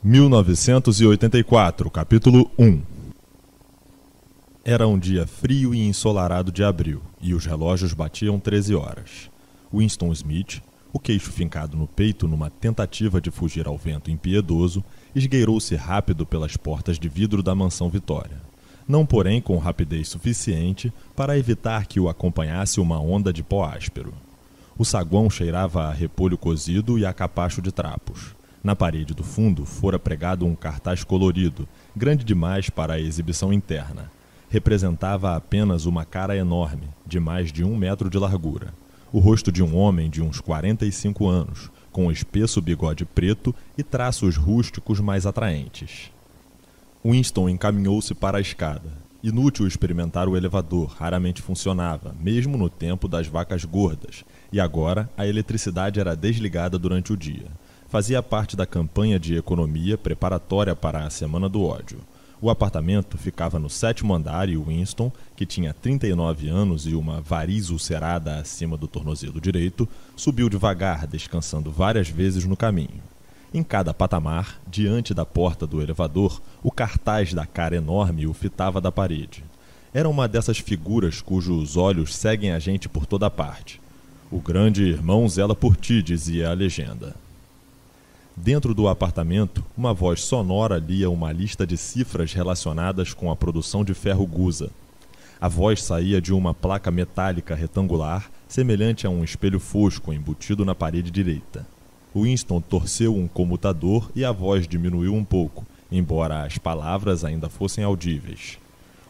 1984, capítulo 1 Era um dia frio e ensolarado de abril, e os relógios batiam 13 horas. Winston Smith, o queixo fincado no peito numa tentativa de fugir ao vento impiedoso, esgueirou-se rápido pelas portas de vidro da mansão Vitória. Não, porém, com rapidez suficiente para evitar que o acompanhasse uma onda de pó áspero. O saguão cheirava a repolho cozido e a capacho de trapos. Na parede do fundo fora pregado um cartaz colorido, grande demais para a exibição interna. Representava apenas uma cara enorme, de mais de um metro de largura. O rosto de um homem de uns 45 anos, com um espesso bigode preto e traços rústicos mais atraentes. Winston encaminhou-se para a escada. Inútil experimentar o elevador, raramente funcionava, mesmo no tempo das vacas gordas, e agora a eletricidade era desligada durante o dia fazia parte da campanha de economia preparatória para a Semana do Ódio. O apartamento ficava no sétimo andar e Winston, que tinha 39 anos e uma variz ulcerada acima do tornozelo direito, subiu devagar, descansando várias vezes no caminho. Em cada patamar, diante da porta do elevador, o cartaz da cara enorme o fitava da parede. Era uma dessas figuras cujos olhos seguem a gente por toda parte. O grande irmão zela por ti, dizia a legenda. Dentro do apartamento, uma voz sonora lia uma lista de cifras relacionadas com a produção de ferro gusa. A voz saía de uma placa metálica retangular, semelhante a um espelho fosco embutido na parede direita. Winston torceu um comutador e a voz diminuiu um pouco, embora as palavras ainda fossem audíveis.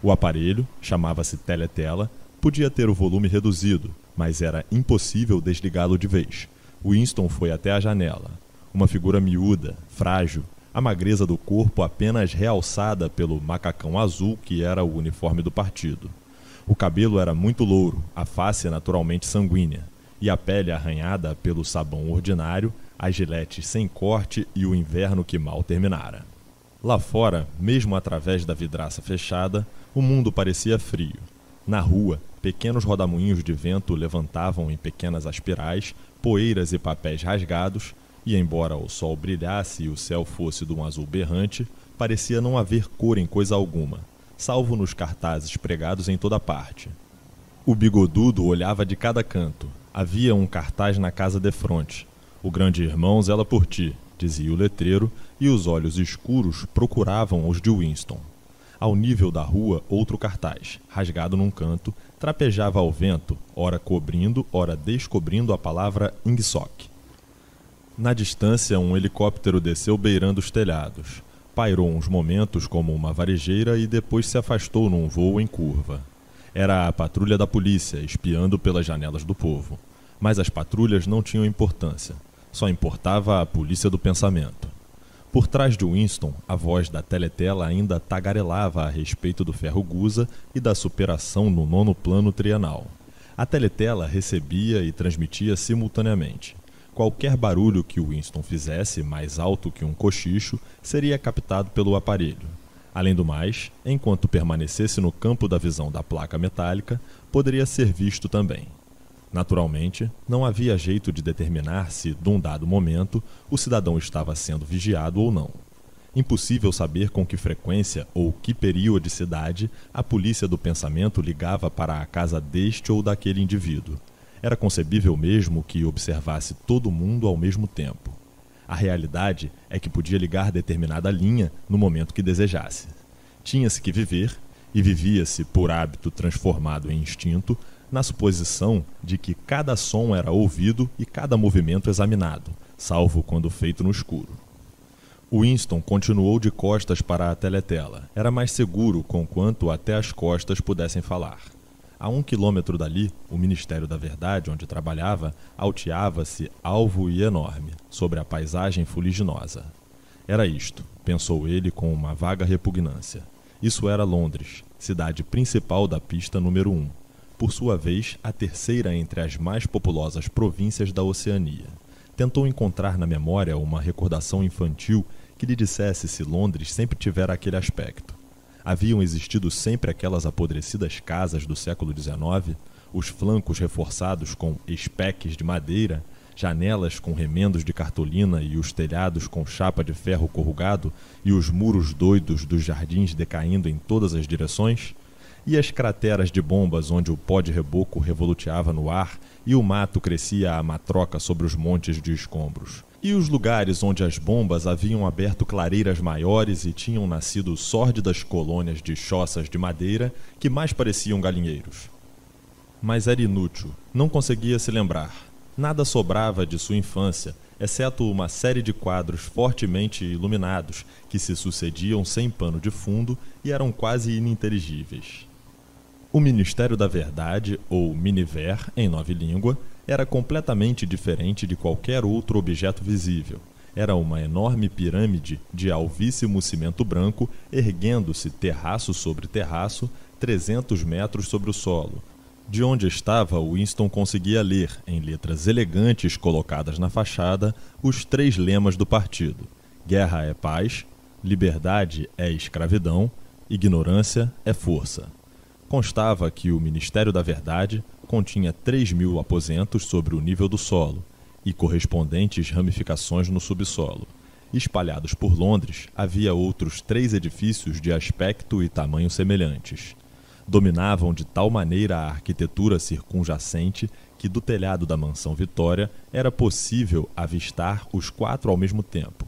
O aparelho, chamava-se Teletela, podia ter o volume reduzido, mas era impossível desligá-lo de vez. Winston foi até a janela. Uma figura miúda, frágil, a magreza do corpo apenas realçada pelo macacão azul que era o uniforme do partido. O cabelo era muito louro, a face naturalmente sanguínea, e a pele arranhada pelo sabão ordinário, as giletes sem corte e o inverno que mal terminara. Lá fora, mesmo através da vidraça fechada, o mundo parecia frio. Na rua, pequenos rodamuinhos de vento levantavam em pequenas aspirais poeiras e papéis rasgados, e embora o sol brilhasse e o céu fosse de um azul berrante, parecia não haver cor em coisa alguma, salvo nos cartazes pregados em toda parte. O bigodudo olhava de cada canto. Havia um cartaz na casa de fronte. O grande irmão zela por ti, dizia o letreiro, e os olhos escuros procuravam os de Winston. Ao nível da rua, outro cartaz, rasgado num canto, trapejava ao vento, ora cobrindo, ora descobrindo a palavra Ingsoc. Na distância, um helicóptero desceu beirando os telhados. Pairou uns momentos como uma varejeira e depois se afastou num voo em curva. Era a patrulha da polícia, espiando pelas janelas do povo. Mas as patrulhas não tinham importância. Só importava a polícia do pensamento. Por trás de Winston, a voz da teletela ainda tagarelava a respeito do ferro gusa e da superação no nono plano trienal. A teletela recebia e transmitia simultaneamente. Qualquer barulho que Winston fizesse, mais alto que um cochicho, seria captado pelo aparelho. Além do mais, enquanto permanecesse no campo da visão da placa metálica, poderia ser visto também. Naturalmente, não havia jeito de determinar se, num dado momento, o cidadão estava sendo vigiado ou não. Impossível saber com que frequência ou que periodicidade a polícia do pensamento ligava para a casa deste ou daquele indivíduo. Era concebível mesmo que observasse todo mundo ao mesmo tempo. A realidade é que podia ligar determinada linha no momento que desejasse. Tinha-se que viver, e vivia-se por hábito transformado em instinto, na suposição de que cada som era ouvido e cada movimento examinado, salvo quando feito no escuro. Winston continuou de costas para a teletela. Era mais seguro, conquanto até as costas pudessem falar. A um quilômetro dali, o Ministério da Verdade, onde trabalhava, alteava-se alvo e enorme, sobre a paisagem fuliginosa. Era isto, pensou ele com uma vaga repugnância. Isso era Londres, cidade principal da pista número um, por sua vez a terceira entre as mais populosas províncias da Oceania. Tentou encontrar na memória uma recordação infantil que lhe dissesse se Londres sempre tivera aquele aspecto haviam existido sempre aquelas apodrecidas casas do século XIX, os flancos reforçados com espeques de madeira, janelas com remendos de cartolina e os telhados com chapa de ferro corrugado e os muros doidos dos jardins decaindo em todas as direções? E as crateras de bombas onde o pó de reboco revoluteava no ar e o mato crescia a matroca sobre os montes de escombros? E os lugares onde as bombas haviam aberto clareiras maiores e tinham nascido sórdidas colônias de choças de madeira que mais pareciam galinheiros? Mas era inútil, não conseguia se lembrar Nada sobrava de sua infância, exceto uma série de quadros fortemente iluminados que se sucediam sem pano de fundo e eram quase ininteligíveis. O Ministério da Verdade, ou Miniver em nova língua, era completamente diferente de qualquer outro objeto visível. Era uma enorme pirâmide de alvíssimo cimento branco, erguendo-se terraço sobre terraço, 300 metros sobre o solo, de onde estava, Winston conseguia ler, em letras elegantes colocadas na fachada, os três lemas do partido: Guerra é paz, liberdade é escravidão, ignorância é força. Constava que o Ministério da Verdade continha 3 mil aposentos sobre o nível do solo e correspondentes ramificações no subsolo. Espalhados por Londres, havia outros três edifícios de aspecto e tamanho semelhantes dominavam de tal maneira a arquitetura circunjacente que do telhado da mansão Vitória era possível avistar os quatro ao mesmo tempo.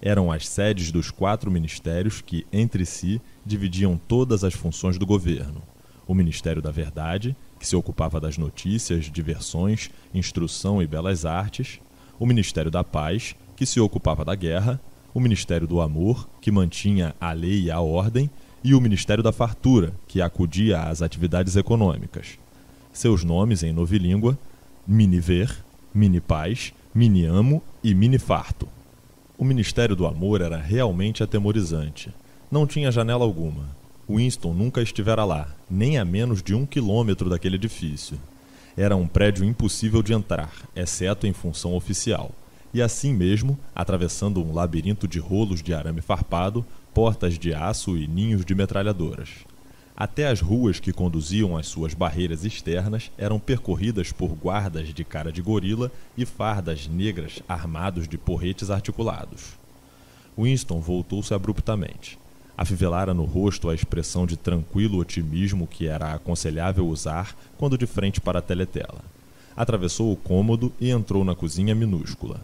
Eram as sedes dos quatro ministérios que, entre si, dividiam todas as funções do governo. O Ministério da Verdade, que se ocupava das notícias, diversões, instrução e belas artes, o Ministério da Paz, que se ocupava da guerra, o Ministério do Amor, que mantinha a lei e a ordem, e o Ministério da Fartura, que acudia às atividades econômicas. Seus nomes em novilíngua: Miniver, Minipaz, Miniamo e Minifarto. O Ministério do Amor era realmente atemorizante. Não tinha janela alguma. Winston nunca estivera lá, nem a menos de um quilômetro daquele edifício. Era um prédio impossível de entrar, exceto em função oficial. E assim mesmo, atravessando um labirinto de rolos de arame farpado, portas de aço e ninhos de metralhadoras. Até as ruas que conduziam às suas barreiras externas eram percorridas por guardas de cara de gorila e fardas negras armados de porretes articulados. Winston voltou-se abruptamente. Afivelara no rosto a expressão de tranquilo otimismo que era aconselhável usar quando de frente para a teletela. Atravessou o cômodo e entrou na cozinha minúscula.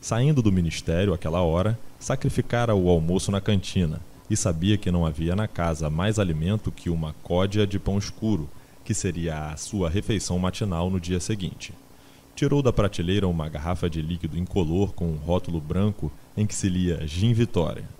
Saindo do ministério àquela hora, sacrificara o almoço na cantina e sabia que não havia na casa mais alimento que uma códia de pão escuro, que seria a sua refeição matinal no dia seguinte. Tirou da prateleira uma garrafa de líquido incolor com um rótulo branco em que se lia Gin Vitória.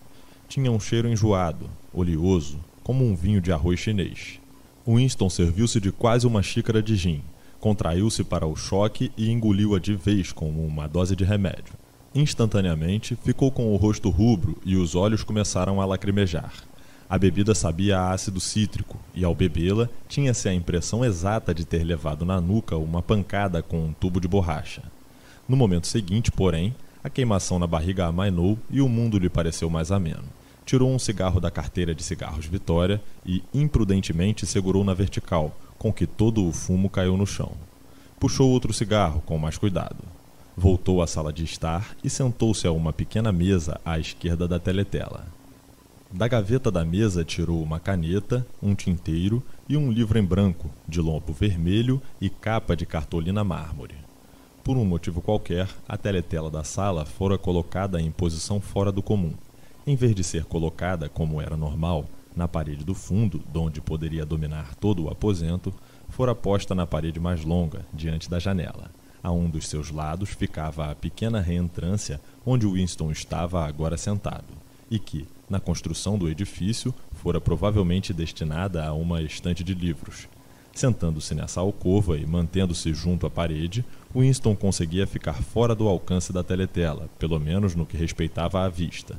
Tinha um cheiro enjoado, oleoso, como um vinho de arroz chinês. Winston serviu-se de quase uma xícara de gin, contraiu-se para o choque e engoliu-a de vez como uma dose de remédio. Instantaneamente, ficou com o rosto rubro e os olhos começaram a lacrimejar. A bebida sabia a ácido cítrico e, ao bebê-la, tinha-se a impressão exata de ter levado na nuca uma pancada com um tubo de borracha. No momento seguinte, porém, a queimação na barriga amainou e o mundo lhe pareceu mais ameno. Tirou um cigarro da carteira de cigarros Vitória e, imprudentemente, segurou na vertical, com que todo o fumo caiu no chão. Puxou outro cigarro, com mais cuidado. Voltou à sala de estar e sentou-se a uma pequena mesa à esquerda da teletela. Da gaveta da mesa tirou uma caneta, um tinteiro e um livro em branco, de lombo vermelho e capa de cartolina mármore. Por um motivo qualquer, a teletela da sala fora colocada em posição fora do comum. Em vez de ser colocada, como era normal, na parede do fundo, donde poderia dominar todo o aposento, fora posta na parede mais longa, diante da janela. A um dos seus lados ficava a pequena reentrância onde Winston estava agora sentado, e que, na construção do edifício, fora provavelmente destinada a uma estante de livros. Sentando-se nessa alcova e mantendo-se junto à parede, Winston conseguia ficar fora do alcance da teletela, pelo menos no que respeitava à vista.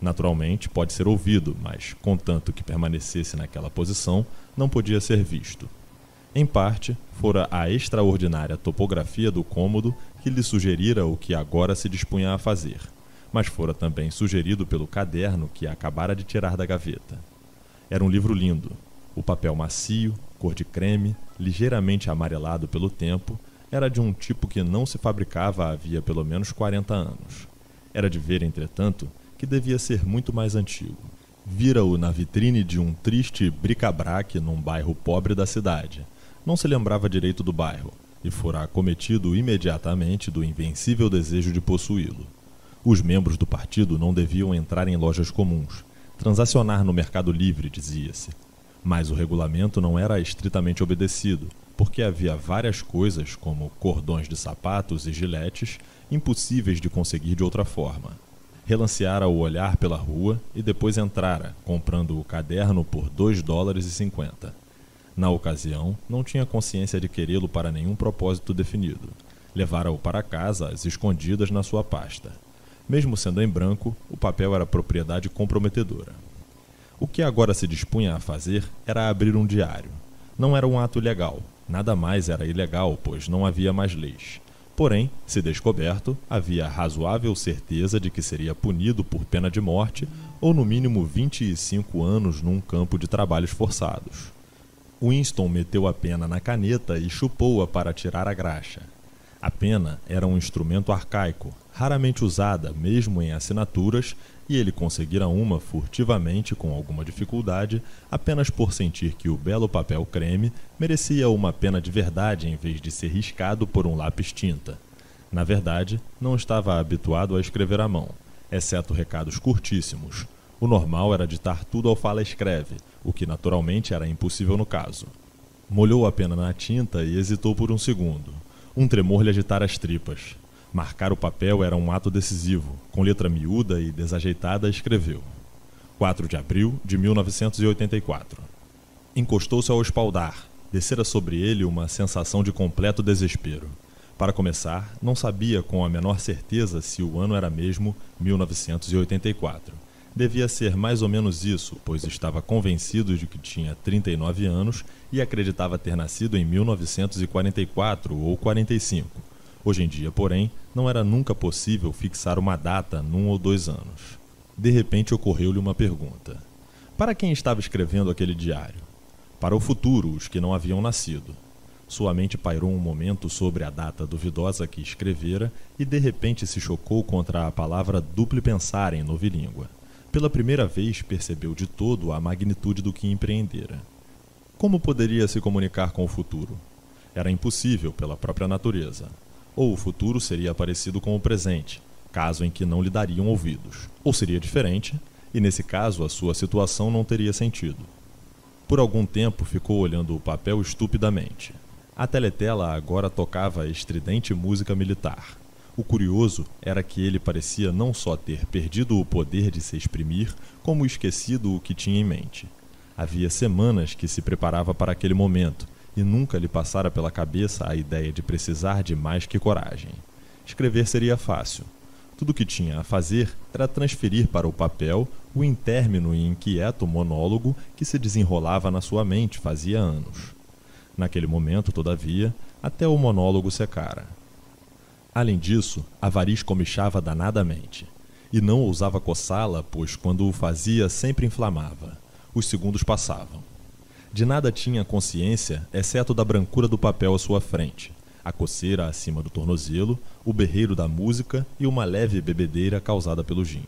Naturalmente, pode ser ouvido, mas, contanto que permanecesse naquela posição, não podia ser visto. Em parte, fora a extraordinária topografia do cômodo que lhe sugerira o que agora se dispunha a fazer, mas fora também sugerido pelo caderno que acabara de tirar da gaveta. Era um livro lindo, o papel macio, cor de creme, ligeiramente amarelado pelo tempo, era de um tipo que não se fabricava havia pelo menos 40 anos. Era de ver, entretanto, que devia ser muito mais antigo. Vira-o na vitrine de um triste bric-a-brac num bairro pobre da cidade. Não se lembrava direito do bairro, e fora acometido imediatamente do invencível desejo de possuí-lo. Os membros do partido não deviam entrar em lojas comuns, transacionar no mercado livre, dizia-se. Mas o regulamento não era estritamente obedecido, porque havia várias coisas, como cordões de sapatos e giletes, impossíveis de conseguir de outra forma. Relanceara o olhar pela rua e depois entrara, comprando o caderno por dois dólares e cinquenta. Na ocasião, não tinha consciência de querê-lo para nenhum propósito definido. Levara-o para casa às escondidas na sua pasta. Mesmo sendo em branco, o papel era propriedade comprometedora. O que agora se dispunha a fazer era abrir um diário. Não era um ato legal, nada mais era ilegal, pois não havia mais leis. Porém, se descoberto, havia razoável certeza de que seria punido por pena de morte ou no mínimo 25 anos num campo de trabalhos forçados. Winston meteu a pena na caneta e chupou-a para tirar a graxa. A pena era um instrumento arcaico, raramente usada, mesmo em assinaturas, e ele conseguira uma furtivamente com alguma dificuldade, apenas por sentir que o belo papel creme merecia uma pena de verdade em vez de ser riscado por um lápis tinta. Na verdade, não estava habituado a escrever à mão, exceto recados curtíssimos. O normal era ditar tudo ao fala-escreve, o que naturalmente era impossível no caso. Molhou a pena na tinta e hesitou por um segundo. Um tremor lhe agitara as tripas. Marcar o papel era um ato decisivo. Com letra miúda e desajeitada, escreveu: 4 de abril de 1984. Encostou-se ao espaldar. Descera sobre ele uma sensação de completo desespero. Para começar, não sabia com a menor certeza se o ano era mesmo 1984. Devia ser mais ou menos isso, pois estava convencido de que tinha 39 anos e acreditava ter nascido em 1944 ou 45 Hoje em dia, porém, não era nunca possível fixar uma data num ou dois anos. De repente ocorreu-lhe uma pergunta. Para quem estava escrevendo aquele diário? Para o futuro, os que não haviam nascido. Sua mente pairou um momento sobre a data duvidosa que escrevera e de repente se chocou contra a palavra duplo pensar em novilíngua. Pela primeira vez percebeu de todo a magnitude do que empreendera. Como poderia se comunicar com o futuro? Era impossível pela própria natureza ou o futuro seria parecido com o presente, caso em que não lhe dariam ouvidos, ou seria diferente, e nesse caso a sua situação não teria sentido. Por algum tempo ficou olhando o papel estupidamente. A teletela agora tocava estridente música militar. O curioso era que ele parecia não só ter perdido o poder de se exprimir, como esquecido o que tinha em mente. Havia semanas que se preparava para aquele momento e nunca lhe passara pela cabeça a ideia de precisar de mais que coragem. Escrever seria fácil. Tudo o que tinha a fazer era transferir para o papel o intérmino e inquieto monólogo que se desenrolava na sua mente fazia anos. Naquele momento, todavia, até o monólogo secara. Além disso, a variz comichava danadamente, e não ousava coçá-la, pois quando o fazia sempre inflamava. Os segundos passavam. De nada tinha consciência, exceto da brancura do papel à sua frente, a coceira acima do tornozelo, o berreiro da música e uma leve bebedeira causada pelo gin.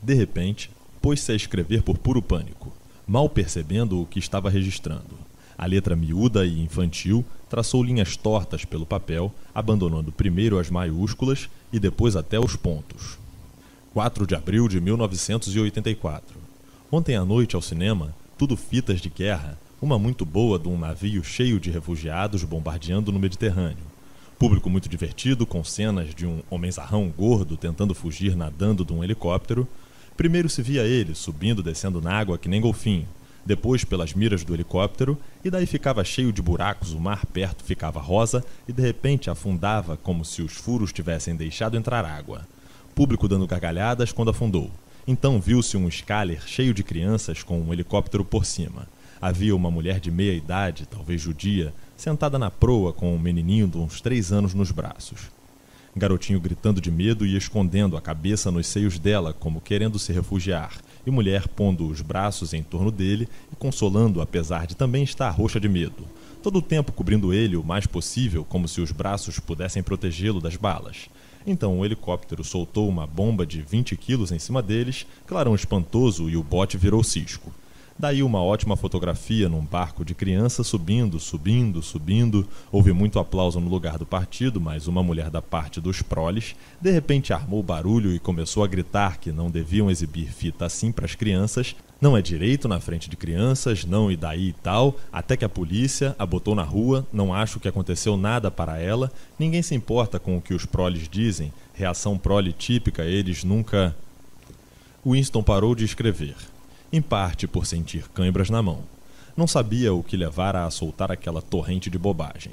De repente, pôs-se a escrever por puro pânico, mal percebendo o que estava registrando. A letra miúda e infantil traçou linhas tortas pelo papel, abandonando primeiro as maiúsculas e depois até os pontos. 4 de abril de 1984. Ontem à noite ao cinema, tudo fitas de guerra, uma muito boa de um navio cheio de refugiados bombardeando no Mediterrâneo. Público muito divertido, com cenas de um homenzarrão gordo tentando fugir nadando de um helicóptero. Primeiro se via ele subindo descendo na água que nem golfinho, depois pelas miras do helicóptero, e daí ficava cheio de buracos, o mar perto ficava rosa e de repente afundava como se os furos tivessem deixado entrar água. Público dando gargalhadas quando afundou. Então viu-se um escaler cheio de crianças com um helicóptero por cima. Havia uma mulher de meia idade, talvez judia, sentada na proa com um menininho de uns três anos nos braços. Garotinho gritando de medo e escondendo a cabeça nos seios dela, como querendo se refugiar, e mulher pondo os braços em torno dele e consolando, apesar de também estar roxa de medo. todo o tempo cobrindo ele o mais possível, como se os braços pudessem protegê-lo das balas. Então o helicóptero soltou uma bomba de 20 quilos em cima deles, clarão espantoso e o bote virou cisco. Daí uma ótima fotografia num barco de criança subindo, subindo, subindo. Houve muito aplauso no lugar do partido, mas uma mulher da parte dos proles de repente armou barulho e começou a gritar que não deviam exibir fita assim para as crianças. Não é direito na frente de crianças, não e daí e tal, até que a polícia a botou na rua, não acho que aconteceu nada para ela, ninguém se importa com o que os proles dizem, reação prole típica, eles nunca. Winston parou de escrever em parte por sentir cãibras na mão. Não sabia o que levara a soltar aquela torrente de bobagem.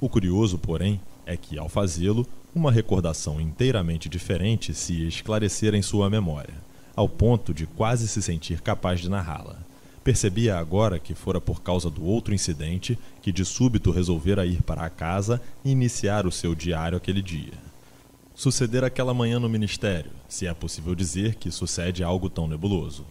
O curioso, porém, é que, ao fazê-lo, uma recordação inteiramente diferente se esclarecera em sua memória, ao ponto de quase se sentir capaz de narrá-la. Percebia agora que fora por causa do outro incidente que de súbito resolvera ir para a casa e iniciar o seu diário aquele dia. Suceder aquela manhã no ministério, se é possível dizer que sucede algo tão nebuloso.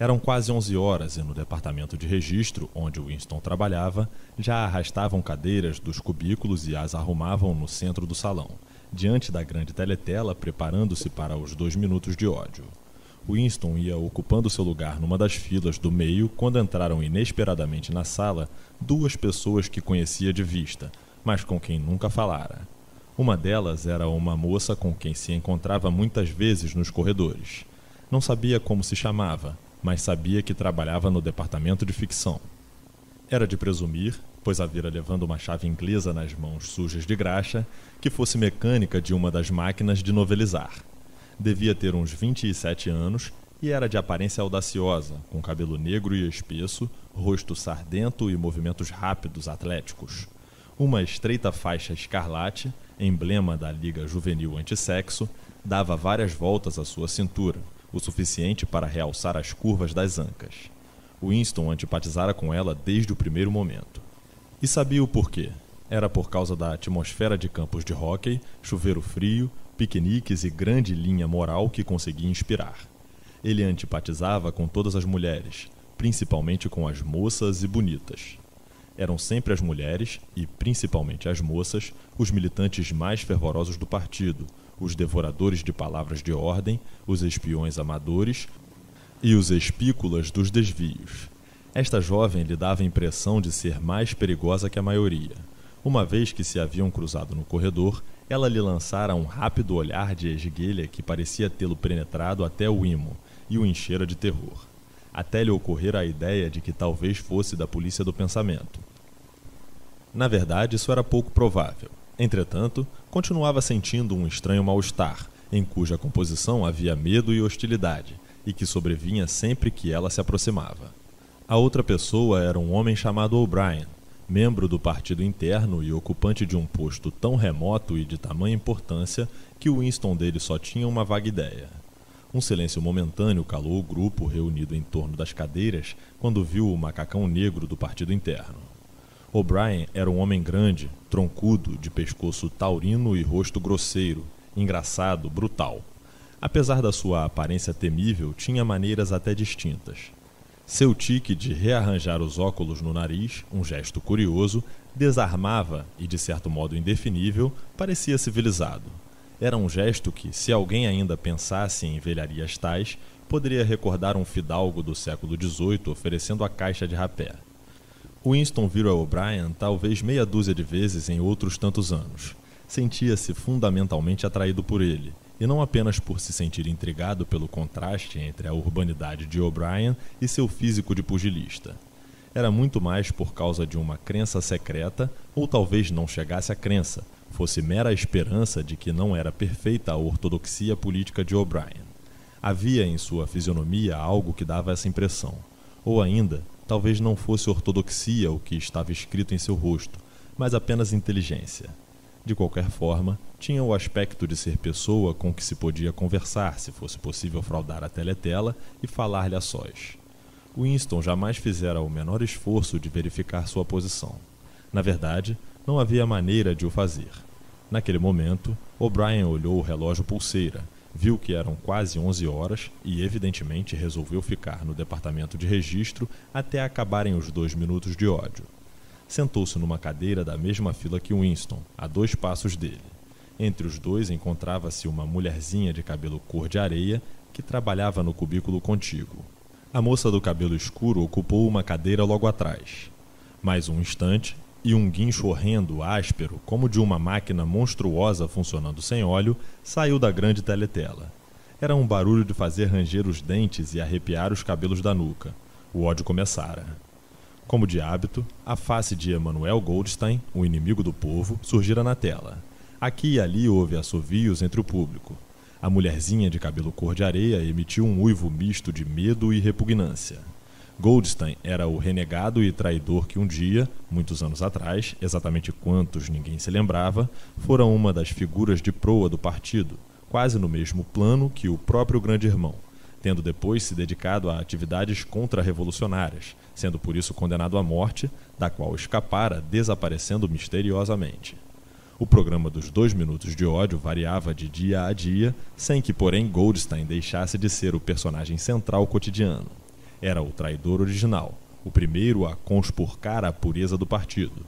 Eram quase 11 horas e no departamento de registro, onde Winston trabalhava, já arrastavam cadeiras dos cubículos e as arrumavam no centro do salão, diante da grande teletela, preparando-se para os dois minutos de ódio. Winston ia ocupando seu lugar numa das filas do meio quando entraram inesperadamente na sala duas pessoas que conhecia de vista, mas com quem nunca falara. Uma delas era uma moça com quem se encontrava muitas vezes nos corredores. Não sabia como se chamava, mas sabia que trabalhava no departamento de ficção. Era de presumir, pois a vira levando uma chave inglesa nas mãos sujas de graxa, que fosse mecânica de uma das máquinas de novelizar. Devia ter uns 27 anos e era de aparência audaciosa, com cabelo negro e espesso, rosto sardento e movimentos rápidos atléticos. Uma estreita faixa escarlate, emblema da Liga Juvenil Antissexo, dava várias voltas à sua cintura, o suficiente para realçar as curvas das ancas. Winston antipatizara com ela desde o primeiro momento. E sabia o porquê. Era por causa da atmosfera de campos de hóquei, chuveiro frio, piqueniques e grande linha moral que conseguia inspirar. Ele antipatizava com todas as mulheres, principalmente com as moças e bonitas. Eram sempre as mulheres, e principalmente as moças, os militantes mais fervorosos do partido, os devoradores de palavras de ordem, os espiões amadores e os espículas dos desvios. Esta jovem lhe dava a impressão de ser mais perigosa que a maioria. Uma vez que se haviam cruzado no corredor, ela lhe lançara um rápido olhar de esguelha que parecia tê-lo penetrado até o imo e o enchera de terror. Até lhe ocorrera a ideia de que talvez fosse da polícia do pensamento. Na verdade, isso era pouco provável. Entretanto, continuava sentindo um estranho mal-estar, em cuja composição havia medo e hostilidade, e que sobrevinha sempre que ela se aproximava. A outra pessoa era um homem chamado O'Brien, membro do partido interno e ocupante de um posto tão remoto e de tamanha importância que o Winston dele só tinha uma vaga ideia. Um silêncio momentâneo calou o grupo reunido em torno das cadeiras quando viu o macacão negro do partido interno. O'Brien era um homem grande, troncudo, de pescoço taurino e rosto grosseiro, engraçado, brutal. Apesar da sua aparência temível, tinha maneiras até distintas. Seu tique de rearranjar os óculos no nariz, um gesto curioso, desarmava e, de certo modo indefinível, parecia civilizado. Era um gesto que, se alguém ainda pensasse em velharias tais, poderia recordar um fidalgo do século XVIII oferecendo a caixa de rapé. Winston vira O'Brien talvez meia dúzia de vezes em outros tantos anos. Sentia-se fundamentalmente atraído por ele, e não apenas por se sentir intrigado pelo contraste entre a urbanidade de O'Brien e seu físico de pugilista. Era muito mais por causa de uma crença secreta, ou talvez não chegasse à crença, fosse mera esperança de que não era perfeita a ortodoxia política de O'Brien. Havia em sua fisionomia algo que dava essa impressão, ou ainda Talvez não fosse ortodoxia o que estava escrito em seu rosto, mas apenas inteligência. De qualquer forma, tinha o aspecto de ser pessoa com que se podia conversar se fosse possível fraudar a teletela e falar-lhe a sós. Winston jamais fizera o menor esforço de verificar sua posição. Na verdade, não havia maneira de o fazer. Naquele momento, O'Brien olhou o relógio pulseira viu que eram quase 11 horas e, evidentemente, resolveu ficar no departamento de registro até acabarem os dois minutos de ódio. sentou-se numa cadeira da mesma fila que Winston, a dois passos dele. Entre os dois encontrava-se uma mulherzinha de cabelo cor de areia que trabalhava no cubículo contíguo. A moça do cabelo escuro ocupou uma cadeira logo atrás. Mais um instante, e um guincho horrendo, áspero, como de uma máquina monstruosa funcionando sem óleo, saiu da grande teletela. Era um barulho de fazer ranger os dentes e arrepiar os cabelos da nuca. O ódio começara. Como de hábito, a face de Emanuel Goldstein, o inimigo do povo, surgira na tela. Aqui e ali houve assovios entre o público. A mulherzinha de cabelo cor de areia emitiu um uivo misto de medo e repugnância. Goldstein era o renegado e traidor que um dia, muitos anos atrás, exatamente quantos ninguém se lembrava, fora uma das figuras de proa do partido, quase no mesmo plano que o próprio grande irmão, tendo depois se dedicado a atividades contra-revolucionárias, sendo por isso condenado à morte, da qual escapara desaparecendo misteriosamente. O programa dos dois minutos de ódio variava de dia a dia, sem que, porém, Goldstein deixasse de ser o personagem central cotidiano. Era o traidor original, o primeiro a conspurcar a pureza do partido.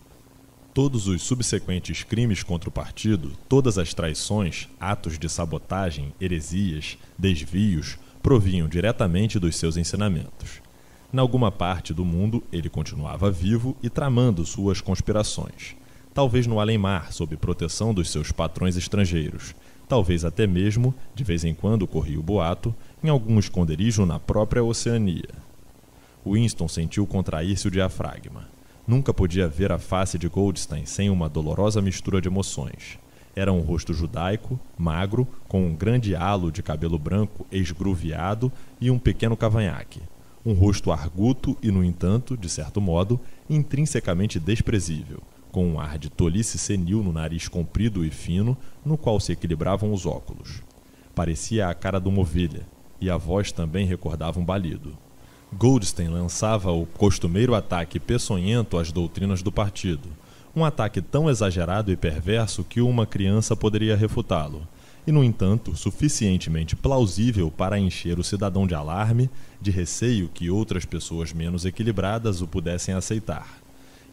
Todos os subsequentes crimes contra o partido, todas as traições, atos de sabotagem, heresias, desvios, provinham diretamente dos seus ensinamentos. Em alguma parte do mundo, ele continuava vivo e tramando suas conspirações talvez no além-mar, sob proteção dos seus patrões estrangeiros, talvez até mesmo, de vez em quando corria o boato, em algum esconderijo na própria Oceania. Winston sentiu contrair-se o diafragma. Nunca podia ver a face de Goldstein sem uma dolorosa mistura de emoções. Era um rosto judaico, magro, com um grande halo de cabelo branco esgruviado e um pequeno cavanhaque. Um rosto arguto e, no entanto, de certo modo, intrinsecamente desprezível, com um ar de tolice senil no nariz comprido e fino, no qual se equilibravam os óculos. Parecia a cara de uma ovelha, e a voz também recordava um balido. Goldstein lançava o costumeiro ataque peçonhento às doutrinas do partido, um ataque tão exagerado e perverso que uma criança poderia refutá-lo, e, no entanto, suficientemente plausível para encher o cidadão de alarme, de receio que outras pessoas menos equilibradas o pudessem aceitar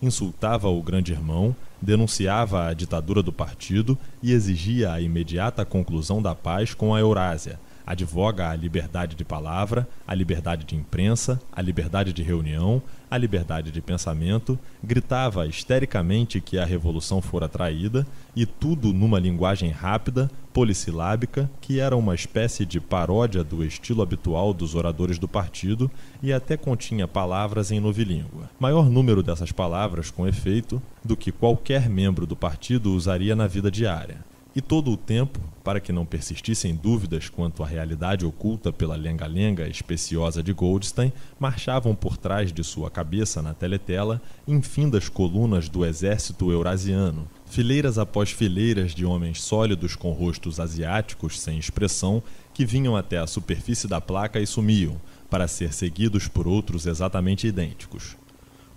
insultava o grande irmão, denunciava a ditadura do partido e exigia a imediata conclusão da paz com a Eurásia, advoga a liberdade de palavra, a liberdade de imprensa, a liberdade de reunião, a liberdade de pensamento, gritava histericamente que a revolução fora traída, e tudo numa linguagem rápida, polissilábica, que era uma espécie de paródia do estilo habitual dos oradores do partido e até continha palavras em novilíngua. Maior número dessas palavras, com efeito, do que qualquer membro do partido usaria na vida diária. E todo o tempo, para que não persistissem dúvidas quanto à realidade oculta pela lenga-lenga especiosa de Goldstein, marchavam por trás de sua cabeça na teletela infindas colunas do exército eurasiano, fileiras após fileiras de homens sólidos com rostos asiáticos sem expressão que vinham até a superfície da placa e sumiam, para ser seguidos por outros exatamente idênticos.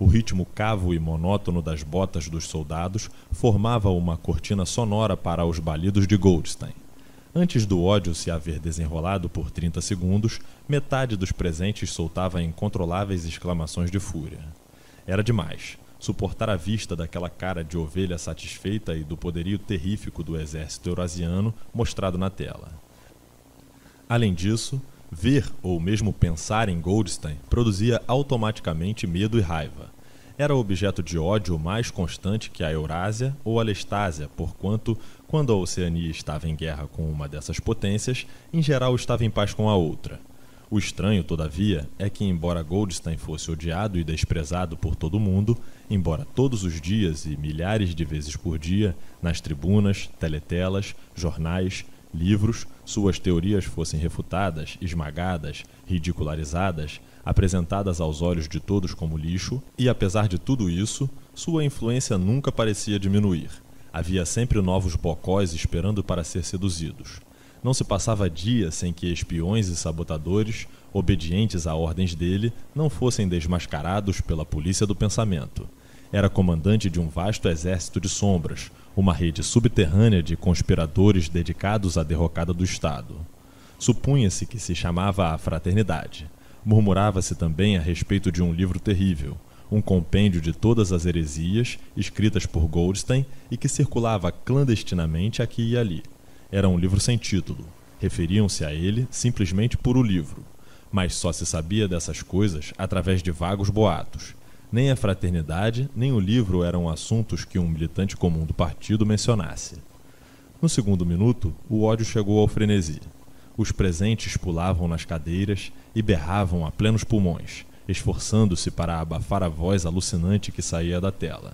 O ritmo cavo e monótono das botas dos soldados formava uma cortina sonora para os balidos de Goldstein. Antes do ódio se haver desenrolado por 30 segundos, metade dos presentes soltava incontroláveis exclamações de fúria. Era demais suportar a vista daquela cara de ovelha satisfeita e do poderio terrífico do exército eurasiano mostrado na tela. Além disso, Ver ou mesmo pensar em Goldstein produzia automaticamente medo e raiva. Era objeto de ódio mais constante que a Eurásia ou a Lestásia, porquanto, quando a Oceania estava em guerra com uma dessas potências, em geral estava em paz com a outra. O estranho, todavia, é que, embora Goldstein fosse odiado e desprezado por todo mundo, embora todos os dias e milhares de vezes por dia, nas tribunas, teletelas, jornais, livros, suas teorias fossem refutadas, esmagadas, ridicularizadas, apresentadas aos olhos de todos como lixo, e apesar de tudo isso, sua influência nunca parecia diminuir. Havia sempre novos bocós esperando para ser seduzidos. Não se passava dia sem que espiões e sabotadores, obedientes a ordens dele, não fossem desmascarados pela polícia do pensamento. Era comandante de um vasto exército de sombras, uma rede subterrânea de conspiradores dedicados à derrocada do Estado. Supunha-se que se chamava a Fraternidade. Murmurava-se também a respeito de um livro terrível, um compêndio de todas as heresias escritas por Goldstein e que circulava clandestinamente aqui e ali. Era um livro sem título. Referiam-se a ele simplesmente por o livro. Mas só se sabia dessas coisas através de vagos boatos. Nem a fraternidade, nem o livro eram assuntos que um militante comum do partido mencionasse. No segundo minuto, o ódio chegou ao frenesi. Os presentes pulavam nas cadeiras e berravam a plenos pulmões, esforçando-se para abafar a voz alucinante que saía da tela.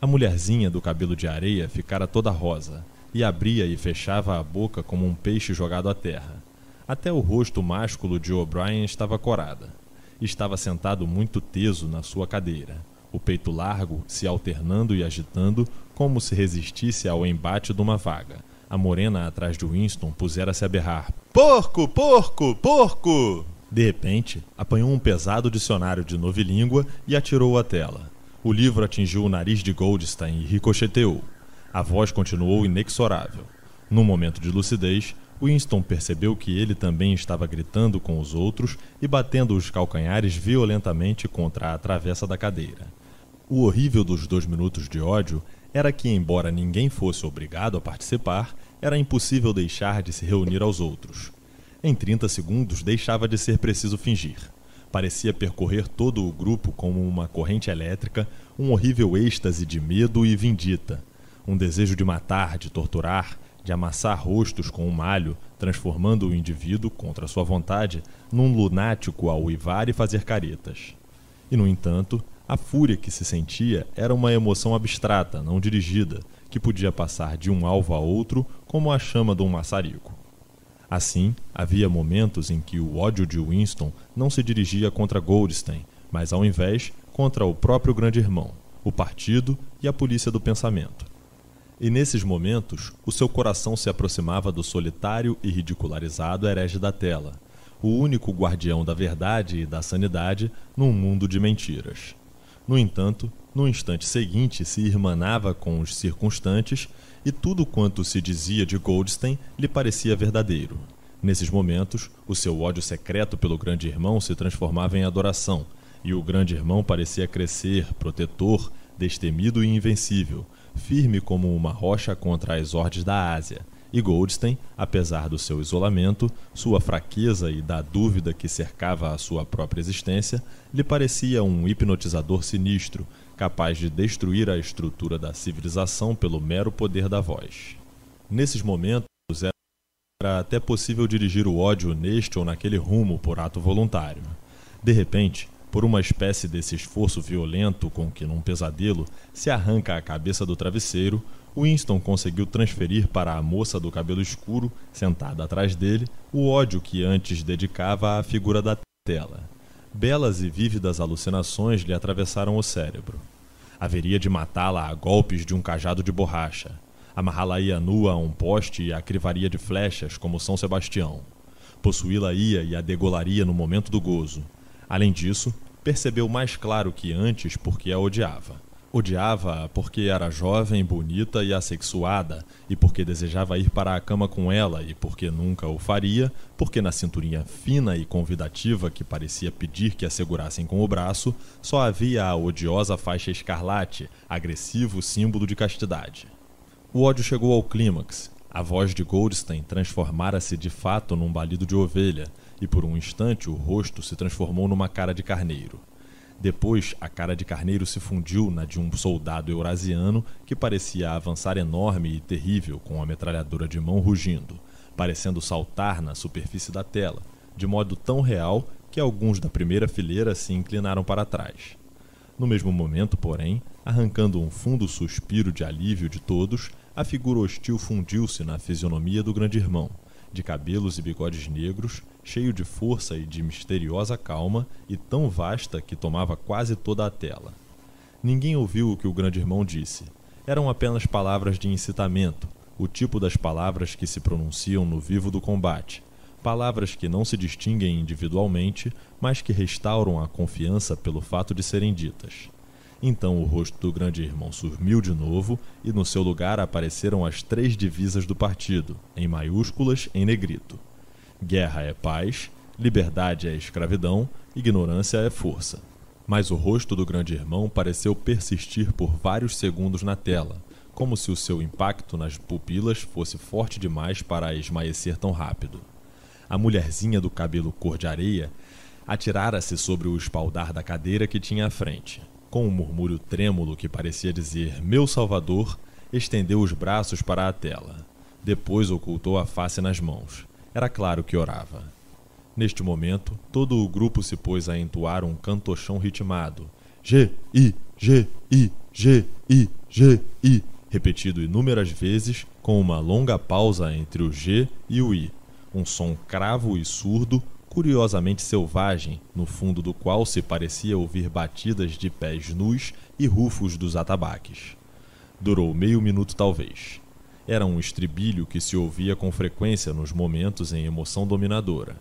A mulherzinha do cabelo de areia ficara toda rosa e abria e fechava a boca como um peixe jogado à terra. Até o rosto másculo de O'Brien estava corada. Estava sentado muito teso na sua cadeira, o peito largo se alternando e agitando como se resistisse ao embate de uma vaga. A morena atrás de Winston pusera-se a berrar: Porco, porco, porco! De repente, apanhou um pesado dicionário de novilíngua e atirou à tela. O livro atingiu o nariz de Goldstein e ricocheteou. A voz continuou inexorável. Num momento de lucidez, Winston percebeu que ele também estava gritando com os outros e batendo os calcanhares violentamente contra a travessa da cadeira. O horrível dos dois minutos de ódio era que, embora ninguém fosse obrigado a participar, era impossível deixar de se reunir aos outros. Em 30 segundos deixava de ser preciso fingir. Parecia percorrer todo o grupo como uma corrente elétrica, um horrível êxtase de medo e vindita, um desejo de matar, de torturar, de amassar rostos com um malho, transformando o indivíduo, contra sua vontade, num lunático a uivar e fazer caretas. E, no entanto, a fúria que se sentia era uma emoção abstrata, não dirigida, que podia passar de um alvo a outro como a chama de um maçarico. Assim, havia momentos em que o ódio de Winston não se dirigia contra Goldstein, mas ao invés contra o próprio grande irmão, o partido e a polícia do pensamento. E nesses momentos, o seu coração se aproximava do solitário e ridicularizado herege da tela, o único guardião da verdade e da sanidade num mundo de mentiras. No entanto, no instante seguinte se irmanava com os circunstantes e tudo quanto se dizia de Goldstein lhe parecia verdadeiro. Nesses momentos, o seu ódio secreto pelo grande irmão se transformava em adoração, e o grande irmão parecia crescer, protetor, destemido e invencível, firme como uma rocha contra as hordes da Ásia. E Goldstein, apesar do seu isolamento, sua fraqueza e da dúvida que cercava a sua própria existência, lhe parecia um hipnotizador sinistro, capaz de destruir a estrutura da civilização pelo mero poder da voz. Nesses momentos, era até possível dirigir o ódio neste ou naquele rumo por ato voluntário. De repente, por uma espécie desse esforço violento com que, num pesadelo, se arranca a cabeça do travesseiro, Winston conseguiu transferir para a moça do cabelo escuro, sentada atrás dele, o ódio que antes dedicava à figura da tela. Belas e vívidas alucinações lhe atravessaram o cérebro. Haveria de matá-la a golpes de um cajado de borracha. Amarrá-la-ia nua a um poste e a crivaria de flechas, como São Sebastião. Possuí-la-ia e a degolaria no momento do gozo. Além disso, percebeu mais claro que antes porque a odiava. Odiava-a porque era jovem, bonita e assexuada, e porque desejava ir para a cama com ela, e porque nunca o faria, porque na cinturinha fina e convidativa que parecia pedir que a segurassem com o braço, só havia a odiosa faixa escarlate, agressivo símbolo de castidade. O ódio chegou ao clímax. A voz de Goldstein transformara-se de fato num balido de ovelha, e por um instante o rosto se transformou numa cara de carneiro. Depois, a cara de carneiro se fundiu na de um soldado eurasiano que parecia avançar enorme e terrível com a metralhadora de mão rugindo, parecendo saltar na superfície da tela, de modo tão real que alguns da primeira fileira se inclinaram para trás. No mesmo momento, porém, arrancando um fundo suspiro de alívio de todos, a figura hostil fundiu-se na fisionomia do grande irmão, de cabelos e bigodes negros, cheio de força e de misteriosa calma, e tão vasta que tomava quase toda a tela. Ninguém ouviu o que o grande irmão disse. Eram apenas palavras de incitamento, o tipo das palavras que se pronunciam no vivo do combate, palavras que não se distinguem individualmente, mas que restauram a confiança pelo fato de serem ditas. Então o rosto do grande irmão sumiu de novo e no seu lugar apareceram as três divisas do partido, em maiúsculas em negrito. Guerra é paz, liberdade é escravidão, ignorância é força. Mas o rosto do grande irmão pareceu persistir por vários segundos na tela, como se o seu impacto nas pupilas fosse forte demais para esmaecer tão rápido. A mulherzinha do cabelo cor de areia atirara-se sobre o espaldar da cadeira que tinha à frente. Com um murmúrio trêmulo que parecia dizer Meu Salvador, estendeu os braços para a tela. Depois ocultou a face nas mãos. Era claro que orava. Neste momento, todo o grupo se pôs a entoar um cantochão ritmado. G, I, G, I, G, I, G, I, repetido inúmeras vezes, com uma longa pausa entre o G e o I. Um som cravo e surdo, curiosamente selvagem, no fundo do qual se parecia ouvir batidas de pés nus e rufos dos atabaques. Durou meio minuto, talvez. Era um estribilho que se ouvia com frequência nos momentos em emoção dominadora.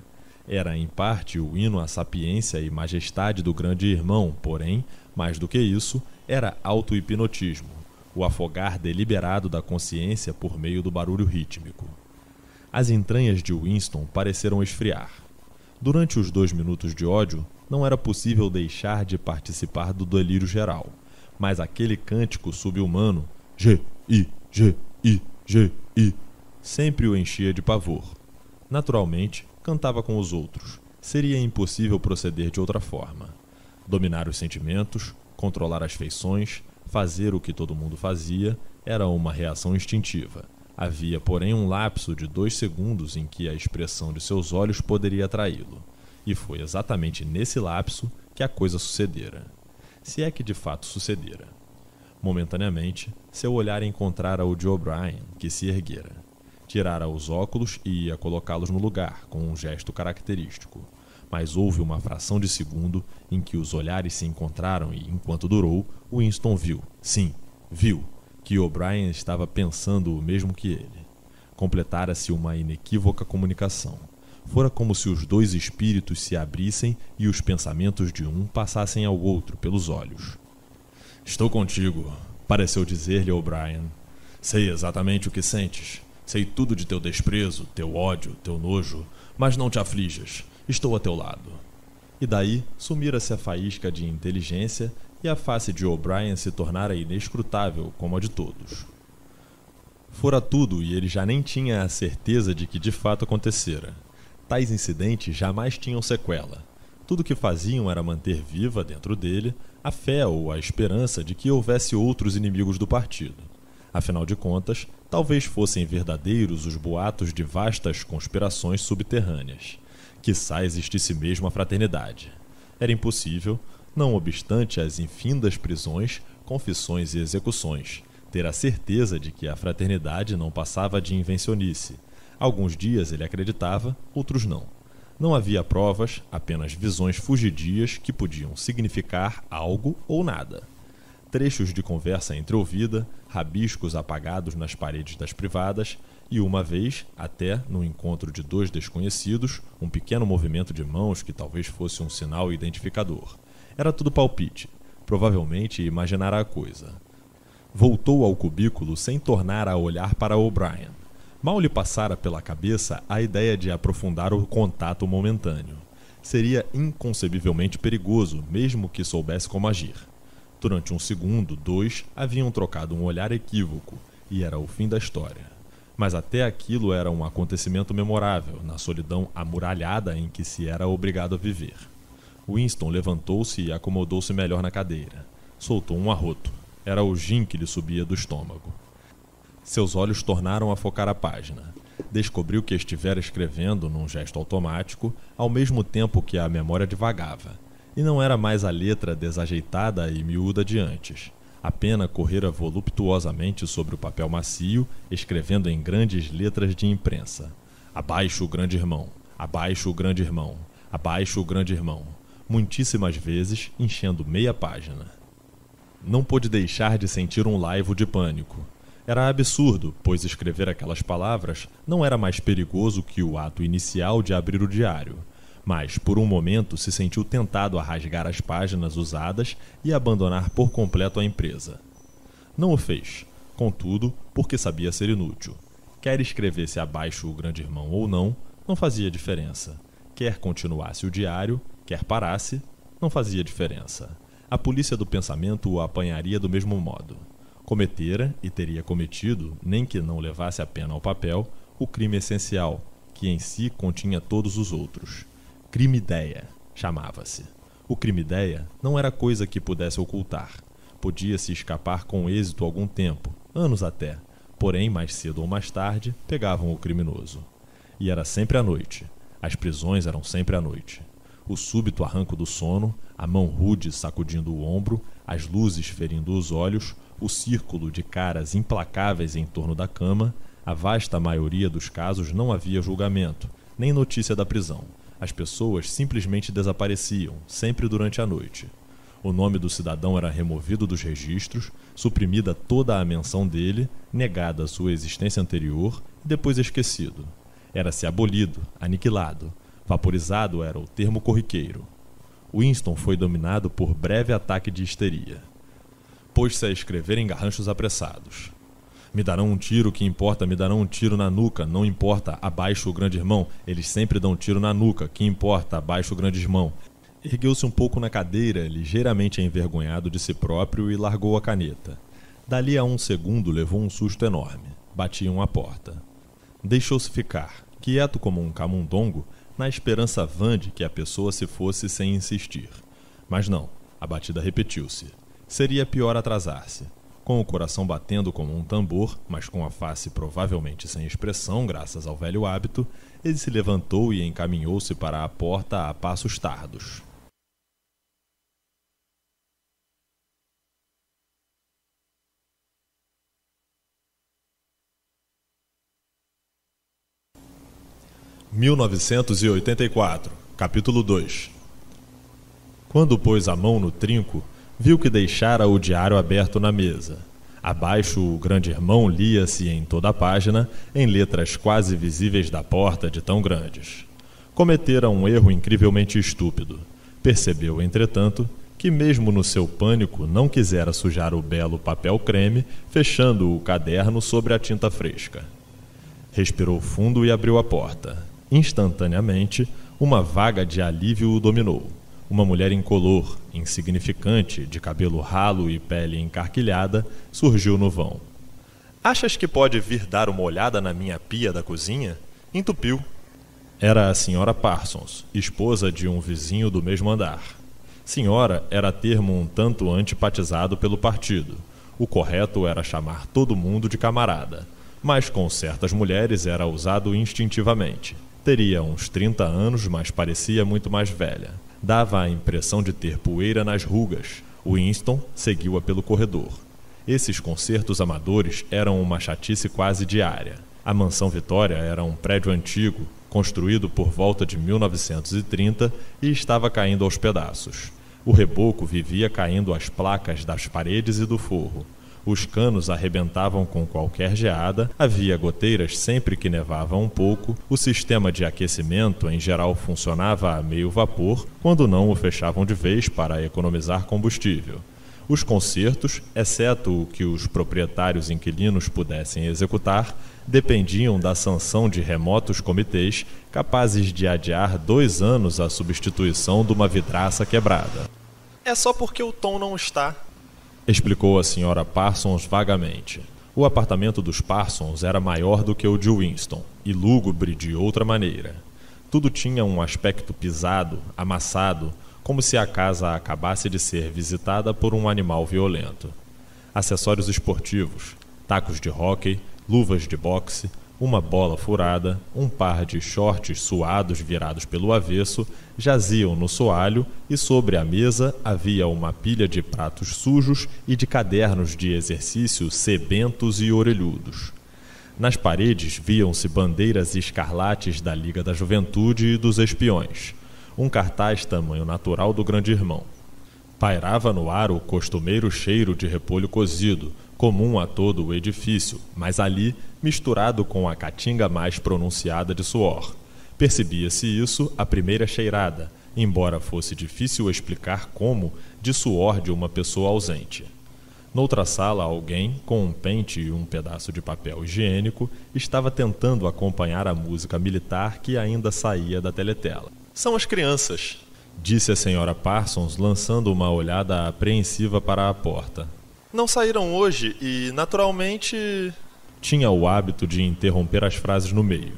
Era, em parte, o hino à sapiência e majestade do grande irmão, porém, mais do que isso, era auto-hipnotismo, o afogar deliberado da consciência por meio do barulho rítmico. As entranhas de Winston pareceram esfriar. Durante os dois minutos de ódio, não era possível deixar de participar do delírio geral, mas aquele cântico subhumano, G, I, G, I, G, I, sempre o enchia de pavor. Naturalmente, cantava com os outros. Seria impossível proceder de outra forma. Dominar os sentimentos, controlar as feições, fazer o que todo mundo fazia, era uma reação instintiva. Havia, porém, um lapso de dois segundos em que a expressão de seus olhos poderia atraí-lo. E foi exatamente nesse lapso que a coisa sucedera. Se é que de fato sucedera. Momentaneamente, seu olhar encontrara o de O'Brien, que se erguera. Tirara os óculos e ia colocá-los no lugar, com um gesto característico. Mas houve uma fração de segundo em que os olhares se encontraram e, enquanto durou, Winston viu, sim, viu, que O'Brien estava pensando o mesmo que ele. Completara-se uma inequívoca comunicação. Fora como se os dois espíritos se abrissem e os pensamentos de um passassem ao outro pelos olhos. Estou contigo, pareceu dizer-lhe O'Brien. Sei exatamente o que sentes. Sei tudo de teu desprezo, teu ódio, teu nojo, mas não te aflijas. Estou a teu lado. E daí sumira-se a faísca de inteligência e a face de O'Brien se tornara inescrutável como a de todos. Fora tudo e ele já nem tinha a certeza de que de fato acontecera. Tais incidentes jamais tinham sequela. Tudo o que faziam era manter viva, dentro dele, a fé ou a esperança de que houvesse outros inimigos do partido. Afinal de contas, talvez fossem verdadeiros os boatos de vastas conspirações subterrâneas. Quizá existisse mesmo a fraternidade. Era impossível, não obstante as infindas prisões, confissões e execuções, ter a certeza de que a fraternidade não passava de invencionice. Alguns dias ele acreditava, outros não. Não havia provas, apenas visões fugidias que podiam significar algo ou nada. Trechos de conversa entreouvida, rabiscos apagados nas paredes das privadas, e uma vez, até no encontro de dois desconhecidos, um pequeno movimento de mãos que talvez fosse um sinal identificador. Era tudo palpite. Provavelmente imaginara a coisa. Voltou ao cubículo sem tornar a olhar para O'Brien. Mal lhe passara pela cabeça a ideia de aprofundar o contato momentâneo. Seria inconcebivelmente perigoso, mesmo que soubesse como agir. Durante um segundo, dois, haviam trocado um olhar equívoco, e era o fim da história. Mas até aquilo era um acontecimento memorável, na solidão amuralhada em que se era obrigado a viver. Winston levantou-se e acomodou-se melhor na cadeira. Soltou um arroto. Era o gin que lhe subia do estômago. Seus olhos tornaram a focar a página. Descobriu que estivera escrevendo num gesto automático, ao mesmo tempo que a memória divagava. E não era mais a letra desajeitada e miúda de antes. A pena correra voluptuosamente sobre o papel macio, escrevendo em grandes letras de imprensa: Abaixo o grande irmão, abaixo o grande irmão, abaixo o grande irmão muitíssimas vezes enchendo meia página. Não pôde deixar de sentir um laivo de pânico. Era absurdo, pois escrever aquelas palavras não era mais perigoso que o ato inicial de abrir o diário. Mas, por um momento, se sentiu tentado a rasgar as páginas usadas e abandonar por completo a empresa. Não o fez, contudo, porque sabia ser inútil. Quer escrevesse abaixo o grande irmão ou não, não fazia diferença. Quer continuasse o diário, Quer parasse, Não fazia diferença. A polícia do pensamento o apanharia do mesmo modo. Cometera, e teria cometido, nem que não levasse a pena ao papel, o crime essencial, que em si continha todos os outros. Crime-ideia, chamava-se. O crime-ideia não era coisa que pudesse ocultar. Podia-se escapar com êxito algum tempo, anos até, porém, mais cedo ou mais tarde, pegavam o criminoso. E era sempre à noite. As prisões eram sempre à noite. O súbito arranco do sono, a mão rude sacudindo o ombro, as luzes ferindo os olhos, o círculo de caras implacáveis em torno da cama, a vasta maioria dos casos não havia julgamento, nem notícia da prisão. As pessoas simplesmente desapareciam, sempre durante a noite. O nome do cidadão era removido dos registros, suprimida toda a menção dele, negada sua existência anterior e depois esquecido. Era-se abolido, aniquilado. Vaporizado era o termo corriqueiro. Winston foi dominado por breve ataque de histeria. Pôs-se a escrever em garranchos apressados. Me darão um tiro, que importa, me darão um tiro na nuca, não importa, abaixo o grande irmão. Eles sempre dão um tiro na nuca, que importa, abaixo o grande irmão. Ergueu-se um pouco na cadeira, ligeiramente envergonhado de si próprio, e largou a caneta. Dali a um segundo levou um susto enorme. Batiam a porta. Deixou-se ficar, quieto como um camundongo, na esperança vã de que a pessoa se fosse sem insistir. Mas não, a batida repetiu-se. Seria pior atrasar-se com o coração batendo como um tambor, mas com a face provavelmente sem expressão, graças ao velho hábito, ele se levantou e encaminhou-se para a porta a passos tardos. (1984) Capítulo 2 Quando pôs a mão no trinco, viu que deixara o diário aberto na mesa. Abaixo, o grande irmão lia-se em toda a página, em letras quase visíveis da porta de tão grandes. Cometera um erro incrivelmente estúpido. Percebeu, entretanto, que mesmo no seu pânico não quisera sujar o belo papel creme, fechando o caderno sobre a tinta fresca. Respirou fundo e abriu a porta. Instantaneamente, uma vaga de alívio o dominou. Uma mulher incolor, insignificante, de cabelo ralo e pele encarquilhada, surgiu no vão. Achas que pode vir dar uma olhada na minha pia da cozinha? Entupiu. Era a senhora Parsons, esposa de um vizinho do mesmo andar. Senhora era termo um tanto antipatizado pelo partido. O correto era chamar todo mundo de camarada, mas com certas mulheres era usado instintivamente. Teria uns 30 anos, mas parecia muito mais velha. Dava a impressão de ter poeira nas rugas. Winston seguiu-a pelo corredor. Esses concertos amadores eram uma chatice quase diária. A Mansão Vitória era um prédio antigo, construído por volta de 1930 e estava caindo aos pedaços. O reboco vivia caindo as placas das paredes e do forro. Os canos arrebentavam com qualquer geada, havia goteiras sempre que nevava um pouco, o sistema de aquecimento em geral funcionava a meio vapor, quando não o fechavam de vez para economizar combustível. Os concertos, exceto o que os proprietários inquilinos pudessem executar, dependiam da sanção de remotos comitês capazes de adiar dois anos a substituição de uma vidraça quebrada. É só porque o tom não está, explicou a senhora Parsons vagamente. O apartamento dos Parsons era maior do que o de Winston, e lúgubre de outra maneira. Tudo tinha um aspecto pisado, amassado, como se a casa acabasse de ser visitada por um animal violento. Acessórios esportivos, tacos de hóquei, luvas de boxe, uma bola furada, um par de shorts suados virados pelo avesso jaziam no soalho e sobre a mesa havia uma pilha de pratos sujos e de cadernos de exercício sebentos e orelhudos. Nas paredes viam-se bandeiras escarlates da Liga da Juventude e dos Espiões, um cartaz tamanho natural do Grande Irmão. Pairava no ar o costumeiro cheiro de repolho cozido, comum a todo o edifício, mas ali misturado com a caatinga mais pronunciada de suor. Percebia-se isso à primeira cheirada, embora fosse difícil explicar como, de suor de uma pessoa ausente. Noutra sala, alguém, com um pente e um pedaço de papel higiênico, estava tentando acompanhar a música militar que ainda saía da teletela. São as crianças, disse a senhora Parsons, lançando uma olhada apreensiva para a porta. Não saíram hoje e, naturalmente. Tinha o hábito de interromper as frases no meio.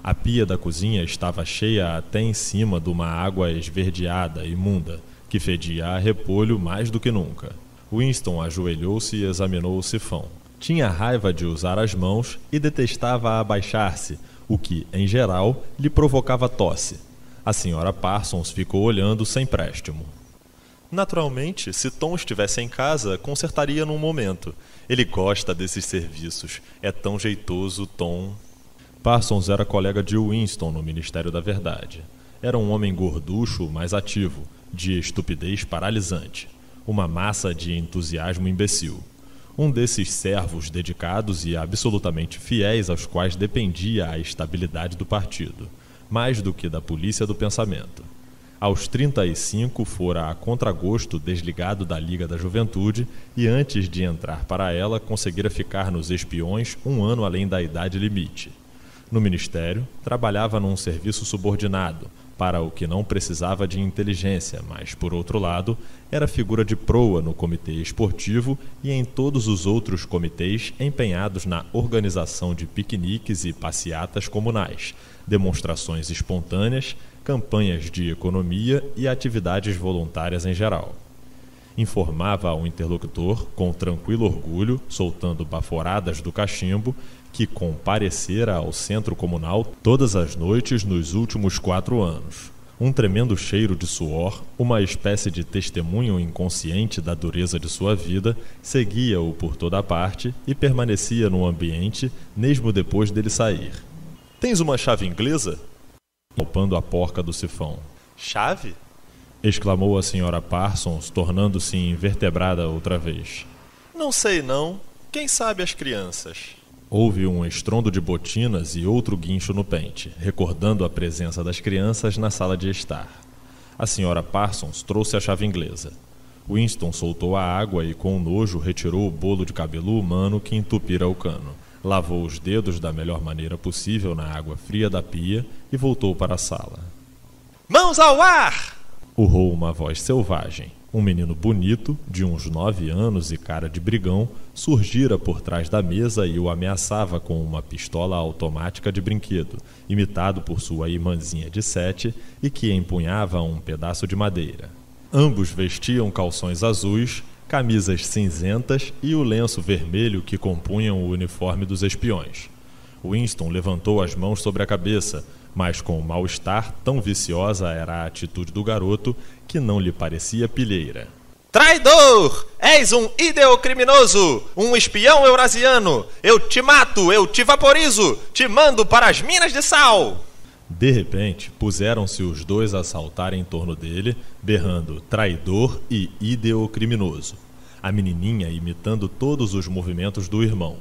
A pia da cozinha estava cheia até em cima de uma água esverdeada, imunda, que fedia a repolho mais do que nunca. Winston ajoelhou-se e examinou o sifão. Tinha raiva de usar as mãos e detestava abaixar-se, o que, em geral, lhe provocava tosse. A senhora Parsons ficou olhando sem préstimo. Naturalmente, se Tom estivesse em casa, consertaria num momento. Ele gosta desses serviços. É tão jeitoso, Tom. Parsons era colega de Winston no Ministério da Verdade. Era um homem gorducho, mas ativo, de estupidez paralisante, uma massa de entusiasmo imbecil. Um desses servos dedicados e absolutamente fiéis aos quais dependia a estabilidade do partido mais do que da polícia do pensamento. Aos 35 fora a contragosto desligado da Liga da Juventude e antes de entrar para ela conseguira ficar nos espiões um ano além da idade limite. No ministério, trabalhava num serviço subordinado, para o que não precisava de inteligência, mas, por outro lado, era figura de proa no comitê esportivo e em todos os outros comitês empenhados na organização de piqueniques e passeatas comunais, demonstrações espontâneas, campanhas de economia e atividades voluntárias em geral. Informava ao interlocutor, com tranquilo orgulho, soltando baforadas do cachimbo, que comparecera ao centro comunal todas as noites nos últimos quatro anos. Um tremendo cheiro de suor, uma espécie de testemunho inconsciente da dureza de sua vida, seguia-o por toda parte e permanecia no ambiente mesmo depois dele sair. Tens uma chave inglesa? Palpando a porca do sifão. Chave? exclamou a senhora Parsons, tornando-se invertebrada outra vez. Não sei não. Quem sabe as crianças? Houve um estrondo de botinas e outro guincho no pente, recordando a presença das crianças na sala de estar. A senhora Parsons trouxe a chave inglesa. Winston soltou a água e, com nojo, retirou o bolo de cabelo humano que entupira o cano. Lavou os dedos da melhor maneira possível na água fria da pia e voltou para a sala. Mãos ao ar! urrou uma voz selvagem. Um menino bonito, de uns nove anos e cara de brigão, surgira por trás da mesa e o ameaçava com uma pistola automática de brinquedo, imitado por sua irmãzinha de sete e que empunhava um pedaço de madeira. Ambos vestiam calções azuis, camisas cinzentas e o lenço vermelho que compunham o uniforme dos espiões. Winston levantou as mãos sobre a cabeça, mas com mal-estar, tão viciosa era a atitude do garoto que não lhe parecia pilheira. Traidor! És um ideocriminoso! Um espião eurasiano! Eu te mato! Eu te vaporizo! Te mando para as minas de sal! De repente, puseram-se os dois a saltar em torno dele, berrando traidor e ideocriminoso. A menininha imitando todos os movimentos do irmão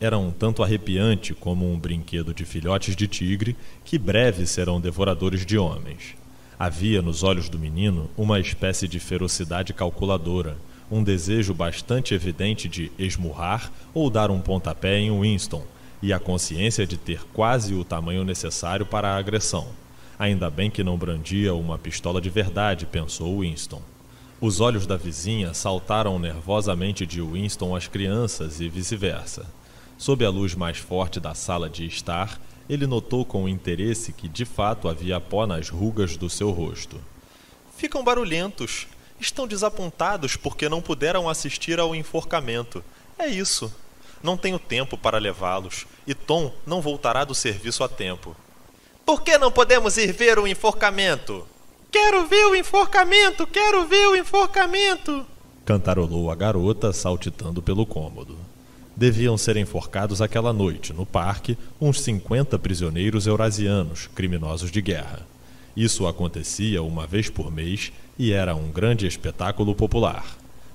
era um tanto arrepiante como um brinquedo de filhotes de tigre que breve serão devoradores de homens. Havia nos olhos do menino uma espécie de ferocidade calculadora, um desejo bastante evidente de esmurrar ou dar um pontapé em Winston, e a consciência de ter quase o tamanho necessário para a agressão. Ainda bem que não brandia uma pistola de verdade, pensou Winston. Os olhos da vizinha saltaram nervosamente de Winston às crianças e vice-versa. Sob a luz mais forte da sala de estar, ele notou com interesse que de fato havia pó nas rugas do seu rosto. Ficam barulhentos. Estão desapontados porque não puderam assistir ao enforcamento. É isso. Não tenho tempo para levá-los, e Tom não voltará do serviço a tempo. Por que não podemos ir ver o enforcamento? Quero ver o enforcamento! Quero ver o enforcamento! Cantarolou a garota, saltitando pelo cômodo deviam ser enforcados aquela noite, no parque, uns 50 prisioneiros eurasianos, criminosos de guerra. Isso acontecia uma vez por mês e era um grande espetáculo popular.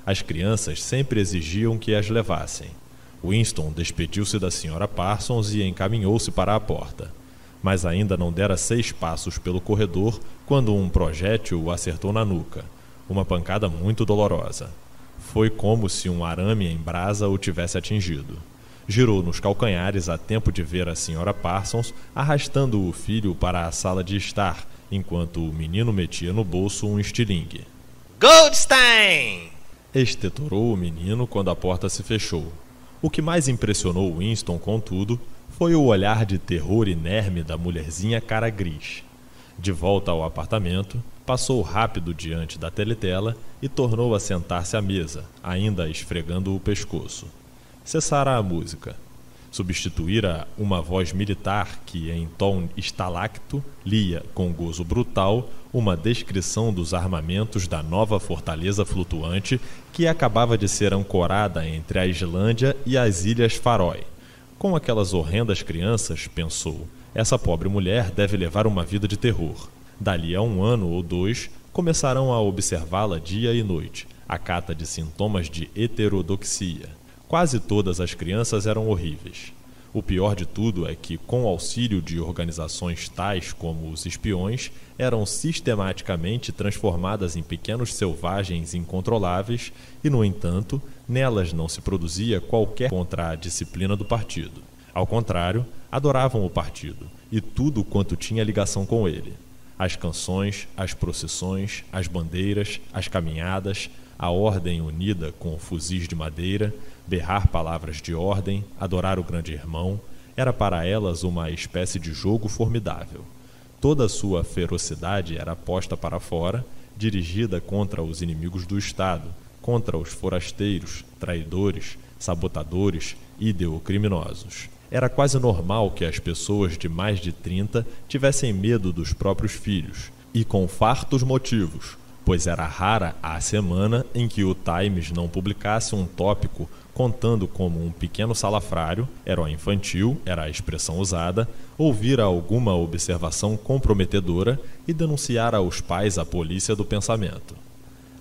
As crianças sempre exigiam que as levassem. Winston despediu-se da senhora Parsons e encaminhou-se para a porta. Mas ainda não dera seis passos pelo corredor quando um projétil o acertou na nuca. Uma pancada muito dolorosa. Foi como se um arame em brasa o tivesse atingido. Girou nos calcanhares a tempo de ver a senhora Parsons arrastando o filho para a sala de estar, enquanto o menino metia no bolso um estilingue. Goldstein! Estetorou o menino quando a porta se fechou. O que mais impressionou Winston, contudo, foi o olhar de terror inerme da mulherzinha cara gris. De volta ao apartamento, passou rápido diante da teletela e tornou a sentar-se à mesa, ainda esfregando o pescoço. Cessara a música. Substituíra uma voz militar que, em tom estalacto, lia, com gozo brutal, uma descrição dos armamentos da nova fortaleza flutuante que acabava de ser ancorada entre a Islândia e as Ilhas Faroe. Com aquelas horrendas crianças, pensou, essa pobre mulher deve levar uma vida de terror. Dali a um ano ou dois, começarão a observá-la dia e noite, a cata de sintomas de heterodoxia. Quase todas as crianças eram horríveis. O pior de tudo é que, com auxílio de organizações tais como os espiões, eram sistematicamente transformadas em pequenos selvagens incontroláveis e, no entanto, nelas não se produzia qualquer contra a disciplina do partido. Ao contrário, adoravam o partido e tudo quanto tinha ligação com ele. As canções, as procissões, as bandeiras, as caminhadas, a ordem unida com fuzis de madeira, berrar palavras de ordem, adorar o grande irmão, era para elas uma espécie de jogo formidável. Toda a sua ferocidade era posta para fora, dirigida contra os inimigos do Estado, contra os forasteiros, traidores, sabotadores, ideocriminosos. Era quase normal que as pessoas de mais de 30 tivessem medo dos próprios filhos, e com fartos motivos, pois era rara a semana em que o Times não publicasse um tópico contando como um pequeno salafrário, herói infantil, era a expressão usada, ouvira alguma observação comprometedora e denunciara aos pais a polícia do pensamento.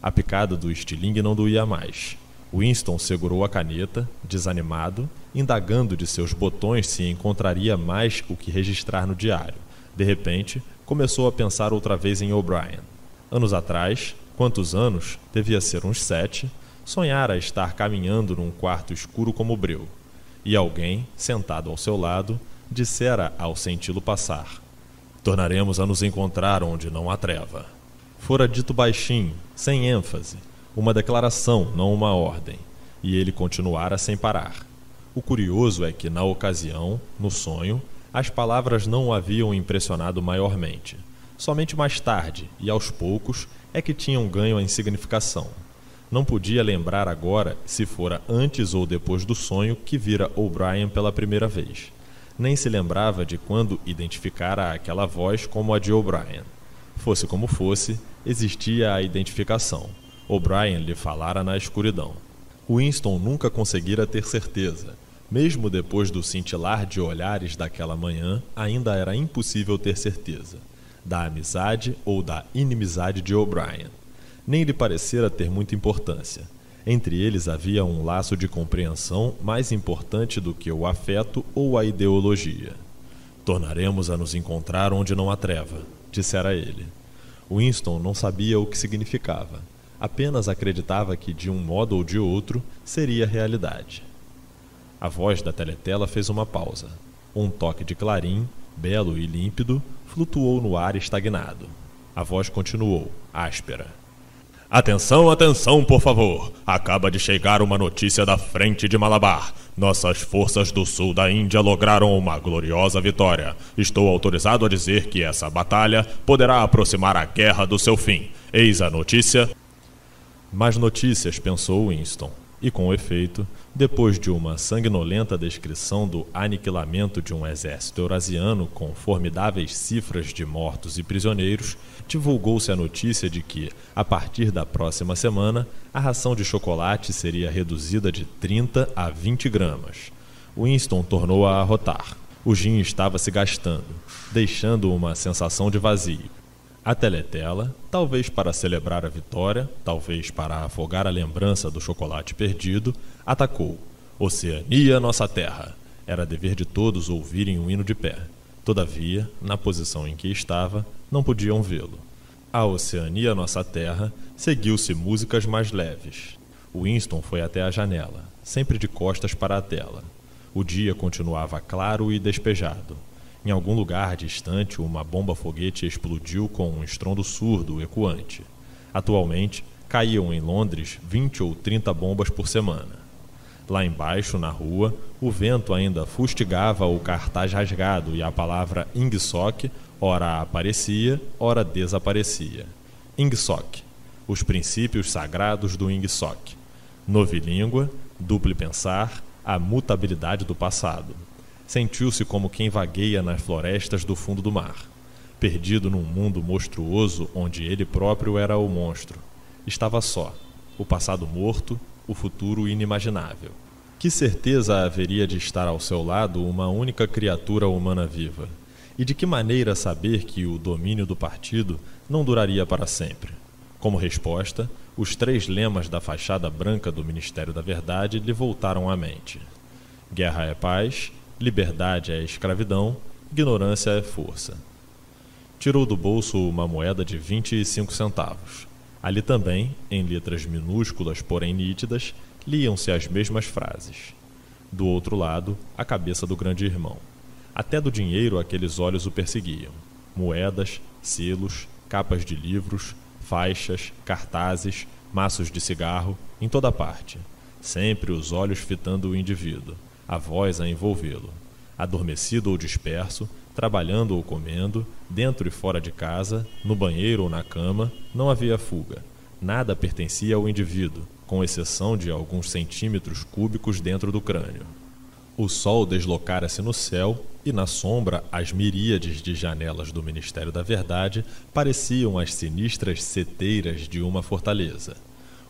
A picada do estilingue não doía mais. Winston segurou a caneta, desanimado, indagando de seus botões se encontraria mais o que registrar no diário. De repente, começou a pensar outra vez em O'Brien. Anos atrás, quantos anos? Devia ser uns sete. Sonhara estar caminhando num quarto escuro como breu. E alguém, sentado ao seu lado, dissera ao senti-lo passar: Tornaremos a nos encontrar onde não há treva. Fora dito baixinho, sem ênfase, uma declaração, não uma ordem, e ele continuara sem parar. O curioso é que, na ocasião, no sonho, as palavras não o haviam impressionado maiormente. Somente mais tarde, e aos poucos, é que tinham ganho em significação. Não podia lembrar agora se fora antes ou depois do sonho que vira O'Brien pela primeira vez. Nem se lembrava de quando identificara aquela voz como a de O'Brien. Fosse como fosse, existia a identificação. O'Brien lhe falara na escuridão. Winston nunca conseguira ter certeza. Mesmo depois do cintilar de olhares daquela manhã, ainda era impossível ter certeza da amizade ou da inimizade de O'Brien. Nem lhe parecera ter muita importância. Entre eles havia um laço de compreensão mais importante do que o afeto ou a ideologia. Tornaremos a nos encontrar onde não há treva, dissera ele. Winston não sabia o que significava apenas acreditava que, de um modo ou de outro, seria realidade. A voz da teletela fez uma pausa. Um toque de clarim, belo e límpido, flutuou no ar estagnado. A voz continuou, áspera. Atenção, atenção, por favor. Acaba de chegar uma notícia da frente de Malabar. Nossas forças do sul da Índia lograram uma gloriosa vitória. Estou autorizado a dizer que essa batalha poderá aproximar a guerra do seu fim. Eis a notícia mais notícias, pensou Winston. E com efeito, depois de uma sanguinolenta descrição do aniquilamento de um exército eurasiano com formidáveis cifras de mortos e prisioneiros, divulgou-se a notícia de que, a partir da próxima semana, a ração de chocolate seria reduzida de 30 a 20 gramas. Winston tornou a arrotar. O gin estava se gastando, deixando uma sensação de vazio. A teletela, talvez para celebrar a vitória, talvez para afogar a lembrança do chocolate perdido, atacou. Oceania, nossa terra. Era dever de todos ouvirem o hino de pé. Todavia, na posição em que estava, não podiam vê-lo. A Oceania, nossa terra, seguiu-se músicas mais leves. Winston foi até a janela, sempre de costas para a tela. O dia continuava claro e despejado. Em algum lugar distante, uma bomba-foguete explodiu com um estrondo surdo, ecoante. Atualmente, caíam em Londres 20 ou 30 bombas por semana. Lá embaixo, na rua, o vento ainda fustigava o cartaz rasgado e a palavra Ingsoc ora aparecia, ora desaparecia. Ingsoc, os princípios sagrados do Ingsoc. Novilíngua, duplo pensar, a mutabilidade do passado. Sentiu-se como quem vagueia nas florestas do fundo do mar, perdido num mundo monstruoso onde ele próprio era o monstro. Estava só, o passado morto, o futuro inimaginável. Que certeza haveria de estar ao seu lado uma única criatura humana viva? E de que maneira saber que o domínio do partido não duraria para sempre? Como resposta, os três lemas da fachada branca do Ministério da Verdade lhe voltaram à mente: Guerra é paz, liberdade é escravidão, ignorância é força. Tirou do bolso uma moeda de 25 centavos. Ali também, em letras minúsculas porém nítidas, liam-se as mesmas frases. Do outro lado, a cabeça do grande irmão. Até do dinheiro aqueles olhos o perseguiam. Moedas, selos, capas de livros, faixas, cartazes, maços de cigarro, em toda parte. Sempre os olhos fitando o indivíduo, a voz a envolvê-lo. Adormecido ou disperso, trabalhando ou comendo, dentro e fora de casa, no banheiro ou na cama, não havia fuga. Nada pertencia ao indivíduo, com exceção de alguns centímetros cúbicos dentro do crânio. O sol deslocara-se no céu e na sombra as miríades de janelas do Ministério da Verdade pareciam as sinistras seteiras de uma fortaleza.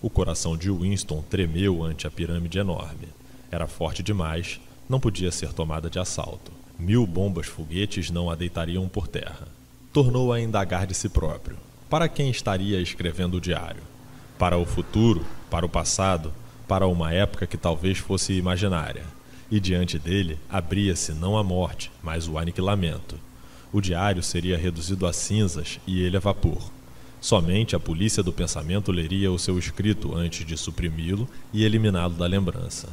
O coração de Winston tremeu ante a pirâmide enorme. Era forte demais, não podia ser tomada de assalto. Mil bombas foguetes não a deitariam por terra. Tornou a indagar de si próprio. Para quem estaria escrevendo o diário? Para o futuro? Para o passado? Para uma época que talvez fosse imaginária? e diante dele abria-se não a morte, mas o aniquilamento. O diário seria reduzido a cinzas e ele a vapor. Somente a polícia do pensamento leria o seu escrito antes de suprimi-lo e eliminá-lo da lembrança.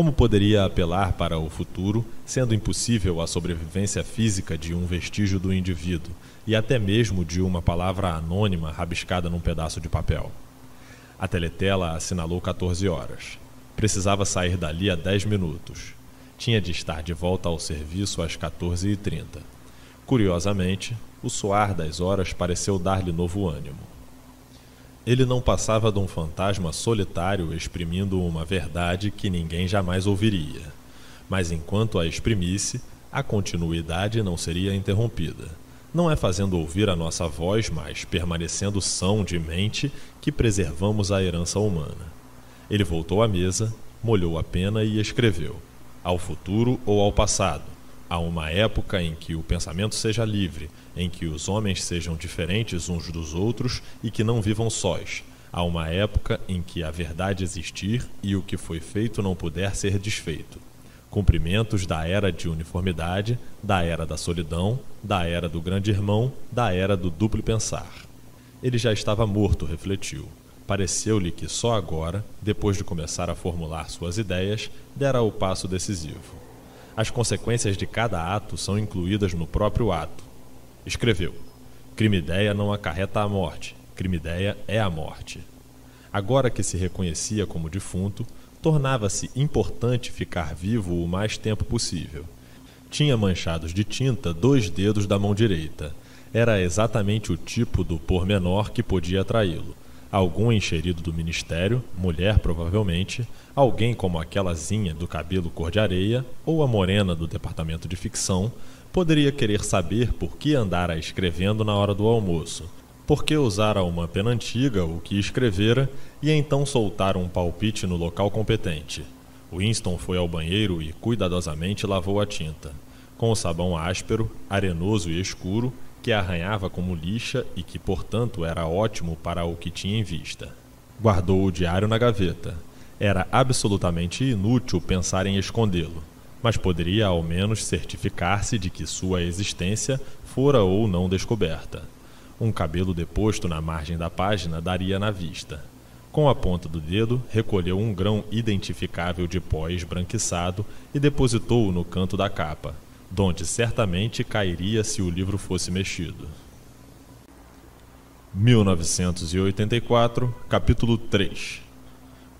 Como poderia apelar para o futuro, sendo impossível a sobrevivência física de um vestígio do indivíduo e até mesmo de uma palavra anônima rabiscada num pedaço de papel? A teletela assinalou 14 horas. Precisava sair dali a 10 minutos. Tinha de estar de volta ao serviço às 14h30. Curiosamente, o soar das horas pareceu dar-lhe novo ânimo. Ele não passava de um fantasma solitário exprimindo uma verdade que ninguém jamais ouviria. Mas enquanto a exprimisse, a continuidade não seria interrompida. Não é fazendo ouvir a nossa voz, mas permanecendo são de mente, que preservamos a herança humana. Ele voltou à mesa, molhou a pena e escreveu: Ao futuro ou ao passado, a uma época em que o pensamento seja livre, em que os homens sejam diferentes uns dos outros e que não vivam sós, a uma época em que a verdade existir e o que foi feito não puder ser desfeito. Cumprimentos da era de uniformidade, da era da solidão, da era do grande irmão, da era do duplo pensar. Ele já estava morto, refletiu. Pareceu-lhe que só agora, depois de começar a formular suas ideias, dera o passo decisivo. As consequências de cada ato são incluídas no próprio ato. Escreveu: Crime-ideia não acarreta a morte, crime-ideia é a morte. Agora que se reconhecia como defunto, tornava-se importante ficar vivo o mais tempo possível. Tinha manchados de tinta dois dedos da mão direita. Era exatamente o tipo do pormenor que podia atraí-lo algum encherido do ministério, mulher provavelmente, alguém como aquelazinha do cabelo cor de areia ou a morena do departamento de ficção, poderia querer saber por que andara escrevendo na hora do almoço, por que usara uma pena antiga, o que escrevera, e então soltar um palpite no local competente. Winston foi ao banheiro e cuidadosamente lavou a tinta. Com o sabão áspero, arenoso e escuro, que arranhava como lixa e que, portanto, era ótimo para o que tinha em vista. Guardou o diário na gaveta. Era absolutamente inútil pensar em escondê-lo, mas poderia ao menos certificar-se de que sua existência fora ou não descoberta. Um cabelo deposto na margem da página daria na vista. Com a ponta do dedo, recolheu um grão identificável de pó esbranquiçado e depositou-o no canto da capa, donde certamente cairia se o livro fosse mexido. 1984, capítulo 3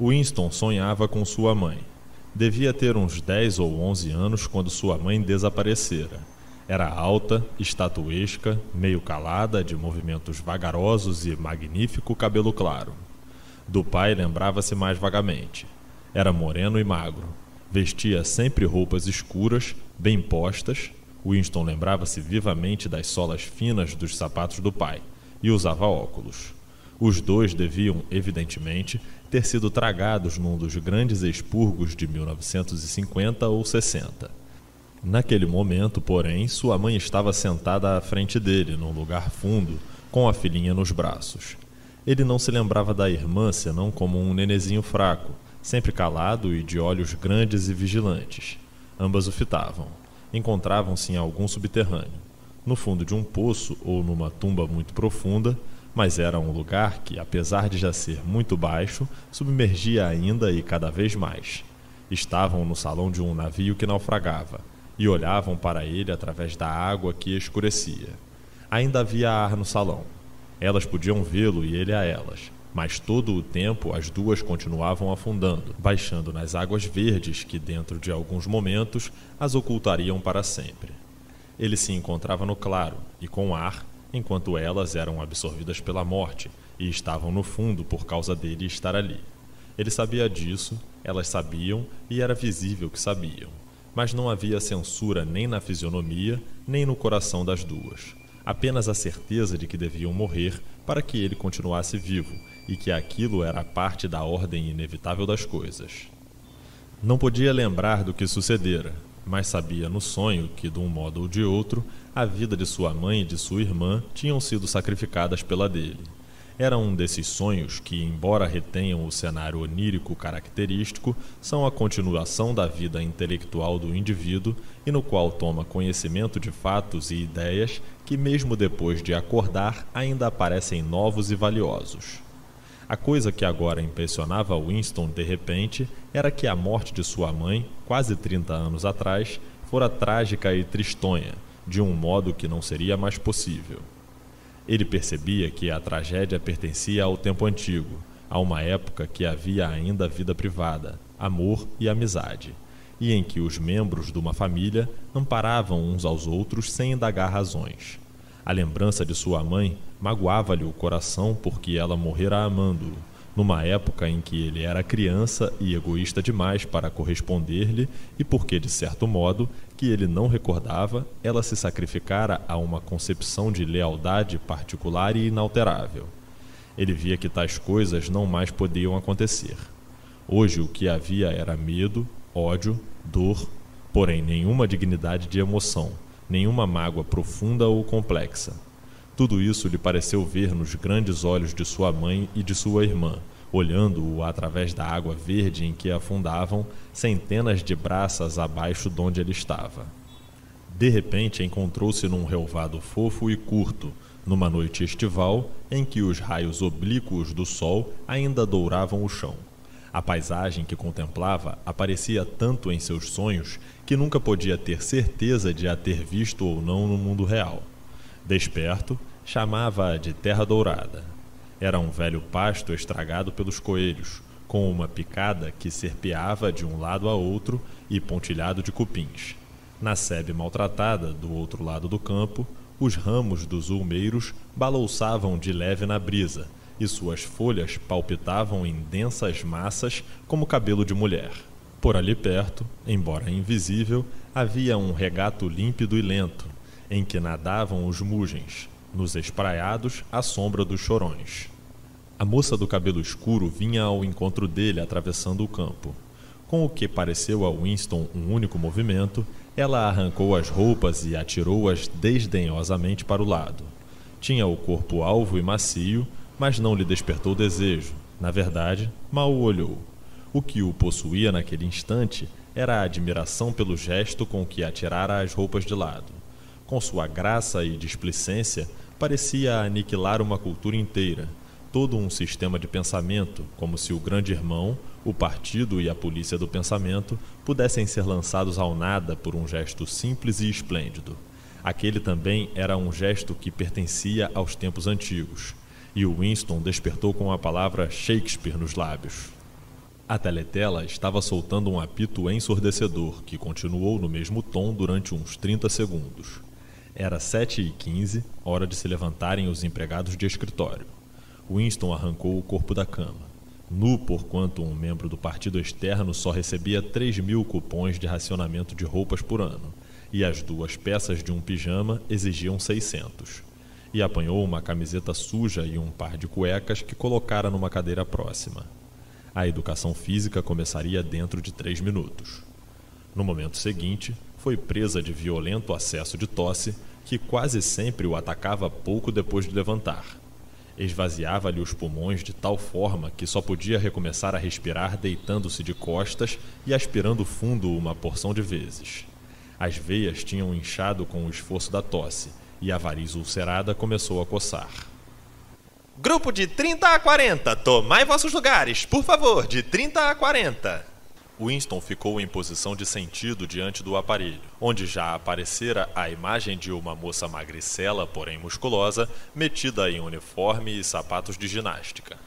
Winston sonhava com sua mãe. Devia ter uns 10 ou 11 anos quando sua mãe desaparecera. Era alta, estatuesca, meio calada, de movimentos vagarosos e magnífico cabelo claro. Do pai lembrava-se mais vagamente. Era moreno e magro. Vestia sempre roupas escuras, bem postas. Winston lembrava-se vivamente das solas finas dos sapatos do pai e usava óculos. Os dois deviam, evidentemente, ter sido tragados num dos grandes expurgos de 1950 ou 60. Naquele momento, porém, sua mãe estava sentada à frente dele, num lugar fundo, com a filhinha nos braços. Ele não se lembrava da irmã senão como um nenezinho fraco, sempre calado e de olhos grandes e vigilantes. Ambas o fitavam. Encontravam-se em algum subterrâneo, no fundo de um poço ou numa tumba muito profunda, mas era um lugar que, apesar de já ser muito baixo, submergia ainda e cada vez mais. Estavam no salão de um navio que naufragava e olhavam para ele através da água que escurecia. Ainda havia ar no salão, elas podiam vê-lo e ele a elas, mas todo o tempo as duas continuavam afundando, baixando nas águas verdes que, dentro de alguns momentos, as ocultariam para sempre. Ele se encontrava no claro e com ar, enquanto elas eram absorvidas pela morte e estavam no fundo por causa dele estar ali. Ele sabia disso, elas sabiam e era visível que sabiam, mas não havia censura nem na fisionomia nem no coração das duas apenas a certeza de que deviam morrer para que ele continuasse vivo e que aquilo era parte da ordem inevitável das coisas. Não podia lembrar do que sucedera, mas sabia no sonho que, de um modo ou de outro, a vida de sua mãe e de sua irmã tinham sido sacrificadas pela dele. Era um desses sonhos que, embora retenham o cenário onírico característico, são a continuação da vida intelectual do indivíduo e no qual toma conhecimento de fatos e ideias que, mesmo depois de acordar, ainda aparecem novos e valiosos. A coisa que agora impressionava Winston de repente era que a morte de sua mãe, quase 30 anos atrás, fora trágica e tristonha, de um modo que não seria mais possível. Ele percebia que a tragédia pertencia ao tempo antigo, a uma época que havia ainda vida privada, amor e amizade, e em que os membros de uma família amparavam uns aos outros sem indagar razões. A lembrança de sua mãe magoava-lhe o coração porque ela morrera amando-o, numa época em que ele era criança e egoísta demais para corresponder-lhe e porque, de certo modo, que ele não recordava, ela se sacrificara a uma concepção de lealdade particular e inalterável. Ele via que tais coisas não mais podiam acontecer. Hoje o que havia era medo, ódio, dor, porém nenhuma dignidade de emoção, nenhuma mágoa profunda ou complexa. Tudo isso lhe pareceu ver nos grandes olhos de sua mãe e de sua irmã, olhando-o através da água verde em que afundavam centenas de braças abaixo de onde ele estava. De repente encontrou-se num relvado fofo e curto, numa noite estival em que os raios oblíquos do sol ainda douravam o chão. A paisagem que contemplava aparecia tanto em seus sonhos que nunca podia ter certeza de a ter visto ou não no mundo real. Desperto, chamava-a de Terra Dourada. Era um velho pasto estragado pelos coelhos, com uma picada que serpeava de um lado a outro e pontilhado de cupins. Na sebe maltratada, do outro lado do campo, os ramos dos ulmeiros balouçavam de leve na brisa, e suas folhas palpitavam em densas massas como cabelo de mulher. Por ali perto, embora invisível, havia um regato límpido e lento, em que nadavam os mugens, nos espraiados à sombra dos chorões. A moça do cabelo escuro vinha ao encontro dele atravessando o campo. Com o que pareceu a Winston um único movimento, ela arrancou as roupas e atirou-as desdenhosamente para o lado. Tinha o corpo alvo e macio, mas não lhe despertou desejo. Na verdade, mal o olhou. O que o possuía naquele instante era a admiração pelo gesto com que atirara as roupas de lado. Com sua graça e displicência, parecia aniquilar uma cultura inteira, todo um sistema de pensamento, como se o grande irmão, o partido e a polícia do pensamento pudessem ser lançados ao nada por um gesto simples e esplêndido. Aquele também era um gesto que pertencia aos tempos antigos, e o Winston despertou com a palavra Shakespeare nos lábios. A teletela estava soltando um apito ensurdecedor que continuou no mesmo tom durante uns 30 segundos. Era sete e quinze, hora de se levantarem os empregados de escritório. Winston arrancou o corpo da cama. Nu porquanto um membro do partido externo só recebia 3 mil cupons de racionamento de roupas por ano, e as duas peças de um pijama exigiam 600. E apanhou uma camiseta suja e um par de cuecas que colocara numa cadeira próxima. A educação física começaria dentro de três minutos. No momento seguinte, foi presa de violento acesso de tosse que quase sempre o atacava pouco depois de levantar Esvaziava-lhe os pulmões de tal forma que só podia recomeçar a respirar deitando-se de costas e aspirando fundo uma porção de vezes. As veias tinham inchado com o esforço da tosse e a variz ulcerada começou a coçar. Grupo de 30 a 40, tomai vossos lugares, por favor, de 30 a 40. Winston ficou em posição de sentido diante do aparelho, onde já aparecera a imagem de uma moça magricela, porém musculosa, metida em uniforme e sapatos de ginástica.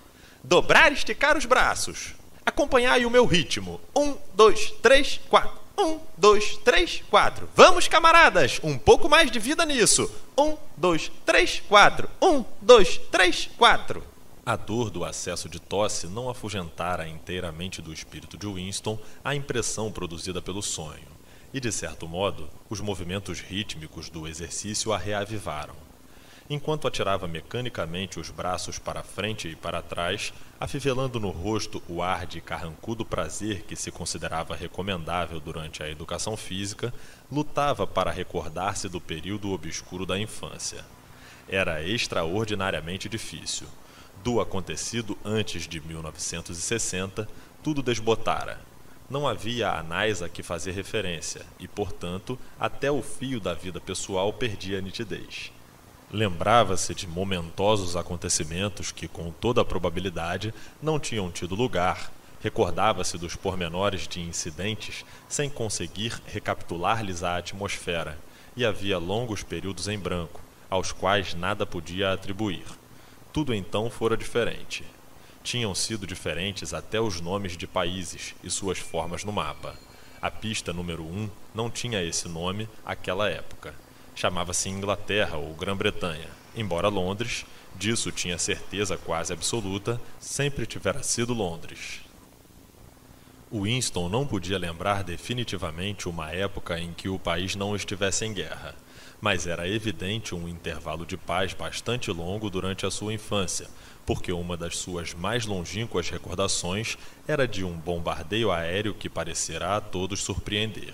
Dobrar e esticar os braços. Acompanhai o meu ritmo. Um, dois, três, quatro. Um, dois, três, quatro. Vamos, camaradas! Um pouco mais de vida nisso. Um, dois, três, quatro. Um, dois, três, quatro. A dor do acesso de tosse não afugentara inteiramente do espírito de Winston a impressão produzida pelo sonho, e, de certo modo, os movimentos rítmicos do exercício a reavivaram. Enquanto atirava mecanicamente os braços para frente e para trás, afivelando no rosto o ar de carrancudo prazer que se considerava recomendável durante a educação física, lutava para recordar-se do período obscuro da infância. Era extraordinariamente difícil do acontecido antes de 1960, tudo desbotara. Não havia anais a que fazer referência e, portanto, até o fio da vida pessoal perdia a nitidez. Lembrava-se de momentosos acontecimentos que, com toda probabilidade, não tinham tido lugar. Recordava-se dos pormenores de incidentes sem conseguir recapitular-lhes a atmosfera, e havia longos períodos em branco, aos quais nada podia atribuir. Tudo então fora diferente. Tinham sido diferentes até os nomes de países e suas formas no mapa. A pista número 1 um não tinha esse nome àquela época. Chamava-se Inglaterra ou Grã-Bretanha, embora Londres, disso tinha certeza quase absoluta, sempre tivera sido Londres. Winston não podia lembrar definitivamente uma época em que o país não estivesse em guerra mas era evidente um intervalo de paz bastante longo durante a sua infância, porque uma das suas mais longínquas recordações era de um bombardeio aéreo que parecerá a todos surpreender.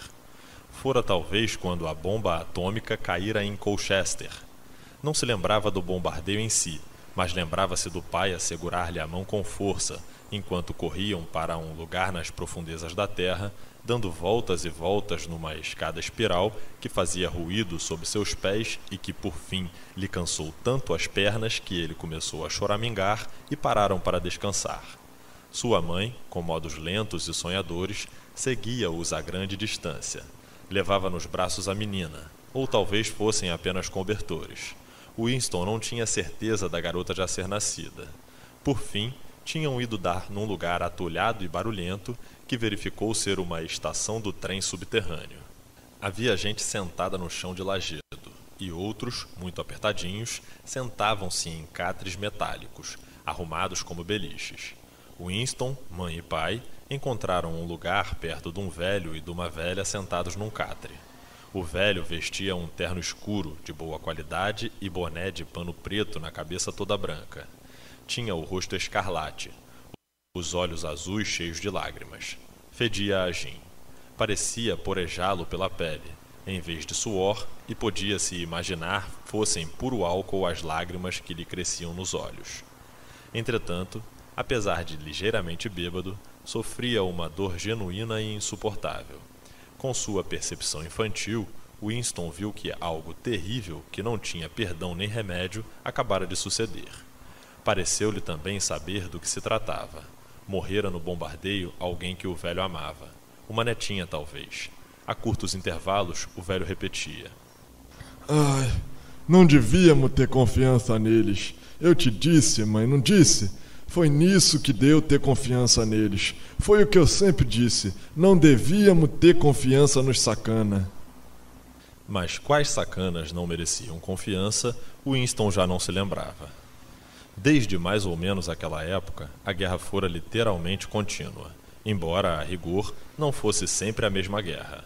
Fora talvez quando a bomba atômica caíra em Colchester. Não se lembrava do bombardeio em si, mas lembrava-se do pai a segurar-lhe a mão com força, enquanto corriam para um lugar nas profundezas da terra, dando voltas e voltas numa escada espiral que fazia ruído sob seus pés e que por fim lhe cansou tanto as pernas que ele começou a choramingar e pararam para descansar. Sua mãe, com modos lentos e sonhadores, seguia-os a grande distância. Levava nos braços a menina, ou talvez fossem apenas cobertores. Winston não tinha certeza da garota já ser nascida. Por fim, tinham ido dar num lugar atulhado e barulhento que verificou ser uma estação do trem subterrâneo. Havia gente sentada no chão de lajedo, e outros, muito apertadinhos, sentavam-se em catres metálicos, arrumados como beliches. Winston, mãe e pai encontraram um lugar perto de um velho e de uma velha sentados num catre. O velho vestia um terno escuro, de boa qualidade, e boné de pano preto na cabeça toda branca. Tinha o rosto escarlate, os olhos azuis cheios de lágrimas. Fedia a gin. Parecia porejá-lo pela pele, em vez de suor, e podia-se imaginar fossem puro álcool as lágrimas que lhe cresciam nos olhos. Entretanto, apesar de ligeiramente bêbado, sofria uma dor genuína e insuportável. Com sua percepção infantil, Winston viu que algo terrível, que não tinha perdão nem remédio, acabara de suceder Pareceu-lhe também saber do que se tratava. Morrera no bombardeio alguém que o velho amava. Uma netinha, talvez. A curtos intervalos, o velho repetia: Ai, não devíamos ter confiança neles. Eu te disse, mãe, não disse? Foi nisso que deu ter confiança neles. Foi o que eu sempre disse. Não devíamos ter confiança nos sacana. Mas quais sacanas não mereciam confiança, Winston já não se lembrava. Desde mais ou menos aquela época, a guerra fora literalmente contínua, embora, a rigor, não fosse sempre a mesma guerra.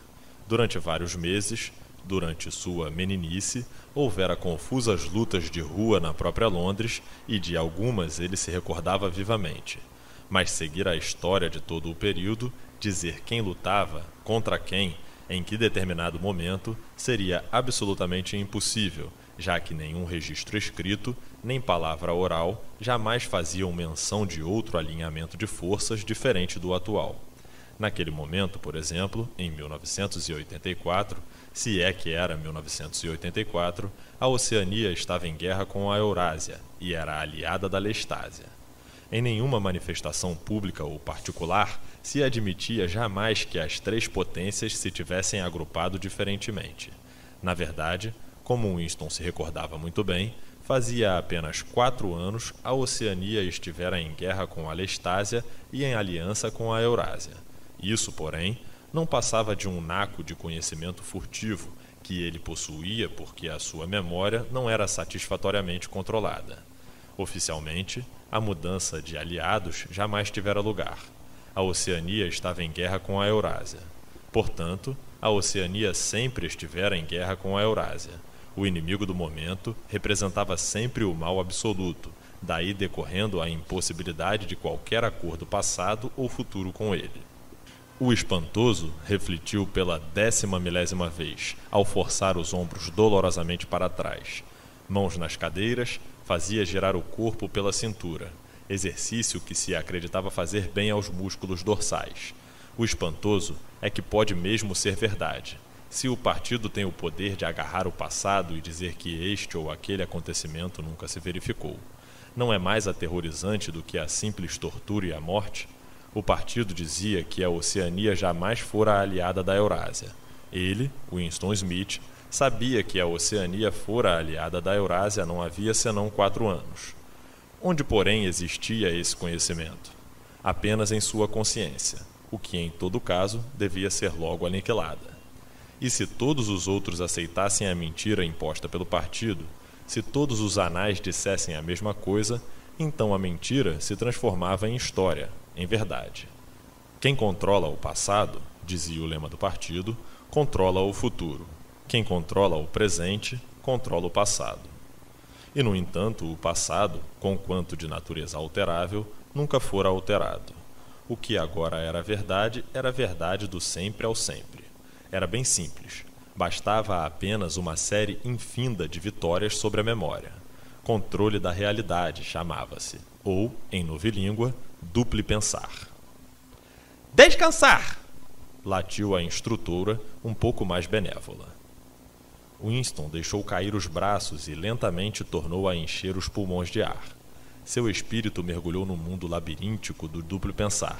Durante vários meses, durante sua meninice, houvera confusas lutas de rua na própria Londres e de algumas ele se recordava vivamente. Mas seguir a história de todo o período, dizer quem lutava, contra quem, em que determinado momento, seria absolutamente impossível, já que nenhum registro escrito, nem palavra oral, jamais faziam menção de outro alinhamento de forças diferente do atual. Naquele momento, por exemplo, em 1984, se é que era 1984, a Oceania estava em guerra com a Eurásia e era aliada da Lestásia. Em nenhuma manifestação pública ou particular se admitia jamais que as três potências se tivessem agrupado diferentemente. Na verdade, como Winston se recordava muito bem, fazia apenas quatro anos a Oceania estivera em guerra com a Lestásia e em aliança com a Eurásia. Isso, porém, não passava de um naco de conhecimento furtivo que ele possuía porque a sua memória não era satisfatoriamente controlada. Oficialmente, a mudança de aliados jamais tivera lugar. A Oceania estava em guerra com a Eurásia. Portanto, a Oceania sempre estivera em guerra com a Eurásia. O inimigo do momento representava sempre o mal absoluto, daí decorrendo a impossibilidade de qualquer acordo passado ou futuro com ele. O espantoso refletiu pela décima milésima vez, ao forçar os ombros dolorosamente para trás. Mãos nas cadeiras, fazia girar o corpo pela cintura, exercício que se acreditava fazer bem aos músculos dorsais. O espantoso é que pode mesmo ser verdade. Se o partido tem o poder de agarrar o passado e dizer que este ou aquele acontecimento nunca se verificou, não é mais aterrorizante do que a simples tortura e a morte? O partido dizia que a Oceania jamais fora aliada da Eurásia. Ele, Winston Smith, sabia que a Oceania fora aliada da Eurásia não havia senão quatro anos. Onde, porém, existia esse conhecimento? Apenas em sua consciência, o que, em todo caso, devia ser logo aniquilada. E se todos os outros aceitassem a mentira imposta pelo partido, se todos os anais dissessem a mesma coisa, então a mentira se transformava em história, em verdade. Quem controla o passado, dizia o lema do partido, controla o futuro. Quem controla o presente, controla o passado. E, no entanto, o passado, conquanto de natureza alterável, nunca fora alterado. O que agora era verdade, era verdade do sempre ao sempre. Era bem simples. Bastava apenas uma série infinda de vitórias sobre a memória. Controle da realidade chamava-se, ou, em novilíngua, duple pensar. Descansar! latiu a instrutora, um pouco mais benévola. Winston deixou cair os braços e lentamente tornou a encher os pulmões de ar. Seu espírito mergulhou no mundo labiríntico do duplo pensar.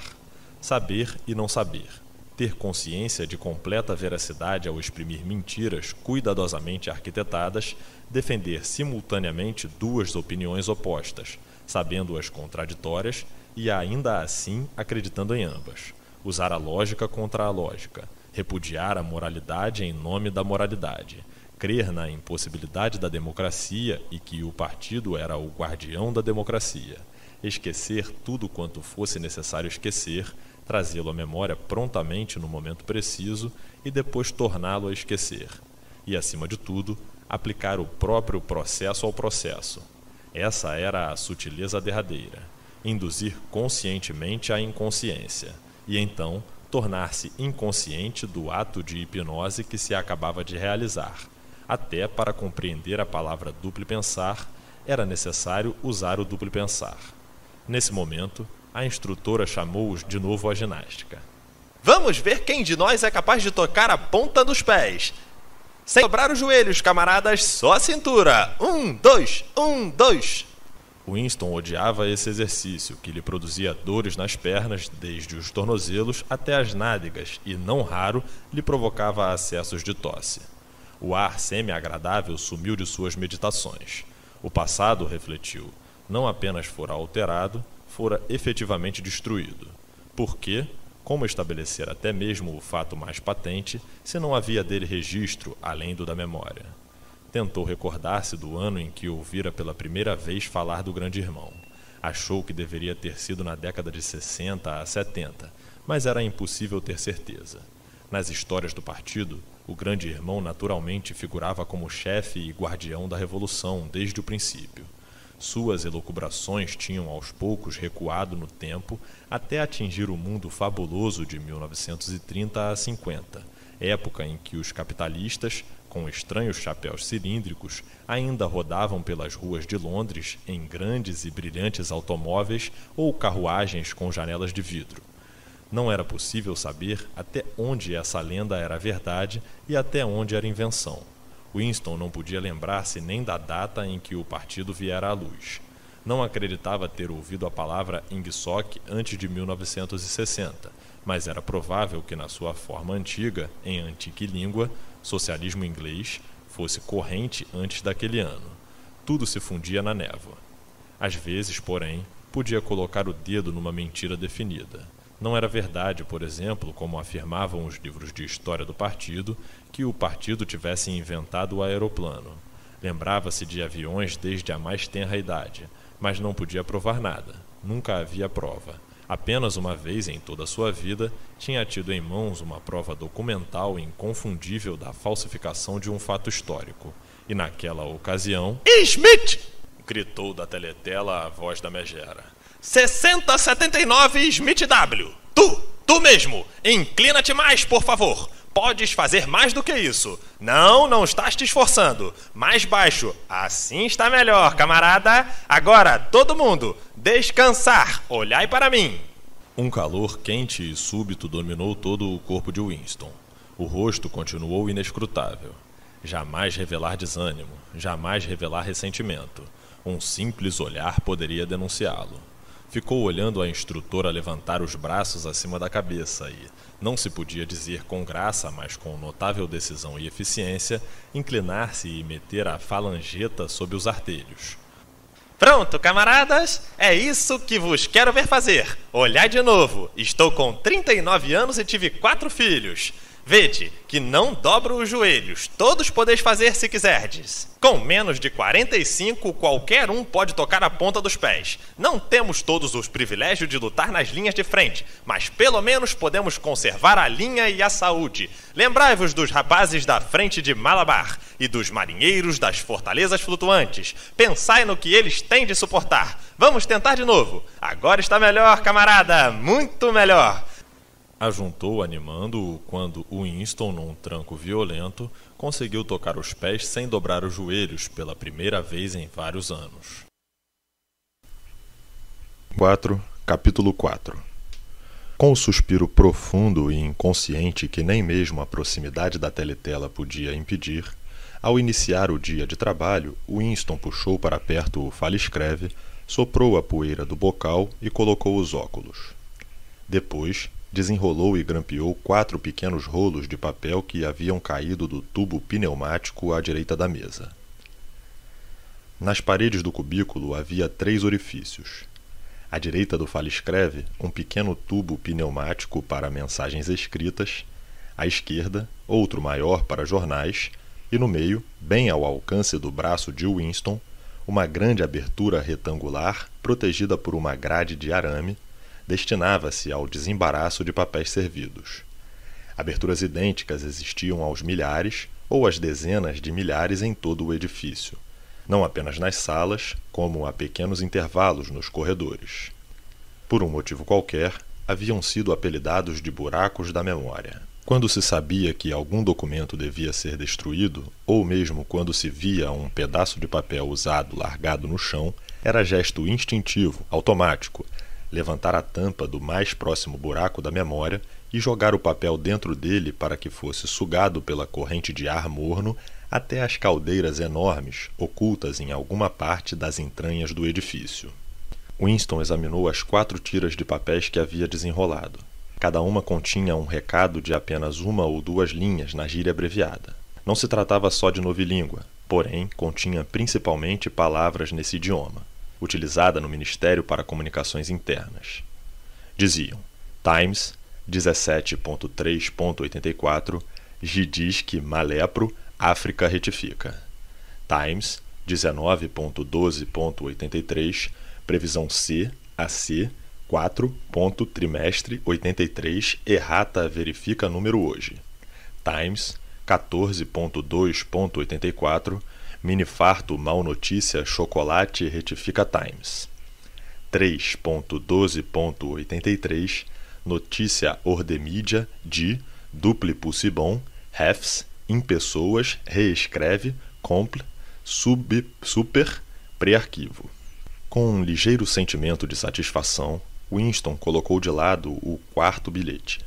Saber e não saber. Ter consciência de completa veracidade ao exprimir mentiras cuidadosamente arquitetadas, defender simultaneamente duas opiniões opostas, sabendo-as contraditórias e ainda assim acreditando em ambas. Usar a lógica contra a lógica, repudiar a moralidade em nome da moralidade, crer na impossibilidade da democracia e que o partido era o guardião da democracia, esquecer tudo quanto fosse necessário esquecer, trazê-lo à memória prontamente no momento preciso e depois torná-lo a esquecer. E, acima de tudo, aplicar o próprio processo ao processo. Essa era a sutileza derradeira induzir conscientemente a inconsciência, e então tornar-se inconsciente do ato de hipnose que se acabava de realizar. Até para compreender a palavra duplo pensar, era necessário usar o duplo pensar. Nesse momento, a instrutora chamou-os de novo à ginástica. Vamos ver quem de nós é capaz de tocar a ponta dos pés. Sem dobrar os joelhos, camaradas, só a cintura. Um, dois, um, dois. Winston odiava esse exercício, que lhe produzia dores nas pernas, desde os tornozelos até as nádegas, e, não raro, lhe provocava acessos de tosse. O ar semi-agradável sumiu de suas meditações. O passado, refletiu, não apenas fora alterado, fora efetivamente destruído. Porque, como estabelecer até mesmo o fato mais patente, se não havia dele registro além do da memória? Tentou recordar-se do ano em que ouvira pela primeira vez falar do grande irmão. Achou que deveria ter sido na década de 60 a 70, mas era impossível ter certeza. Nas histórias do partido, o grande irmão naturalmente figurava como chefe e guardião da revolução desde o princípio. Suas elucubrações tinham aos poucos recuado no tempo até atingir o mundo fabuloso de 1930 a 50, época em que os capitalistas, com estranhos chapéus cilíndricos, ainda rodavam pelas ruas de Londres em grandes e brilhantes automóveis ou carruagens com janelas de vidro. Não era possível saber até onde essa lenda era verdade e até onde era invenção. Winston não podia lembrar-se nem da data em que o partido viera à luz. Não acreditava ter ouvido a palavra Ingsoc antes de 1960, mas era provável que, na sua forma antiga, em antique língua, socialismo inglês, fosse corrente antes daquele ano. Tudo se fundia na névoa. Às vezes, porém, podia colocar o dedo numa mentira definida. Não era verdade, por exemplo, como afirmavam os livros de história do partido, que o partido tivesse inventado o aeroplano. Lembrava-se de aviões desde a mais tenra idade, mas não podia provar nada. Nunca havia prova. Apenas uma vez em toda a sua vida tinha tido em mãos uma prova documental inconfundível da falsificação de um fato histórico. E naquela ocasião. Smith! gritou da teletela a voz da megera. 6079 Smith W. Tu, tu mesmo! Inclina-te mais, por favor! Podes fazer mais do que isso. Não, não estás te esforçando. Mais baixo. Assim está melhor, camarada. Agora, todo mundo, descansar. Olhai para mim. Um calor quente e súbito dominou todo o corpo de Winston. O rosto continuou inescrutável. Jamais revelar desânimo, jamais revelar ressentimento. Um simples olhar poderia denunciá-lo. Ficou olhando a instrutora levantar os braços acima da cabeça e, não se podia dizer com graça, mas com notável decisão e eficiência, inclinar-se e meter a falangeta sob os artelhos. Pronto, camaradas, é isso que vos quero ver fazer. Olhai de novo. Estou com 39 anos e tive quatro filhos. Vede que não dobro os joelhos, todos podeis fazer se quiserdes. Com menos de 45, qualquer um pode tocar a ponta dos pés. Não temos todos os privilégios de lutar nas linhas de frente, mas pelo menos podemos conservar a linha e a saúde. Lembrai-vos dos rapazes da frente de Malabar e dos marinheiros das fortalezas flutuantes. Pensai no que eles têm de suportar. Vamos tentar de novo. Agora está melhor, camarada, muito melhor ajuntou animando-o quando Winston, num tranco violento, conseguiu tocar os pés sem dobrar os joelhos pela primeira vez em vários anos. 4. Capítulo 4 Com o suspiro profundo e inconsciente que nem mesmo a proximidade da teletela podia impedir, ao iniciar o dia de trabalho, Winston puxou para perto o fale-escreve, soprou a poeira do bocal e colocou os óculos. Depois, desenrolou e grampeou quatro pequenos rolos de papel que haviam caído do tubo pneumático à direita da mesa. Nas paredes do cubículo havia três orifícios. À direita do fale-escreve, um pequeno tubo pneumático para mensagens escritas, à esquerda, outro maior para jornais, e no meio, bem ao alcance do braço de Winston, uma grande abertura retangular protegida por uma grade de arame destinava-se ao desembaraço de papéis servidos. Aberturas idênticas existiam aos milhares ou às dezenas de milhares em todo o edifício, não apenas nas salas, como a pequenos intervalos nos corredores. Por um motivo qualquer, haviam sido apelidados de buracos da memória. Quando se sabia que algum documento devia ser destruído, ou mesmo quando se via um pedaço de papel usado largado no chão, era gesto instintivo, automático, levantar a tampa do mais próximo buraco da memória e jogar o papel dentro dele para que fosse sugado pela corrente de ar morno até as caldeiras enormes ocultas em alguma parte das entranhas do edifício. Winston examinou as quatro tiras de papéis que havia desenrolado. Cada uma continha um recado de apenas uma ou duas linhas na gíria abreviada. Não se tratava só de novilíngua, porém continha principalmente palavras nesse idioma, utilizada no Ministério para Comunicações Internas. Diziam Times 17.3.84 Gidisk Malepro África retifica. Times 19.12.83 Previsão C a C 4. Trimestre 83 Errata verifica número hoje. Times 14.2.84 Minifarto mal notícia chocolate retifica Times. 3.12.83 Notícia ordemídia de duple bom refs em pessoas reescreve comple sub super pré-arquivo. Com um ligeiro sentimento de satisfação, Winston colocou de lado o quarto bilhete.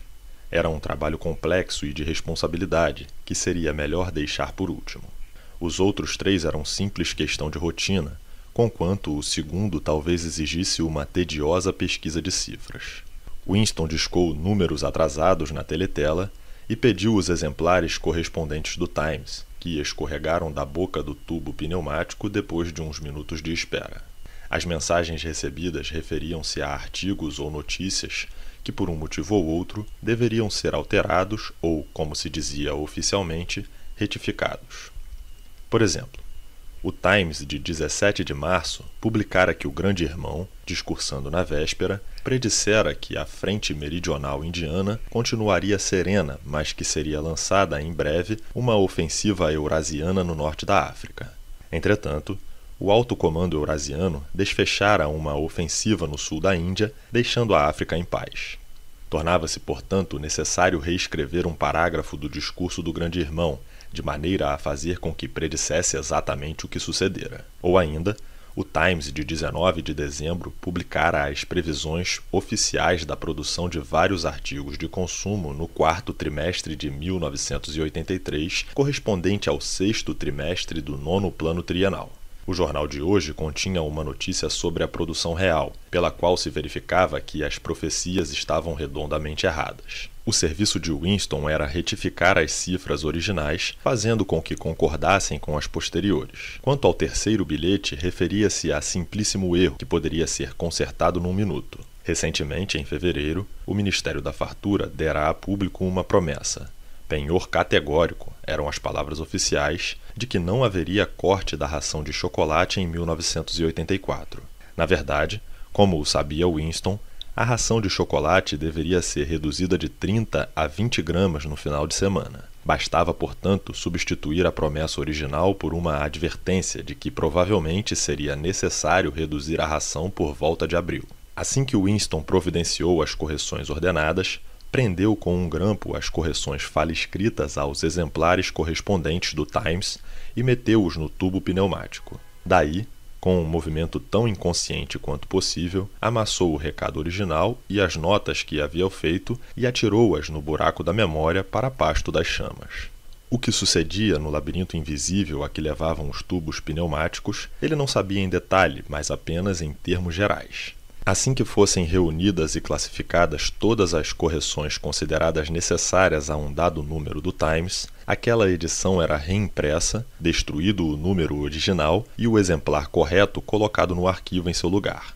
Era um trabalho complexo e de responsabilidade que seria melhor deixar por último. Os outros três eram simples questão de rotina, conquanto o segundo talvez exigisse uma tediosa pesquisa de cifras. Winston discou números atrasados na teletela e pediu os exemplares correspondentes do Times, que escorregaram da boca do tubo pneumático depois de uns minutos de espera. As mensagens recebidas referiam-se a artigos ou notícias que, por um motivo ou outro, deveriam ser alterados ou, como se dizia oficialmente, retificados. Por exemplo, o Times de 17 de março publicara que o Grande Irmão, discursando na véspera, predissera que a frente meridional indiana continuaria serena, mas que seria lançada em breve uma ofensiva eurasiana no norte da África. Entretanto, o alto comando eurasiano desfechara uma ofensiva no sul da Índia, deixando a África em paz. Tornava-se, portanto, necessário reescrever um parágrafo do discurso do Grande Irmão, de maneira a fazer com que predissesse exatamente o que sucedera. Ou ainda, o Times de 19 de dezembro publicara as previsões oficiais da produção de vários artigos de consumo no quarto trimestre de 1983, correspondente ao sexto trimestre do nono plano trienal. O jornal de hoje continha uma notícia sobre a produção real, pela qual se verificava que as profecias estavam redondamente erradas. O serviço de Winston era retificar as cifras originais, fazendo com que concordassem com as posteriores. Quanto ao terceiro bilhete, referia-se a simplíssimo erro que poderia ser consertado num minuto. Recentemente, em fevereiro, o Ministério da Fartura dera a público uma promessa penhor categórico eram as palavras oficiais de que não haveria corte da ração de chocolate em 1984. Na verdade, como o sabia Winston, a ração de chocolate deveria ser reduzida de 30 a 20 gramas no final de semana. Bastava, portanto, substituir a promessa original por uma advertência de que provavelmente seria necessário reduzir a ração por volta de abril. Assim que Winston providenciou as correções ordenadas, prendeu com um grampo as correções fala-escritas aos exemplares correspondentes do Times e meteu-os no tubo pneumático. Daí, com um movimento tão inconsciente quanto possível, amassou o recado original e as notas que havia feito e atirou-as no buraco da memória para pasto das chamas. O que sucedia no labirinto invisível a que levavam os tubos pneumáticos, ele não sabia em detalhe, mas apenas em termos gerais. Assim que fossem reunidas e classificadas todas as correções consideradas necessárias a um dado número do Times, aquela edição era reimpressa, destruído o número original e o exemplar correto colocado no arquivo em seu lugar.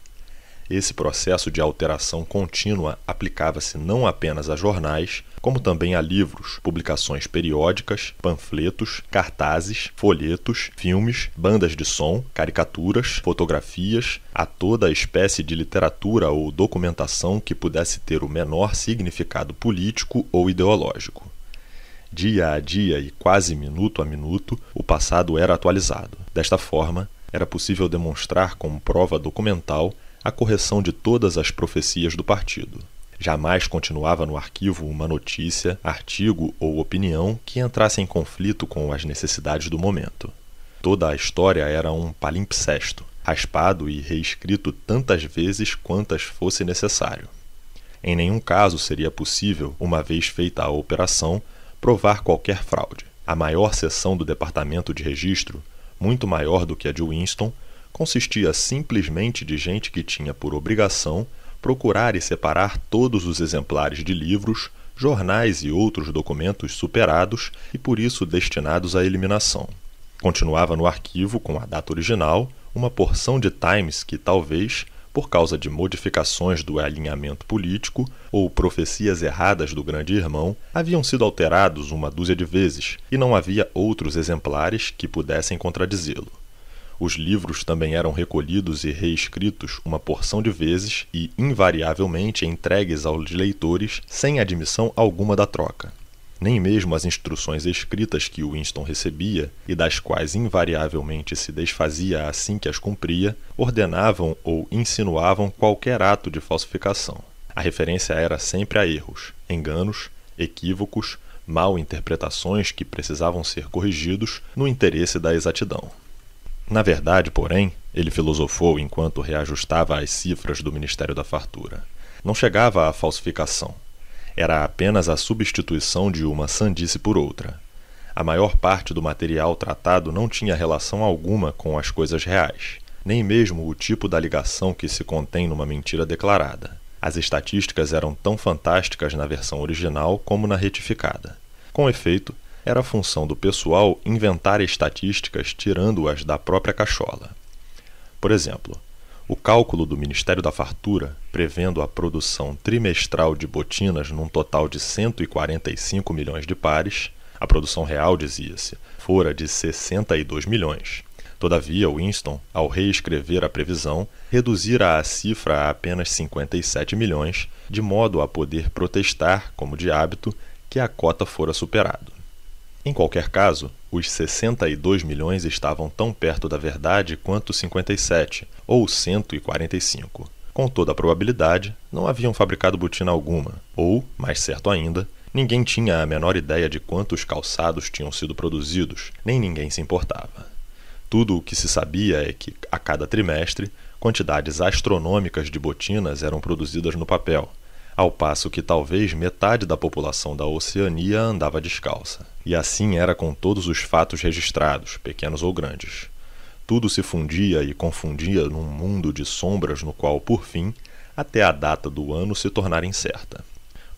Esse processo de alteração contínua aplicava-se não apenas a jornais, como também a livros, publicações periódicas, panfletos, cartazes, folhetos, filmes, bandas de som, caricaturas, fotografias, a toda a espécie de literatura ou documentação que pudesse ter o menor significado político ou ideológico. Dia a dia e quase minuto a minuto, o passado era atualizado. Desta forma, era possível demonstrar como prova documental a correção de todas as profecias do partido. Jamais continuava no arquivo uma notícia, artigo ou opinião que entrasse em conflito com as necessidades do momento. Toda a história era um palimpsesto, raspado e reescrito tantas vezes quantas fosse necessário. Em nenhum caso seria possível, uma vez feita a operação, provar qualquer fraude. A maior seção do departamento de registro, muito maior do que a de Winston, consistia simplesmente de gente que tinha por obrigação procurar e separar todos os exemplares de livros, jornais e outros documentos superados e por isso destinados à eliminação. Continuava no arquivo com a data original uma porção de Times que talvez, por causa de modificações do alinhamento político ou profecias erradas do grande irmão, haviam sido alterados uma dúzia de vezes e não havia outros exemplares que pudessem contradizê-lo. Os livros também eram recolhidos e reescritos uma porção de vezes e, invariavelmente, entregues aos leitores sem admissão alguma da troca. Nem mesmo as instruções escritas que Winston recebia, e das quais invariavelmente se desfazia assim que as cumpria, ordenavam ou insinuavam qualquer ato de falsificação. A referência era sempre a erros, enganos, equívocos, mal interpretações que precisavam ser corrigidos no interesse da exatidão. Na verdade, porém, ele filosofou enquanto reajustava as cifras do Ministério da Fartura. Não chegava à falsificação. Era apenas a substituição de uma sandice por outra. A maior parte do material tratado não tinha relação alguma com as coisas reais, nem mesmo o tipo da ligação que se contém numa mentira declarada. As estatísticas eram tão fantásticas na versão original como na retificada. Com efeito, era função do pessoal inventar estatísticas tirando-as da própria cachola. Por exemplo, o cálculo do Ministério da Fartura, prevendo a produção trimestral de botinas num total de 145 milhões de pares, a produção real, dizia-se, fora de 62 milhões. Todavia, Winston, ao reescrever a previsão, reduzira a cifra a apenas 57 milhões, de modo a poder protestar, como de hábito, que a cota fora superado. Em qualquer caso, os 62 milhões estavam tão perto da verdade quanto 57, ou 145. Com toda a probabilidade, não haviam fabricado botina alguma, ou, mais certo ainda, ninguém tinha a menor ideia de quantos calçados tinham sido produzidos, nem ninguém se importava. Tudo o que se sabia é que, a cada trimestre, quantidades astronômicas de botinas eram produzidas no papel, ao passo que talvez metade da população da Oceania andava descalça. E assim era com todos os fatos registrados, pequenos ou grandes. Tudo se fundia e confundia num mundo de sombras no qual, por fim, até a data do ano se tornara incerta.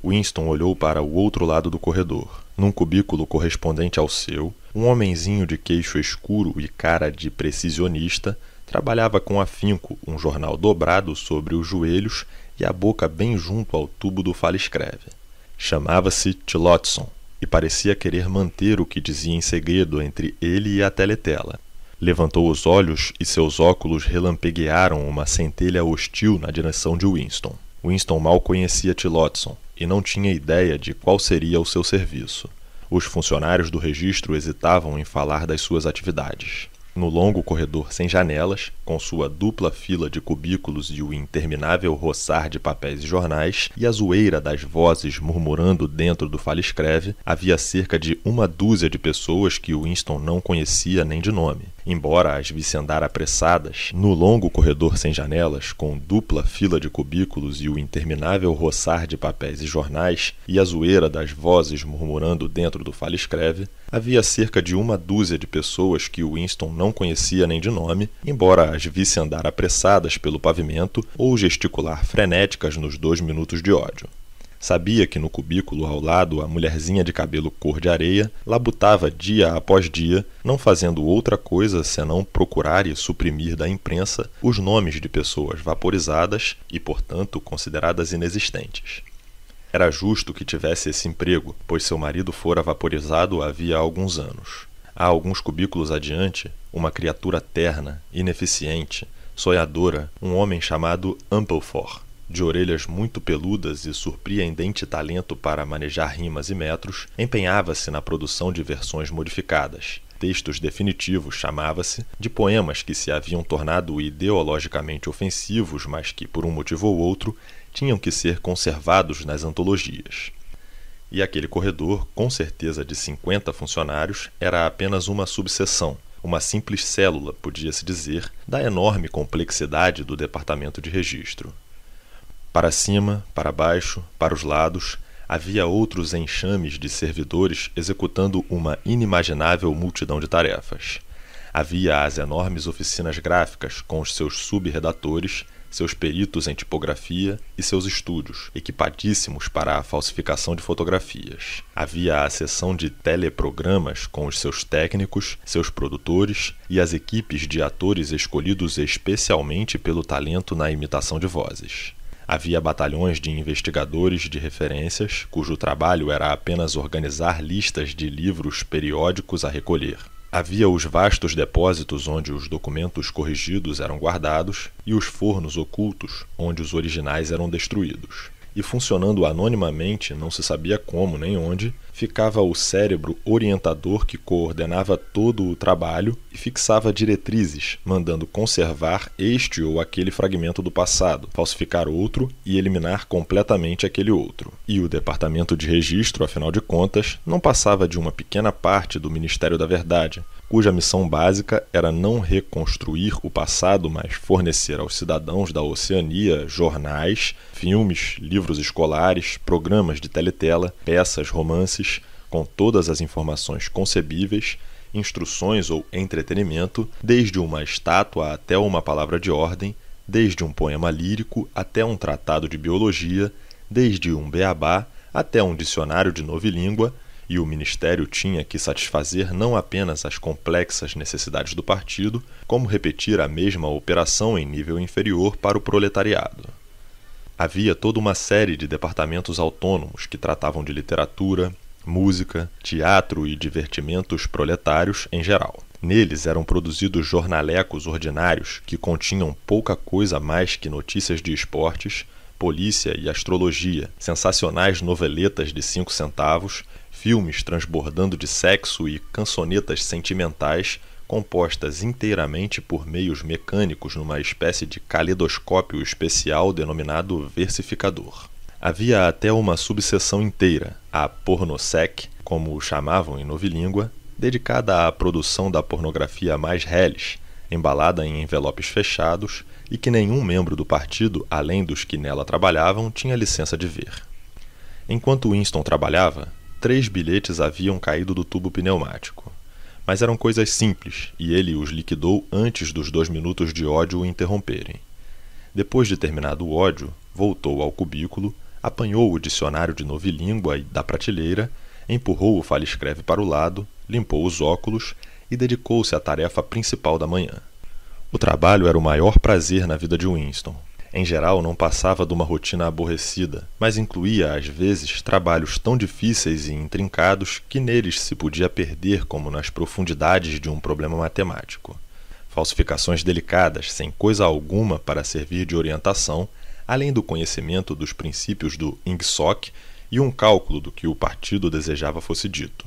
Winston olhou para o outro lado do corredor. Num cubículo correspondente ao seu, um homenzinho de queixo escuro e cara de precisionista trabalhava com afinco um jornal dobrado sobre os joelhos e a boca bem junto ao tubo do fala-escreve. Chamava-se Tillotson e parecia querer manter o que dizia em segredo entre ele e a teletela. Levantou os olhos e seus óculos relampeguearam uma centelha hostil na direção de Winston. Winston mal conhecia Tillotson e não tinha ideia de qual seria o seu serviço. Os funcionários do registro hesitavam em falar das suas atividades. No longo corredor sem janelas, com sua dupla fila de cubículos e o interminável roçar de papéis e jornais, e a zoeira das vozes murmurando dentro do fala-escreve, havia cerca de uma dúzia de pessoas que Winston não conhecia nem de nome. Embora as visse andar apressadas, no longo corredor sem janelas, com dupla fila de cubículos e o interminável roçar de papéis e jornais, e a zoeira das vozes murmurando dentro do fala-escreve, havia cerca de uma dúzia de pessoas que Winston não conhecia nem de nome, embora as visse andar apressadas pelo pavimento ou gesticular frenéticas nos dois minutos de ódio. Sabia que no cubículo ao lado a mulherzinha de cabelo cor de areia labutava dia após dia, não fazendo outra coisa senão procurar e suprimir da imprensa os nomes de pessoas vaporizadas e, portanto, consideradas inexistentes. Era justo que tivesse esse emprego, pois seu marido fora vaporizado havia alguns anos. Há alguns cubículos adiante, uma criatura terna, ineficiente, sonhadora, um homem chamado Amplefor de orelhas muito peludas e surpreendente talento para manejar rimas e metros, empenhava-se na produção de versões modificadas. Textos definitivos chamava-se de poemas que se haviam tornado ideologicamente ofensivos, mas que, por um motivo ou outro, tinham que ser conservados nas antologias. E aquele corredor, com certeza de 50 funcionários, era apenas uma subseção, uma simples célula, podia-se dizer, da enorme complexidade do departamento de registro. Para cima, para baixo, para os lados, Havia outros enxames de servidores executando uma inimaginável multidão de tarefas. Havia as enormes oficinas gráficas com os seus subredatores seus peritos em tipografia e seus estúdios, equipadíssimos para a falsificação de fotografias. Havia a seção de teleprogramas com os seus técnicos, seus produtores e as equipes de atores escolhidos especialmente pelo talento na imitação de vozes. Havia batalhões de investigadores de referências, cujo trabalho era apenas organizar listas de livros periódicos a recolher. Havia os vastos depósitos onde os documentos corrigidos eram guardados e os fornos ocultos onde os originais eram destruídos e funcionando anonimamente, não se sabia como nem onde, ficava o cérebro orientador que coordenava todo o trabalho e fixava diretrizes, mandando conservar este ou aquele fragmento do passado, falsificar outro e eliminar completamente aquele outro. E o departamento de registro, afinal de contas, não passava de uma pequena parte do Ministério da Verdade, cuja missão básica era não reconstruir o passado, mas fornecer aos cidadãos da Oceania jornais, filmes, livros escolares, programas de teletela, peças, romances, com todas as informações concebíveis, instruções ou entretenimento, desde uma estátua até uma palavra de ordem, desde um poema lírico até um tratado de biologia, desde um beabá até um dicionário de novilíngua e o ministério tinha que satisfazer não apenas as complexas necessidades do partido, como repetir a mesma operação em nível inferior para o proletariado. Havia toda uma série de departamentos autônomos que tratavam de literatura, música, teatro e divertimentos proletários em geral. Neles eram produzidos jornalecos ordinários que continham pouca coisa mais que notícias de esportes, polícia e astrologia, sensacionais noveletas de cinco centavos, filmes transbordando de sexo e cançonetas sentimentais compostas inteiramente por meios mecânicos numa espécie de caleidoscópio especial denominado versificador. Havia até uma subseção inteira, a pornosec, como o chamavam em novilíngua, dedicada à produção da pornografia mais reles, embalada em envelopes fechados e que nenhum membro do partido, além dos que nela trabalhavam, tinha licença de ver. Enquanto Winston trabalhava, três bilhetes haviam caído do tubo pneumático. Mas eram coisas simples, e ele os liquidou antes dos dois minutos de ódio o interromperem. Depois de terminado o ódio, voltou ao cubículo, apanhou o dicionário de novilíngua da prateleira, empurrou o fale-escreve para o lado, limpou os óculos e dedicou-se à tarefa principal da manhã. O trabalho era o maior prazer na vida de Winston. Em geral, não passava de uma rotina aborrecida, mas incluía às vezes trabalhos tão difíceis e intrincados que neles se podia perder como nas profundidades de um problema matemático. Falsificações delicadas, sem coisa alguma para servir de orientação, além do conhecimento dos princípios do INGSOC e um cálculo do que o partido desejava fosse dito.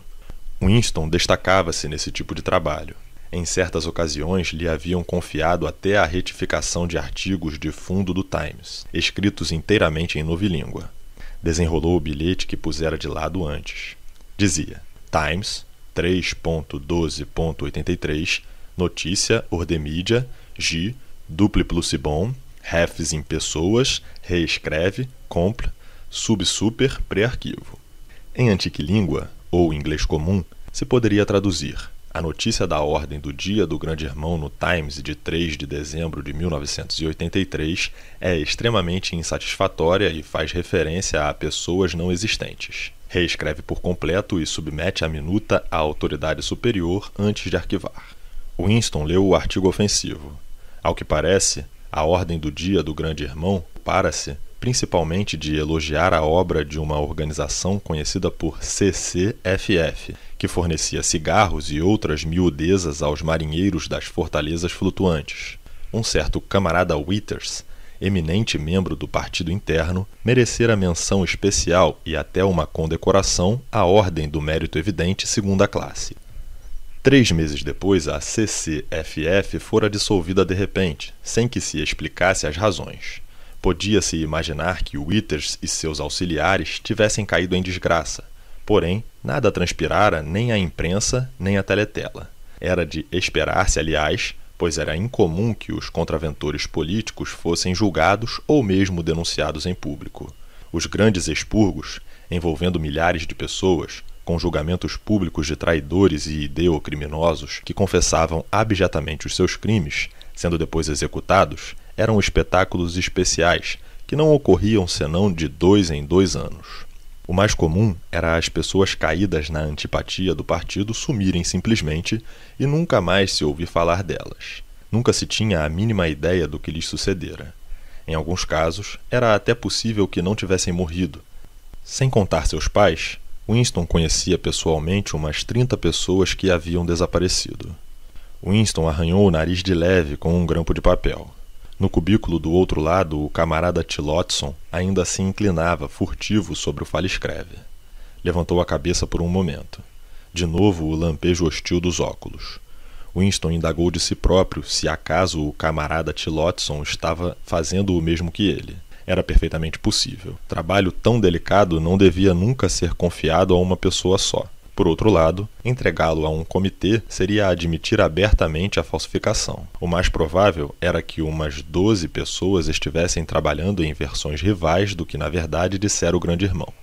Winston destacava-se nesse tipo de trabalho. Em certas ocasiões, lhe haviam confiado até a retificação de artigos de fundo do Times, escritos inteiramente em novilíngua. Desenrolou o bilhete que pusera de lado antes. Dizia: Times 3.12.83, notícia, ordemídia, G, duple bom, refs em pessoas, reescreve, compl, sub-super, pré-arquivo. Em antiga língua, ou inglês comum, se poderia traduzir a notícia da ordem do Dia do Grande Irmão no Times de 3 de dezembro de 1983 é extremamente insatisfatória e faz referência a pessoas não existentes. Reescreve por completo e submete a minuta à autoridade superior antes de arquivar. Winston leu o artigo ofensivo. Ao que parece, a ordem do Dia do Grande Irmão para-se principalmente de elogiar a obra de uma organização conhecida por CCFF, que fornecia cigarros e outras miudezas aos marinheiros das fortalezas flutuantes. Um certo camarada Withers, eminente membro do partido interno, merecera menção especial e até uma condecoração à Ordem do Mérito Evidente Segunda Classe. Três meses depois, a CCFF fora dissolvida de repente, sem que se explicasse as razões. Podia-se imaginar que Withers e seus auxiliares tivessem caído em desgraça. Porém, nada transpirara nem a imprensa nem a teletela. Era de esperar-se, aliás, pois era incomum que os contraventores políticos fossem julgados ou mesmo denunciados em público. Os grandes expurgos envolvendo milhares de pessoas, com julgamentos públicos de traidores e ideocriminosos que confessavam abjetamente os seus crimes, sendo depois executados, eram espetáculos especiais que não ocorriam senão de dois em dois anos. O mais comum era as pessoas caídas na antipatia do partido sumirem simplesmente e nunca mais se ouvir falar delas. Nunca se tinha a mínima ideia do que lhes sucedera. Em alguns casos, era até possível que não tivessem morrido. Sem contar seus pais, Winston conhecia pessoalmente umas 30 pessoas que haviam desaparecido. Winston arranhou o nariz de leve com um grampo de papel. No cubículo do outro lado, o camarada Tillotson ainda se inclinava, furtivo, sobre o fale-escreve. Levantou a cabeça por um momento. De novo o lampejo hostil dos óculos. Winston indagou de si próprio se acaso o camarada Tillotson estava fazendo o mesmo que ele. Era perfeitamente possível. Trabalho tão delicado não devia nunca ser confiado a uma pessoa só. Por outro lado, entregá-lo a um comitê seria admitir abertamente a falsificação. O mais provável era que umas 12 pessoas estivessem trabalhando em versões rivais do que na verdade dissera o grande irmão.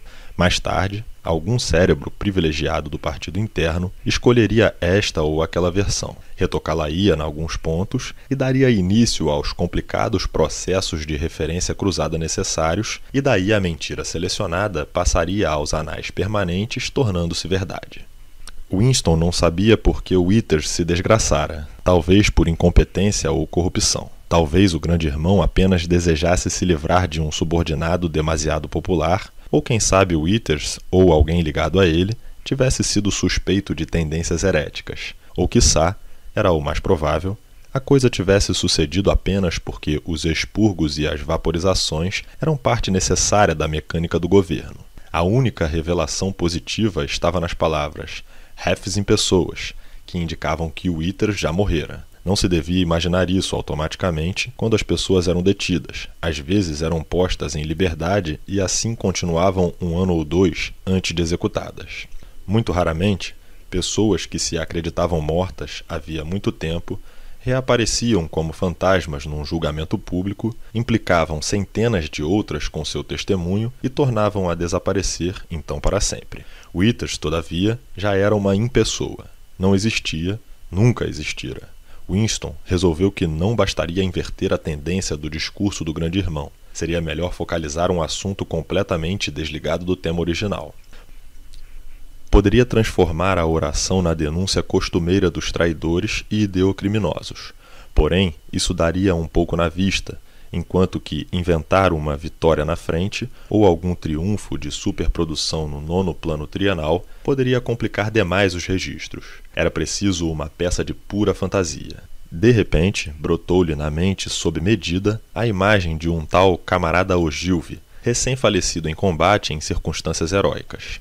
Mais tarde, algum cérebro privilegiado do partido interno escolheria esta ou aquela versão, retocá-la-ia em alguns pontos e daria início aos complicados processos de referência cruzada necessários, e daí a mentira selecionada passaria aos anais permanentes, tornando-se verdade. Winston não sabia por que Withers se desgraçara, talvez por incompetência ou corrupção. Talvez o grande irmão apenas desejasse se livrar de um subordinado demasiado popular ou quem sabe o Withers, ou alguém ligado a ele, tivesse sido suspeito de tendências heréticas, ou quiçá, era o mais provável, a coisa tivesse sucedido apenas porque os expurgos e as vaporizações eram parte necessária da mecânica do governo. A única revelação positiva estava nas palavras refs em pessoas, que indicavam que o Withers já morrera. Não se devia imaginar isso automaticamente quando as pessoas eram detidas. Às vezes eram postas em liberdade e assim continuavam um ano ou dois antes de executadas. Muito raramente, pessoas que se acreditavam mortas havia muito tempo reapareciam como fantasmas num julgamento público, implicavam centenas de outras com seu testemunho e tornavam a desaparecer então para sempre. Withers, todavia, já era uma impessoa. Não existia, nunca existira. Winston resolveu que não bastaria inverter a tendência do discurso do grande irmão. Seria melhor focalizar um assunto completamente desligado do tema original. Poderia transformar a oração na denúncia costumeira dos traidores e ideocriminosos. Porém, isso daria um pouco na vista, enquanto que inventar uma vitória na frente ou algum triunfo de superprodução no nono plano trienal poderia complicar demais os registros. Era preciso uma peça de pura fantasia. De repente, brotou-lhe na mente, sob medida, a imagem de um tal camarada Ogilvy, recém-falecido em combate em circunstâncias heróicas.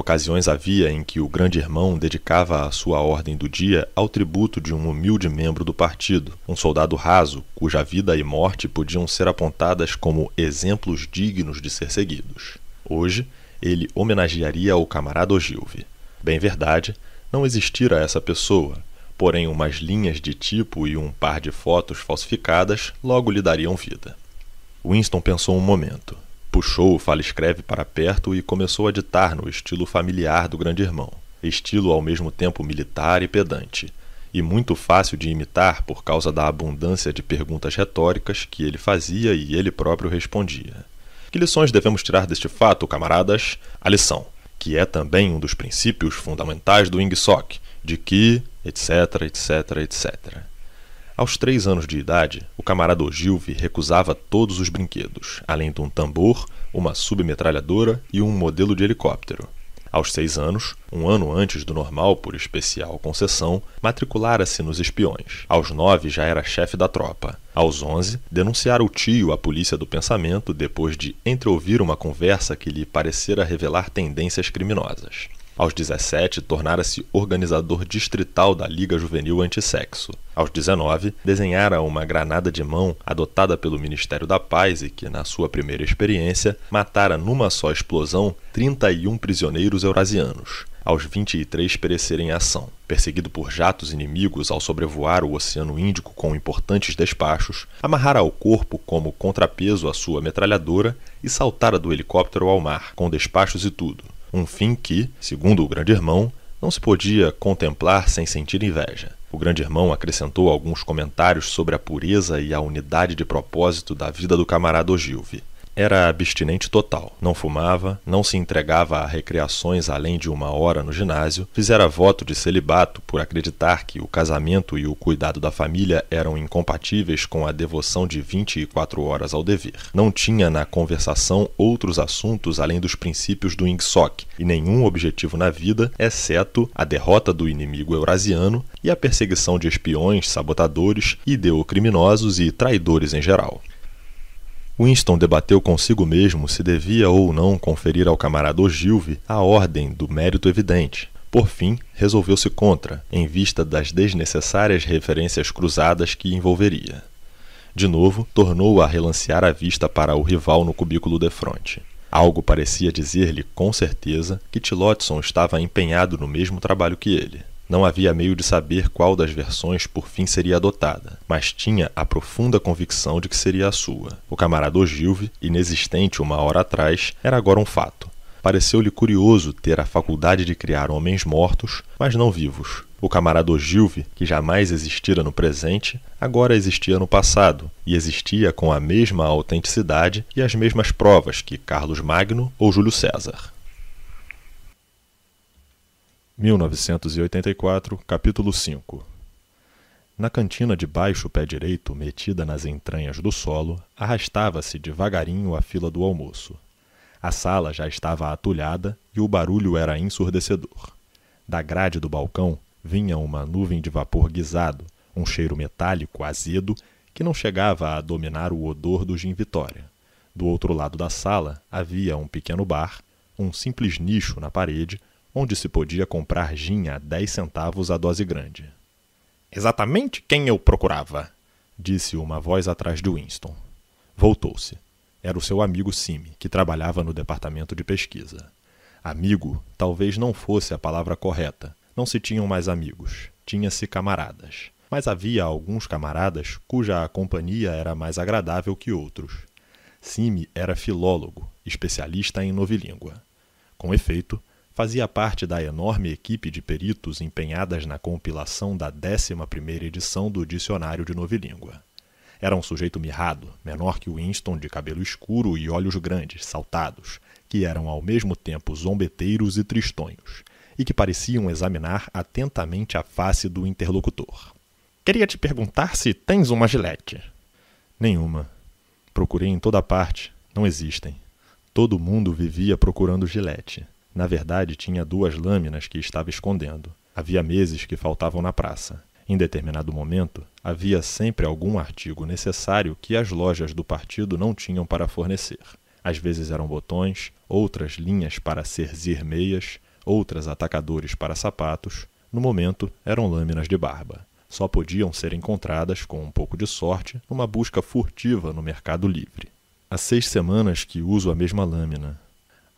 Ocasiões havia em que o grande irmão dedicava a sua ordem do dia ao tributo de um humilde membro do partido, um soldado raso, cuja vida e morte podiam ser apontadas como exemplos dignos de ser seguidos. Hoje, ele homenagearia o camarada Ogilvy. Bem verdade, não existira essa pessoa, porém umas linhas de tipo e um par de fotos falsificadas logo lhe dariam vida. Winston pensou um momento. Puxou o fala-escreve para perto e começou a ditar no estilo familiar do grande irmão, estilo ao mesmo tempo militar e pedante, e muito fácil de imitar por causa da abundância de perguntas retóricas que ele fazia e ele próprio respondia. Que lições devemos tirar deste fato, camaradas? A lição, que é também um dos princípios fundamentais do Ingsoc, de que, etc, etc, etc. Aos três anos de idade, o camarada Ogilvy recusava todos os brinquedos, além de um tambor, uma submetralhadora e um modelo de helicóptero. Aos seis anos, um ano antes do normal por especial concessão, matriculara-se nos espiões. Aos nove já era chefe da tropa. Aos onze, denunciara o tio à polícia do pensamento depois de entreouvir uma conversa que lhe parecera revelar tendências criminosas. Aos 17, tornara-se organizador distrital da Liga Juvenil Antissexo. Aos 19, desenhara uma granada de mão adotada pelo Ministério da Paz e que, na sua primeira experiência, matara numa só explosão 31 prisioneiros eurasianos. Aos 23, perecer em ação. Perseguido por jatos inimigos ao sobrevoar o Oceano Índico com importantes despachos, amarrara ao corpo como contrapeso a sua metralhadora e saltara do helicóptero ao mar, com despachos e tudo um fim que, segundo o grande irmão, não se podia contemplar sem sentir inveja. O grande irmão acrescentou alguns comentários sobre a pureza e a unidade de propósito da vida do camarada Ogilvy. Era abstinente total, não fumava, não se entregava a recreações além de uma hora no ginásio, fizera voto de celibato por acreditar que o casamento e o cuidado da família eram incompatíveis com a devoção de 24 horas ao dever. Não tinha na conversação outros assuntos além dos princípios do Ingsoc e nenhum objetivo na vida, exceto a derrota do inimigo eurasiano e a perseguição de espiões, sabotadores, ideocriminosos e traidores em geral. Winston debateu consigo mesmo se devia ou não conferir ao camarada Ogilvy a ordem do mérito evidente. Por fim, resolveu-se contra, em vista das desnecessárias referências cruzadas que envolveria. De novo, tornou a relancear a vista para o rival no cubículo de frente. Algo parecia dizer-lhe com certeza que Tillotson estava empenhado no mesmo trabalho que ele. Não havia meio de saber qual das versões por fim seria adotada, mas tinha a profunda convicção de que seria a sua. O camarada Ogilvy, inexistente uma hora atrás, era agora um fato. Pareceu-lhe curioso ter a faculdade de criar homens mortos, mas não vivos. O camarada Ogilvy, que jamais existira no presente, agora existia no passado, e existia com a mesma autenticidade e as mesmas provas que Carlos Magno ou Júlio César. 1984, capítulo 5 Na cantina de baixo pé direito, metida nas entranhas do solo, arrastava-se devagarinho a fila do almoço. A sala já estava atulhada e o barulho era ensurdecedor. Da grade do balcão vinha uma nuvem de vapor guisado, um cheiro metálico azedo que não chegava a dominar o odor do gin Vitória. Do outro lado da sala havia um pequeno bar, um simples nicho na parede onde se podia comprar gin a dez centavos a dose grande. Exatamente quem eu procurava, disse uma voz atrás de Winston. Voltou-se. Era o seu amigo Simi, que trabalhava no departamento de pesquisa. Amigo talvez não fosse a palavra correta. Não se tinham mais amigos, tinha-se camaradas. Mas havia alguns camaradas cuja companhia era mais agradável que outros. Simi era filólogo, especialista em novilíngua. Com efeito, fazia parte da enorme equipe de peritos empenhadas na compilação da 11ª edição do Dicionário de Novilíngua. Era um sujeito mirrado, menor que Winston, de cabelo escuro e olhos grandes, saltados, que eram ao mesmo tempo zombeteiros e tristonhos, e que pareciam examinar atentamente a face do interlocutor. Queria te perguntar se tens uma gilete. Nenhuma. Procurei em toda parte. Não existem. Todo mundo vivia procurando gilete. Na verdade, tinha duas lâminas que estava escondendo. Havia meses que faltavam na praça. Em determinado momento, havia sempre algum artigo necessário que as lojas do partido não tinham para fornecer. Às vezes eram botões, outras linhas para cerzir meias, outras atacadores para sapatos. No momento, eram lâminas de barba. Só podiam ser encontradas, com um pouco de sorte, numa busca furtiva no mercado livre. Há seis semanas que uso a mesma lâmina,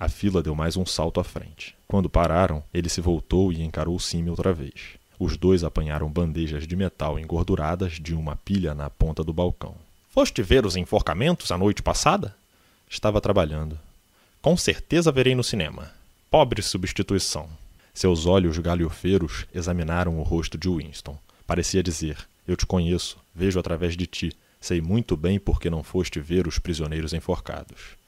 a fila deu mais um salto à frente. Quando pararam, ele se voltou e encarou Simi outra vez. Os dois apanharam bandejas de metal engorduradas de uma pilha na ponta do balcão. Foste ver os enforcamentos a noite passada? Estava trabalhando. Com certeza verei no cinema. Pobre substituição. Seus olhos galhofeiros examinaram o rosto de Winston. Parecia dizer: Eu te conheço, vejo através de ti, sei muito bem por que não foste ver os prisioneiros enforcados.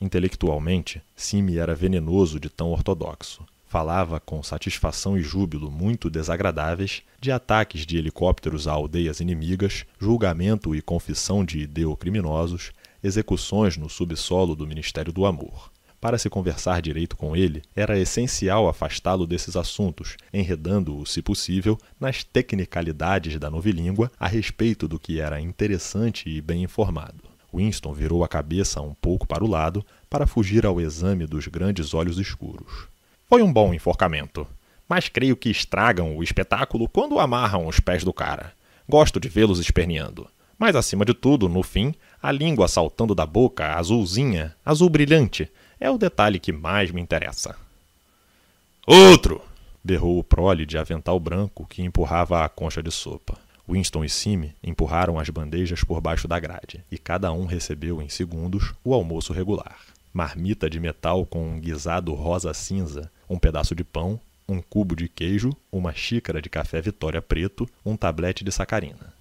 Intelectualmente, Simi era venenoso de tão ortodoxo. Falava com satisfação e júbilo muito desagradáveis de ataques de helicópteros a aldeias inimigas, julgamento e confissão de ideocriminosos, execuções no subsolo do Ministério do Amor. Para se conversar direito com ele, era essencial afastá-lo desses assuntos, enredando-o, se possível, nas tecnicalidades da novilíngua a respeito do que era interessante e bem informado. Winston virou a cabeça um pouco para o lado para fugir ao exame dos grandes olhos escuros. Foi um bom enforcamento. Mas creio que estragam o espetáculo quando amarram os pés do cara. Gosto de vê-los esperneando. Mas acima de tudo, no fim, a língua saltando da boca, azulzinha, azul brilhante, é o detalhe que mais me interessa. Outro! berrou o prole de avental branco que empurrava a concha de sopa. Winston e Sime empurraram as bandejas por baixo da grade, e cada um recebeu em segundos o almoço regular. Marmita de metal com um guisado rosa-cinza, um pedaço de pão, um cubo de queijo, uma xícara de café Vitória preto, um tablete de sacarina.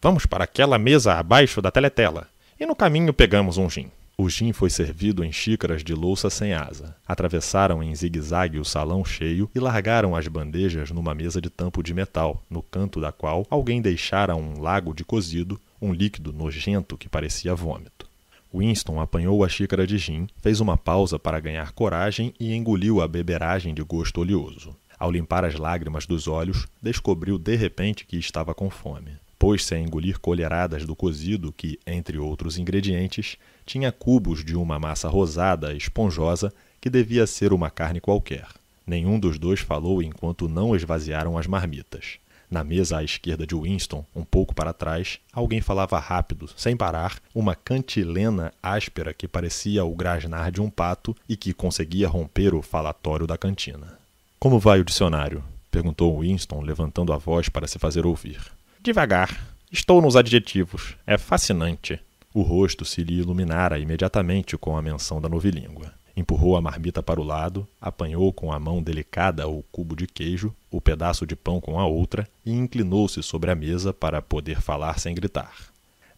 Vamos para aquela mesa abaixo da teletela, e no caminho pegamos um gin. O gin foi servido em xícaras de louça sem asa. Atravessaram em zigue-zague o salão cheio e largaram as bandejas numa mesa de tampo de metal, no canto da qual alguém deixara um lago de cozido, um líquido nojento que parecia vômito. Winston apanhou a xícara de gin, fez uma pausa para ganhar coragem e engoliu a beberagem de gosto oleoso. Ao limpar as lágrimas dos olhos, descobriu de repente que estava com fome. Pôs-se a engolir colheradas do cozido que, entre outros ingredientes, tinha cubos de uma massa rosada, esponjosa, que devia ser uma carne qualquer. Nenhum dos dois falou enquanto não esvaziaram as marmitas. Na mesa à esquerda de Winston, um pouco para trás, alguém falava rápido, sem parar, uma cantilena áspera que parecia o grasnar de um pato e que conseguia romper o falatório da cantina. Como vai o dicionário? perguntou Winston, levantando a voz para se fazer ouvir. Devagar. Estou nos adjetivos. É fascinante. O rosto se lhe iluminara imediatamente com a menção da novilíngua. Empurrou a marmita para o lado, apanhou com a mão delicada o cubo de queijo, o pedaço de pão com a outra e inclinou-se sobre a mesa para poder falar sem gritar.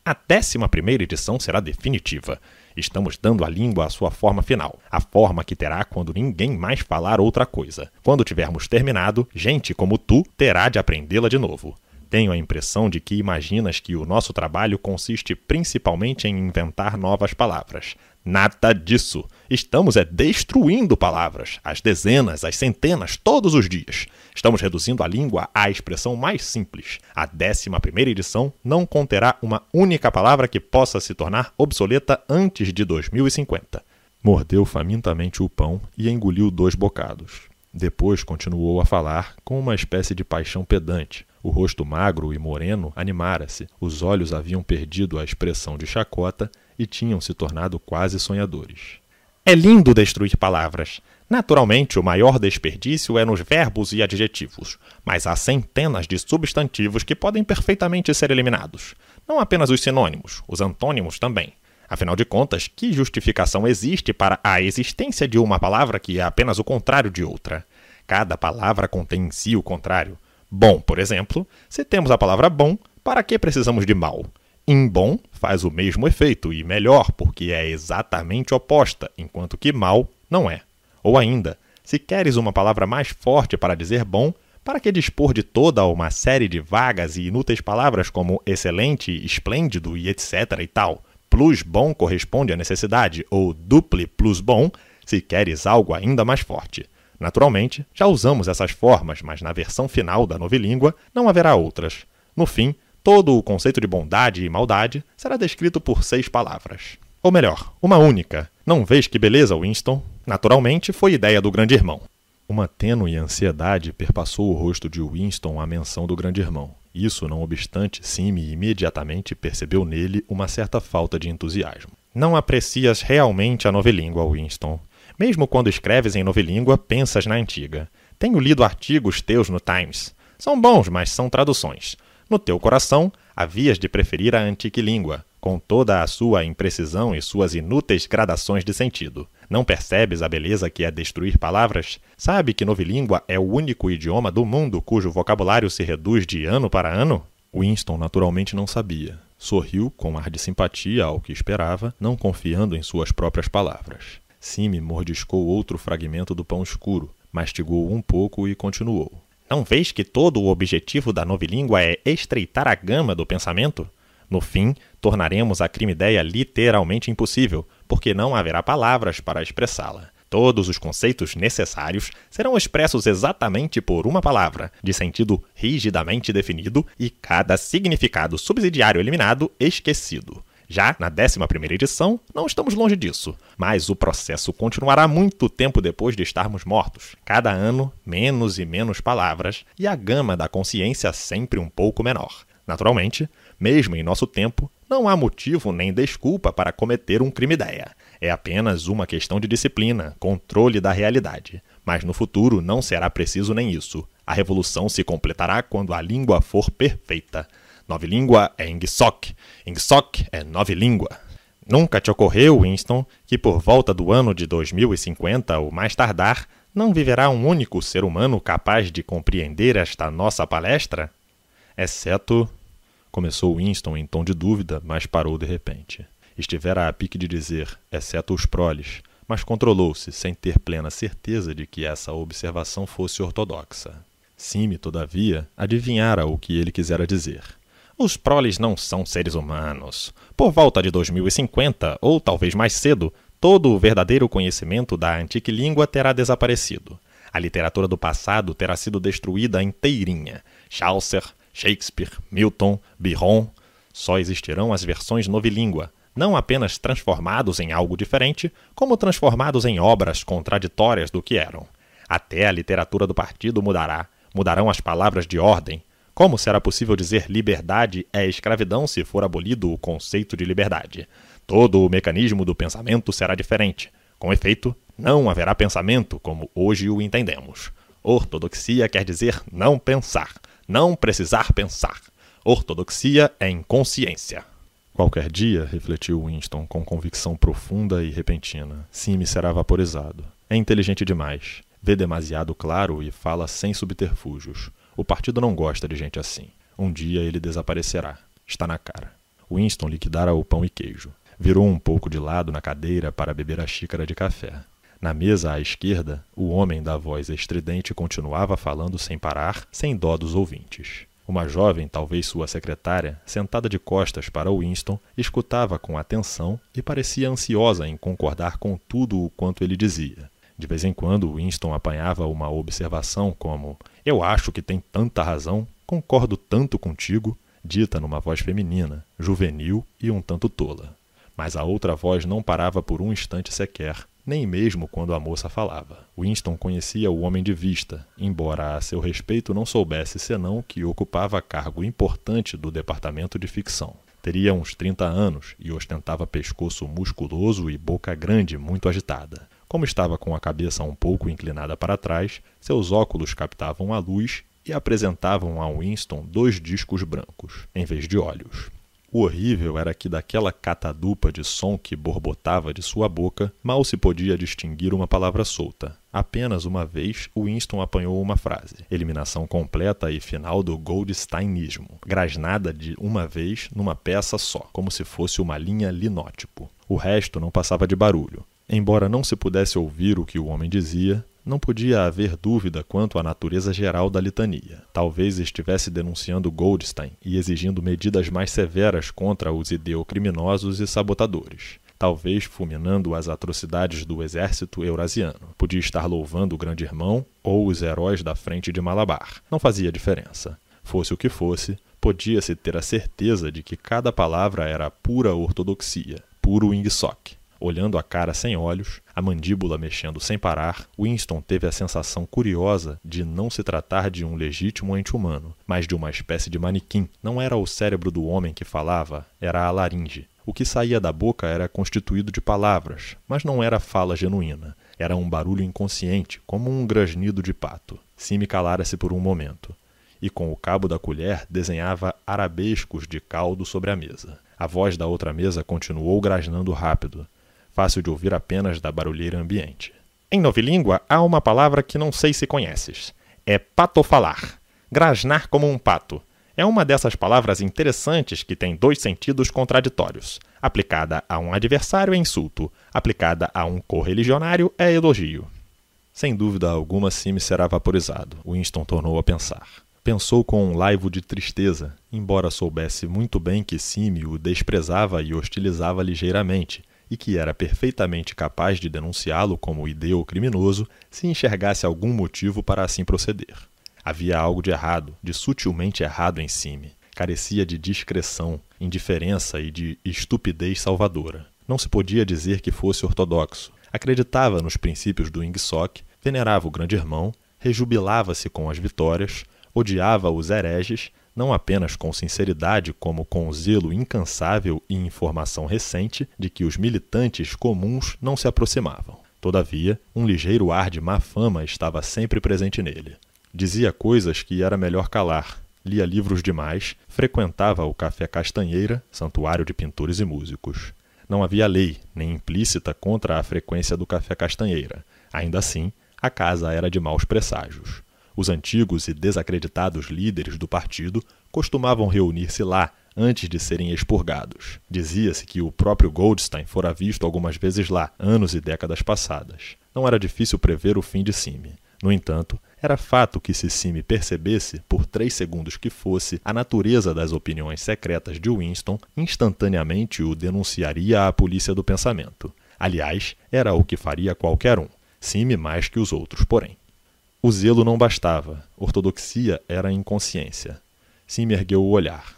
A décima primeira edição será definitiva. Estamos dando à língua a sua forma final, a forma que terá quando ninguém mais falar outra coisa. Quando tivermos terminado, gente como tu terá de aprendê-la de novo. Tenho a impressão de que imaginas que o nosso trabalho consiste principalmente em inventar novas palavras. Nada disso. Estamos é destruindo palavras, as dezenas, as centenas, todos os dias. Estamos reduzindo a língua à expressão mais simples. A décima primeira edição não conterá uma única palavra que possa se tornar obsoleta antes de 2050. Mordeu famintamente o pão e engoliu dois bocados. Depois continuou a falar com uma espécie de paixão pedante. O rosto magro e moreno animara-se, os olhos haviam perdido a expressão de chacota e tinham se tornado quase sonhadores. É lindo destruir palavras. Naturalmente, o maior desperdício é nos verbos e adjetivos, mas há centenas de substantivos que podem perfeitamente ser eliminados. Não apenas os sinônimos, os antônimos também. Afinal de contas, que justificação existe para a existência de uma palavra que é apenas o contrário de outra? Cada palavra contém em si o contrário. Bom, por exemplo, se temos a palavra bom, para que precisamos de mal? Imbom faz o mesmo efeito e melhor, porque é exatamente oposta, enquanto que mal não é. Ou ainda, se queres uma palavra mais forte para dizer bom, para que dispor de toda uma série de vagas e inúteis palavras como excelente, esplêndido e etc e tal? Plus bom corresponde à necessidade, ou duple plus bom, se queres algo ainda mais forte. Naturalmente, já usamos essas formas, mas na versão final da novilíngua não haverá outras. No fim, Todo o conceito de bondade e maldade será descrito por seis palavras. Ou melhor, uma única. Não vês que beleza, Winston? Naturalmente, foi ideia do grande irmão. Uma tênue ansiedade perpassou o rosto de Winston à menção do grande irmão. Isso, não obstante, Sime imediatamente percebeu nele uma certa falta de entusiasmo. Não aprecias realmente a novelíngua, Winston. Mesmo quando escreves em novelíngua, pensas na antiga. Tenho lido artigos teus no Times. São bons, mas são traduções. No teu coração, havias de preferir a antiga língua, com toda a sua imprecisão e suas inúteis gradações de sentido. Não percebes a beleza que é destruir palavras? Sabe que novilíngua é o único idioma do mundo cujo vocabulário se reduz de ano para ano? Winston naturalmente não sabia. Sorriu com ar de simpatia ao que esperava, não confiando em suas próprias palavras. Sime mordiscou outro fragmento do pão escuro, mastigou um pouco e continuou. Não vês que todo o objetivo da novilíngua é estreitar a gama do pensamento? No fim, tornaremos a crimideia literalmente impossível, porque não haverá palavras para expressá-la. Todos os conceitos necessários serão expressos exatamente por uma palavra, de sentido rigidamente definido, e cada significado subsidiário eliminado esquecido. Já na 11 edição, não estamos longe disso, mas o processo continuará muito tempo depois de estarmos mortos. Cada ano, menos e menos palavras, e a gama da consciência sempre um pouco menor. Naturalmente, mesmo em nosso tempo, não há motivo nem desculpa para cometer um crime ideia. É apenas uma questão de disciplina, controle da realidade. Mas no futuro não será preciso nem isso. A revolução se completará quando a língua for perfeita. Nove língua é Ingsoc. Ingsoc é nove língua. Nunca te ocorreu, Winston, que por volta do ano de 2050 ou mais tardar, não viverá um único ser humano capaz de compreender esta nossa palestra? Exceto. Começou Winston em tom de dúvida, mas parou de repente. Estivera a pique de dizer, exceto os proles, mas controlou-se, sem ter plena certeza de que essa observação fosse ortodoxa. Sime, todavia, adivinhara o que ele quisera dizer. Os proles não são seres humanos. Por volta de 2050, ou talvez mais cedo, todo o verdadeiro conhecimento da antiga língua terá desaparecido. A literatura do passado terá sido destruída inteirinha. Chaucer, Shakespeare, Milton, Byron. Só existirão as versões novilíngua, não apenas transformados em algo diferente, como transformados em obras contraditórias do que eram. Até a literatura do partido mudará, mudarão as palavras de ordem, como será possível dizer liberdade é escravidão se for abolido o conceito de liberdade? Todo o mecanismo do pensamento será diferente. Com efeito, não haverá pensamento como hoje o entendemos. Ortodoxia quer dizer não pensar, não precisar pensar. Ortodoxia é inconsciência. Qualquer dia, refletiu Winston com convicção profunda e repentina, Sim será vaporizado. É inteligente demais, vê demasiado claro e fala sem subterfúgios. O partido não gosta de gente assim. Um dia ele desaparecerá. Está na cara. Winston liquidara o pão e queijo. Virou um pouco de lado na cadeira para beber a xícara de café. Na mesa à esquerda, o homem da voz estridente continuava falando sem parar, sem dó dos ouvintes. Uma jovem, talvez sua secretária, sentada de costas para Winston, escutava com atenção e parecia ansiosa em concordar com tudo o quanto ele dizia. De vez em quando, Winston apanhava uma observação como: Eu acho que tem tanta razão, concordo tanto contigo, dita numa voz feminina, juvenil e um tanto tola. Mas a outra voz não parava por um instante sequer, nem mesmo quando a moça falava. Winston conhecia o homem de vista, embora a seu respeito não soubesse senão que ocupava cargo importante do departamento de ficção. Teria uns 30 anos e ostentava pescoço musculoso e boca grande muito agitada. Como estava com a cabeça um pouco inclinada para trás, seus óculos captavam a luz e apresentavam a Winston dois discos brancos, em vez de olhos. O horrível era que daquela catadupa de som que borbotava de sua boca, mal se podia distinguir uma palavra solta. Apenas uma vez, Winston apanhou uma frase. Eliminação completa e final do Goldsteinismo, grasnada de uma vez numa peça só, como se fosse uma linha linótipo. O resto não passava de barulho. Embora não se pudesse ouvir o que o homem dizia, não podia haver dúvida quanto à natureza geral da litania. Talvez estivesse denunciando Goldstein e exigindo medidas mais severas contra os ideocriminosos e sabotadores. Talvez fulminando as atrocidades do exército eurasiano. Podia estar louvando o grande irmão ou os heróis da frente de Malabar. Não fazia diferença. Fosse o que fosse, podia-se ter a certeza de que cada palavra era pura ortodoxia, puro Ingsoc. Olhando a cara sem olhos, a mandíbula mexendo sem parar, Winston teve a sensação curiosa de não se tratar de um legítimo ente humano, mas de uma espécie de manequim. Não era o cérebro do homem que falava, era a laringe. O que saía da boca era constituído de palavras, mas não era fala genuína. Era um barulho inconsciente, como um grasnido de pato. Sime calara-se por um momento. E com o cabo da colher desenhava arabescos de caldo sobre a mesa. A voz da outra mesa continuou grasnando rápido fácil de ouvir apenas da barulheira ambiente. Em novilíngua há uma palavra que não sei se conheces. É patofalar. Grasnar como um pato. É uma dessas palavras interessantes que tem dois sentidos contraditórios. Aplicada a um adversário é insulto, aplicada a um correligionário é elogio. Sem dúvida alguma, Sim será vaporizado. Winston tornou a pensar. Pensou com um laivo de tristeza, embora soubesse muito bem que Sim o desprezava e hostilizava ligeiramente, e que era perfeitamente capaz de denunciá-lo como ideu criminoso se enxergasse algum motivo para assim proceder. Havia algo de errado, de sutilmente errado em Cime. carecia de discreção, indiferença e de estupidez salvadora. Não se podia dizer que fosse ortodoxo. Acreditava nos princípios do Ingsoc, venerava o grande irmão, rejubilava-se com as vitórias, odiava os hereges, não apenas com sinceridade, como com zelo incansável e informação recente de que os militantes comuns não se aproximavam. Todavia, um ligeiro ar de má fama estava sempre presente nele. Dizia coisas que era melhor calar, lia livros demais, frequentava o Café Castanheira, santuário de pintores e músicos. Não havia lei, nem implícita, contra a frequência do Café Castanheira. Ainda assim, a casa era de maus presságios. Os antigos e desacreditados líderes do partido costumavam reunir-se lá antes de serem expurgados. Dizia-se que o próprio Goldstein fora visto algumas vezes lá, anos e décadas passadas. Não era difícil prever o fim de Sime. No entanto, era fato que se Sime percebesse, por três segundos que fosse, a natureza das opiniões secretas de Winston, instantaneamente o denunciaria à polícia do pensamento. Aliás, era o que faria qualquer um. Sime mais que os outros, porém. O zelo não bastava. Ortodoxia era inconsciência. Sime ergueu o olhar.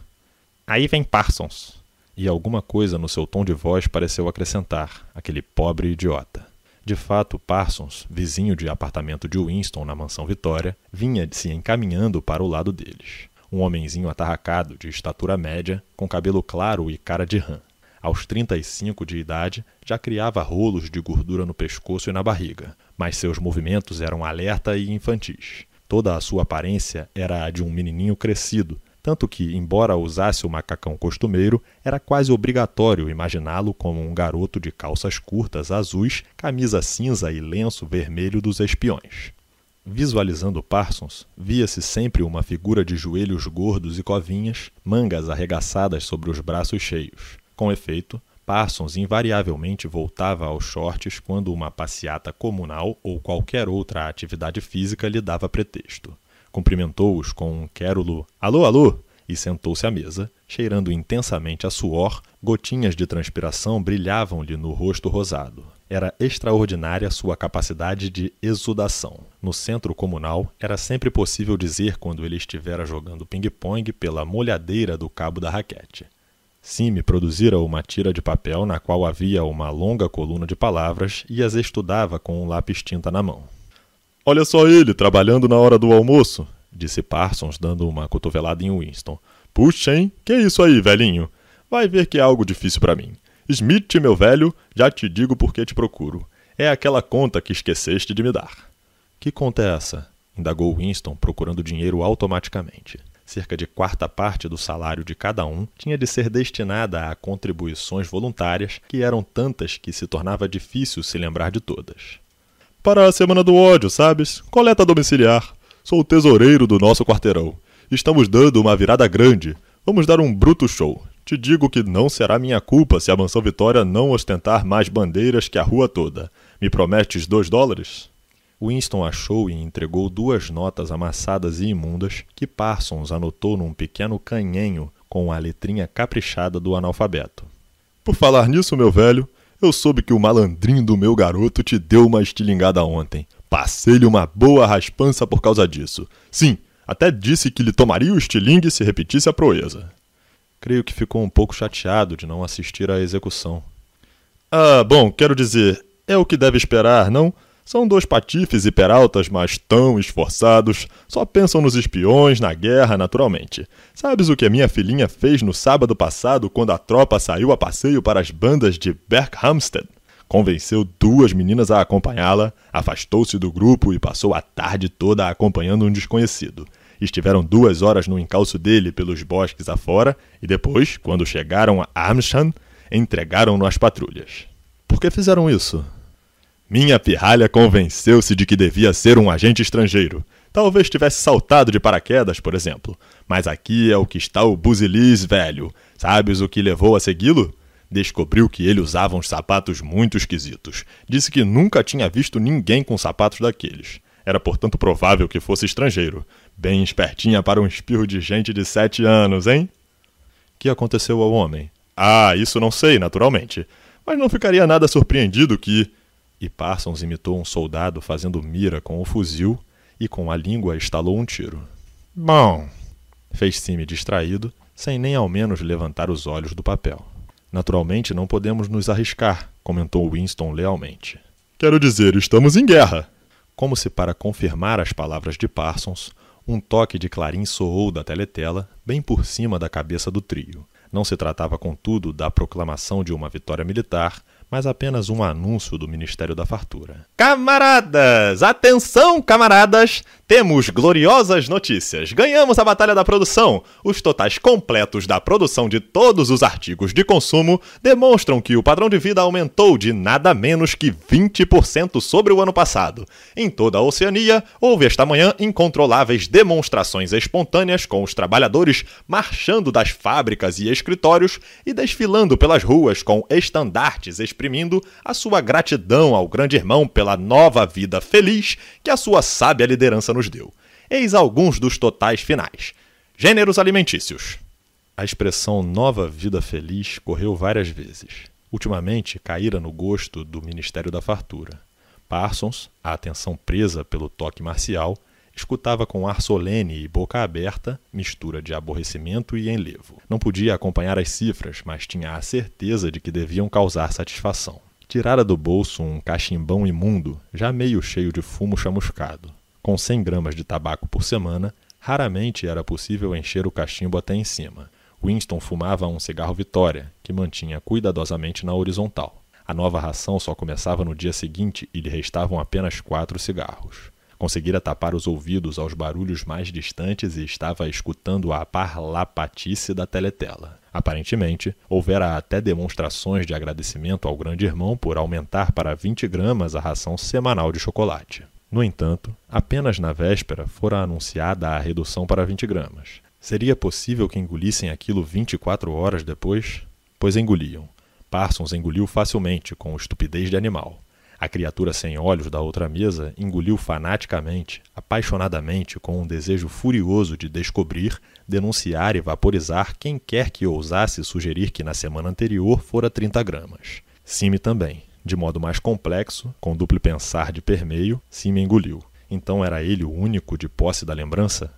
Aí vem Parsons. E alguma coisa no seu tom de voz pareceu acrescentar, aquele pobre idiota. De fato, Parsons, vizinho de apartamento de Winston na mansão Vitória, vinha se encaminhando para o lado deles. Um homenzinho atarracado, de estatura média, com cabelo claro e cara de rã. Aos 35 de idade, já criava rolos de gordura no pescoço e na barriga, mas seus movimentos eram alerta e infantis. Toda a sua aparência era a de um menininho crescido, tanto que, embora usasse o macacão costumeiro, era quase obrigatório imaginá-lo como um garoto de calças curtas azuis, camisa cinza e lenço vermelho dos espiões. Visualizando Parsons, via-se sempre uma figura de joelhos gordos e covinhas, mangas arregaçadas sobre os braços cheios. Com efeito, Parsons invariavelmente voltava aos shorts quando uma passeata comunal ou qualquer outra atividade física lhe dava pretexto. Cumprimentou-os com um quérulo alô, alô e sentou-se à mesa, cheirando intensamente a suor, gotinhas de transpiração brilhavam-lhe no rosto rosado. Era extraordinária sua capacidade de exudação. No centro comunal, era sempre possível dizer quando ele estivera jogando ping-pong pela molhadeira do cabo da raquete. Sime produzira uma tira de papel na qual havia uma longa coluna de palavras e as estudava com um lápis tinta na mão. Olha só ele, trabalhando na hora do almoço, disse Parsons, dando uma cotovelada em Winston. Puxa, hein? Que isso aí, velhinho? Vai ver que é algo difícil para mim. Smith, meu velho, já te digo por que te procuro. É aquela conta que esqueceste de me dar. Que conta é essa? indagou Winston, procurando dinheiro automaticamente. Cerca de quarta parte do salário de cada um tinha de ser destinada a contribuições voluntárias, que eram tantas que se tornava difícil se lembrar de todas para a Semana do Ódio, sabes? Coleta domiciliar. Sou o tesoureiro do nosso quarteirão. Estamos dando uma virada grande. Vamos dar um bruto show. Te digo que não será minha culpa se a Mansão Vitória não ostentar mais bandeiras que a rua toda. Me prometes dois dólares? Winston achou e entregou duas notas amassadas e imundas que Parsons anotou num pequeno canhenho com a letrinha caprichada do analfabeto. Por falar nisso, meu velho, eu soube que o malandrinho do meu garoto te deu uma estilingada ontem. Passei-lhe uma boa raspança por causa disso. Sim, até disse que lhe tomaria o estilingue se repetisse a proeza. Creio que ficou um pouco chateado de não assistir à execução. Ah, bom, quero dizer, é o que deve esperar, não? São dois patifes e peraltas, mas tão esforçados. Só pensam nos espiões, na guerra, naturalmente. Sabes o que a minha filhinha fez no sábado passado quando a tropa saiu a passeio para as bandas de Berkhamsted? Convenceu duas meninas a acompanhá-la, afastou-se do grupo e passou a tarde toda acompanhando um desconhecido. Estiveram duas horas no encalço dele pelos bosques afora e depois, quando chegaram a Amshan, entregaram-no às patrulhas. Por que fizeram isso? Minha pirralha convenceu-se de que devia ser um agente estrangeiro. Talvez tivesse saltado de paraquedas, por exemplo. Mas aqui é o que está o Buzilis velho. Sabes o que levou a segui-lo? Descobriu que ele usava uns sapatos muito esquisitos. Disse que nunca tinha visto ninguém com sapatos daqueles. Era, portanto, provável que fosse estrangeiro. Bem espertinha para um espirro de gente de sete anos, hein? Que aconteceu ao homem? Ah, isso não sei, naturalmente. Mas não ficaria nada surpreendido que, e Parsons imitou um soldado fazendo mira com o fuzil e com a língua estalou um tiro. Bom, fez Sime distraído, sem nem ao menos levantar os olhos do papel. Naturalmente, não podemos nos arriscar, comentou Winston lealmente. Quero dizer, estamos em guerra. Como se para confirmar as palavras de Parsons, um toque de clarim soou da teletela, bem por cima da cabeça do trio. Não se tratava, contudo, da proclamação de uma vitória militar, mas apenas um anúncio do Ministério da Fartura. Camaradas! Atenção, camaradas! Temos gloriosas notícias. Ganhamos a batalha da produção. Os totais completos da produção de todos os artigos de consumo demonstram que o padrão de vida aumentou de nada menos que 20% sobre o ano passado. Em toda a Oceania, houve esta manhã incontroláveis demonstrações espontâneas com os trabalhadores marchando das fábricas e escritórios e desfilando pelas ruas com estandartes exprimindo a sua gratidão ao grande irmão pela nova vida feliz que a sua sábia liderança nos deu. Eis alguns dos totais finais. Gêneros alimentícios. A expressão nova vida feliz correu várias vezes. Ultimamente caíra no gosto do Ministério da Fartura. Parsons, a atenção presa pelo toque marcial, escutava com ar solene e boca aberta, mistura de aborrecimento e enlevo. Não podia acompanhar as cifras, mas tinha a certeza de que deviam causar satisfação. Tirara do bolso um cachimbão imundo, já meio cheio de fumo chamuscado. Com 100 gramas de tabaco por semana, raramente era possível encher o cachimbo até em cima. Winston fumava um cigarro Vitória, que mantinha cuidadosamente na horizontal. A nova ração só começava no dia seguinte e lhe restavam apenas quatro cigarros. Conseguira tapar os ouvidos aos barulhos mais distantes e estava escutando a parlapatice da teletela. Aparentemente, houvera até demonstrações de agradecimento ao grande irmão por aumentar para 20 gramas a ração semanal de chocolate. No entanto, apenas na véspera fora anunciada a redução para 20 gramas. Seria possível que engolissem aquilo 24 horas depois? Pois engoliam. Parsons engoliu facilmente, com estupidez de animal. A criatura sem olhos da outra mesa engoliu fanaticamente, apaixonadamente, com um desejo furioso de descobrir, denunciar e vaporizar quem quer que ousasse sugerir que na semana anterior fora 30 gramas. Cime também. De modo mais complexo, com duplo pensar de permeio, Cime engoliu. Então era ele o único de posse da lembrança?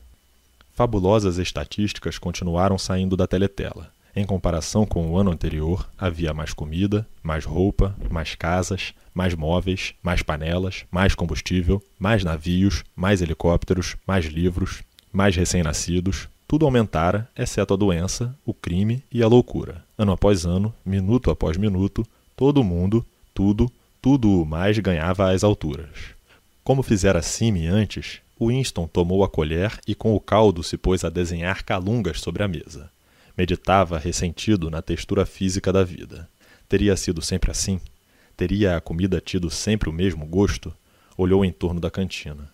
Fabulosas estatísticas continuaram saindo da teletela. Em comparação com o ano anterior, havia mais comida, mais roupa, mais casas, mais móveis, mais panelas, mais combustível, mais navios, mais helicópteros, mais livros, mais recém-nascidos. Tudo aumentara, exceto a doença, o crime e a loucura. Ano após ano, minuto após minuto, todo mundo, tudo, tudo o mais ganhava às alturas. Como fizera Cime antes, Winston tomou a colher e com o caldo se pôs a desenhar calungas sobre a mesa. Meditava ressentido na textura física da vida. Teria sido sempre assim? Teria a comida tido sempre o mesmo gosto? Olhou em torno da cantina.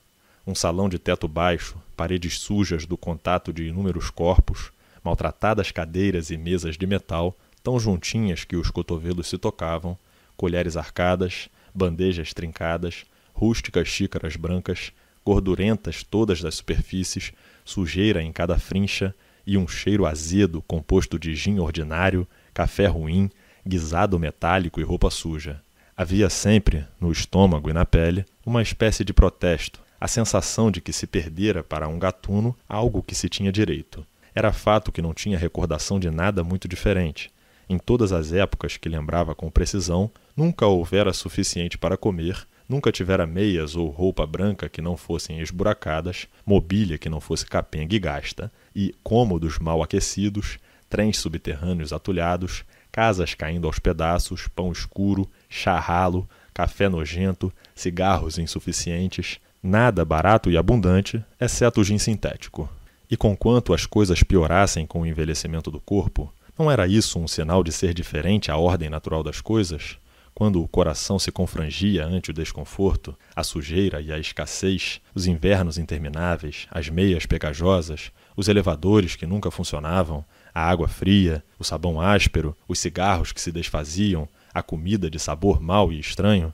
Um salão de teto baixo, paredes sujas do contato de inúmeros corpos, maltratadas cadeiras e mesas de metal, tão juntinhas que os cotovelos se tocavam, colheres arcadas, bandejas trincadas, rústicas xícaras brancas, gordurentas todas das superfícies, sujeira em cada frincha, e um cheiro azedo composto de gin ordinário, café ruim, guisado metálico e roupa suja. Havia sempre, no estômago e na pele, uma espécie de protesto, a sensação de que se perdera para um gatuno algo que se tinha direito. Era fato que não tinha recordação de nada muito diferente. Em todas as épocas que lembrava com precisão, nunca houvera suficiente para comer, nunca tivera meias ou roupa branca que não fossem esburacadas, mobília que não fosse capenga e gasta, e cômodos mal aquecidos, trens subterrâneos atulhados, casas caindo aos pedaços, pão escuro, chá ralo, café nojento, cigarros insuficientes, nada barato e abundante, exceto o gin sintético. E conquanto as coisas piorassem com o envelhecimento do corpo, não era isso um sinal de ser diferente à ordem natural das coisas? Quando o coração se confrangia ante o desconforto, a sujeira e a escassez, os invernos intermináveis, as meias pegajosas, os elevadores que nunca funcionavam, a água fria, o sabão áspero, os cigarros que se desfaziam, a comida de sabor mau e estranho?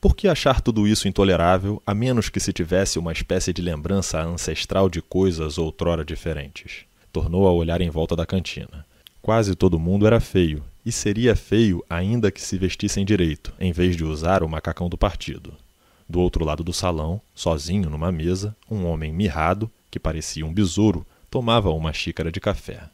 Por que achar tudo isso intolerável, a menos que se tivesse uma espécie de lembrança ancestral de coisas outrora diferentes? Tornou a olhar em volta da cantina. Quase todo mundo era feio, e seria feio ainda que se vestissem direito, em vez de usar o macacão do partido. Do outro lado do salão, sozinho numa mesa, um homem mirrado, que parecia um besouro, tomava uma xícara de café.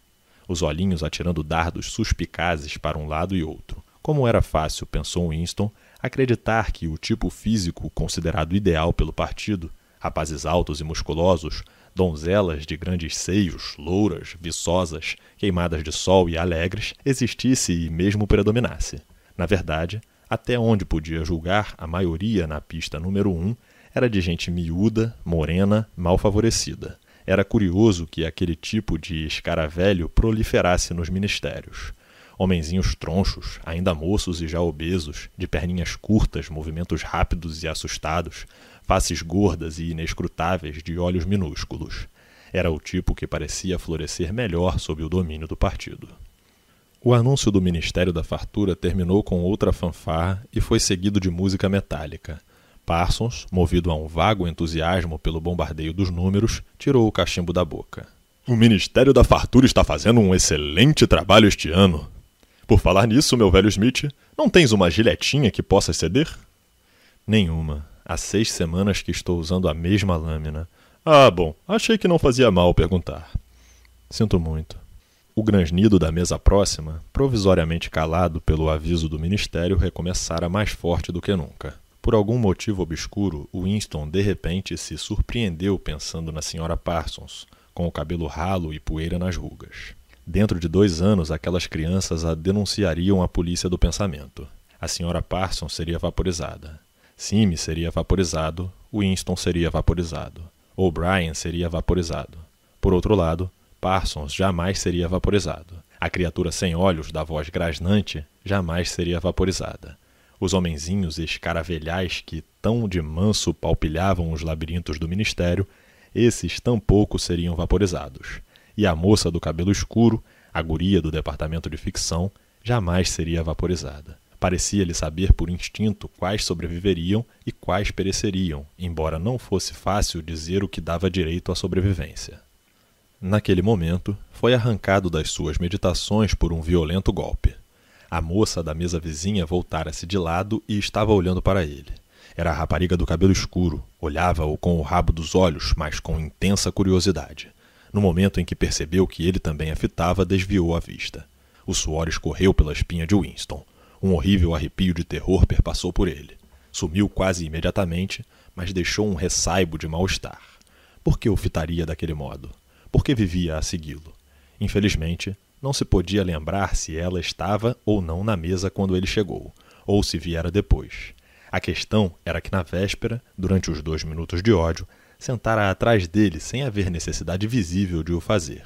os olhinhos atirando dardos suspicazes para um lado e outro. Como era fácil, pensou Winston, acreditar que o tipo físico considerado ideal pelo partido, rapazes altos e musculosos, donzelas de grandes seios, louras, viçosas, queimadas de sol e alegres, existisse e mesmo predominasse. Na verdade, até onde podia julgar, a maioria na pista número um era de gente miúda, morena, mal favorecida. Era curioso que aquele tipo de escaravelho proliferasse nos ministérios. Homenzinhos tronchos, ainda moços e já obesos, de perninhas curtas, movimentos rápidos e assustados, faces gordas e inescrutáveis de olhos minúsculos. Era o tipo que parecia florescer melhor sob o domínio do partido. O anúncio do Ministério da Fartura terminou com outra fanfarra e foi seguido de música metálica. Parsons, movido a um vago entusiasmo pelo bombardeio dos números, tirou o cachimbo da boca. O Ministério da Fartura está fazendo um excelente trabalho este ano. Por falar nisso, meu velho Smith, não tens uma giletinha que possa ceder? Nenhuma. Há seis semanas que estou usando a mesma lâmina. Ah, bom, achei que não fazia mal perguntar. Sinto muito. O grasnido da mesa próxima, provisoriamente calado pelo aviso do ministério, recomeçara mais forte do que nunca. Por algum motivo obscuro, Winston de repente se surpreendeu pensando na senhora Parsons, com o cabelo ralo e poeira nas rugas. Dentro de dois anos, aquelas crianças a denunciariam à polícia do pensamento. A senhora Parsons seria vaporizada. Sim seria vaporizado, Winston seria vaporizado. O'Brien seria vaporizado. Por outro lado, Parsons jamais seria vaporizado. A criatura sem olhos da voz grasnante jamais seria vaporizada. Os homenzinhos escaravelhais que tão de manso palpilhavam os labirintos do ministério, esses tampouco seriam vaporizados. E a moça do cabelo escuro, a guria do departamento de ficção, jamais seria vaporizada. Parecia-lhe saber por instinto quais sobreviveriam e quais pereceriam, embora não fosse fácil dizer o que dava direito à sobrevivência. Naquele momento, foi arrancado das suas meditações por um violento golpe. A moça da mesa vizinha voltara-se de lado e estava olhando para ele. Era a rapariga do cabelo escuro. Olhava-o com o rabo dos olhos, mas com intensa curiosidade. No momento em que percebeu que ele também a fitava, desviou a vista. O suor escorreu pela espinha de Winston. Um horrível arrepio de terror perpassou por ele. Sumiu quase imediatamente, mas deixou um ressaibo de mal-estar. Por que o fitaria daquele modo? Por que vivia a segui-lo? Infelizmente, não se podia lembrar se ela estava ou não na mesa quando ele chegou, ou se viera depois. A questão era que na véspera, durante os dois minutos de ódio, sentara atrás dele sem haver necessidade visível de o fazer.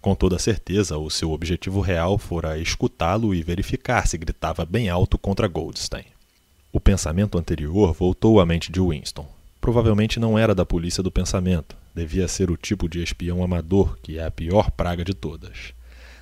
Com toda certeza, o seu objetivo real fora escutá-lo e verificar se gritava bem alto contra Goldstein. O pensamento anterior voltou à mente de Winston. Provavelmente não era da polícia do pensamento, devia ser o tipo de espião amador que é a pior praga de todas.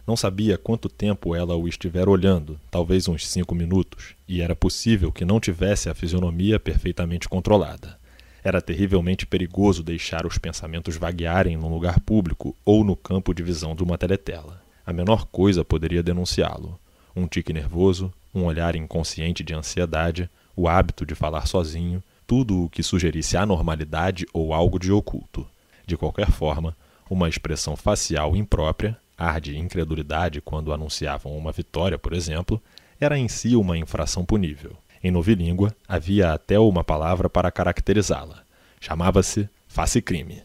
Não sabia quanto tempo ela o estivera olhando, talvez uns cinco minutos, e era possível que não tivesse a fisionomia perfeitamente controlada. Era terrivelmente perigoso deixar os pensamentos vaguearem num lugar público ou no campo de visão de uma teletela. A menor coisa poderia denunciá-lo. Um tique nervoso, um olhar inconsciente de ansiedade, o hábito de falar sozinho, tudo o que sugerisse anormalidade ou algo de oculto. De qualquer forma, uma expressão facial imprópria, ar de incredulidade quando anunciavam uma vitória, por exemplo, era em si uma infração punível. Em novilíngua, havia até uma palavra para caracterizá-la. Chamava-se face-crime.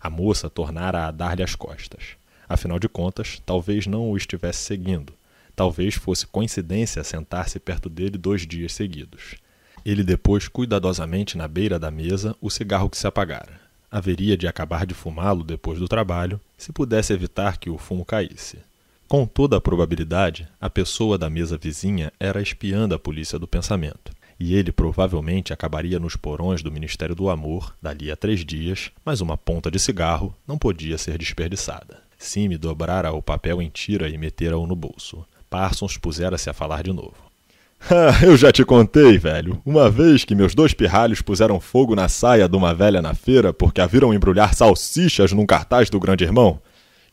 A moça tornara a dar-lhe as costas. Afinal de contas, talvez não o estivesse seguindo. Talvez fosse coincidência sentar-se perto dele dois dias seguidos. Ele depôs cuidadosamente na beira da mesa o cigarro que se apagara haveria de acabar de fumá-lo depois do trabalho, se pudesse evitar que o fumo caísse. Com toda a probabilidade, a pessoa da mesa vizinha era espiã da polícia do pensamento, e ele provavelmente acabaria nos porões do Ministério do Amor dali a três dias, mas uma ponta de cigarro não podia ser desperdiçada. Sime dobrara o papel em tira e metera-o no bolso. Parsons pusera-se a falar de novo. Ah, eu já te contei, velho. Uma vez que meus dois pirralhos puseram fogo na saia de uma velha na feira porque a viram embrulhar salsichas num cartaz do grande irmão.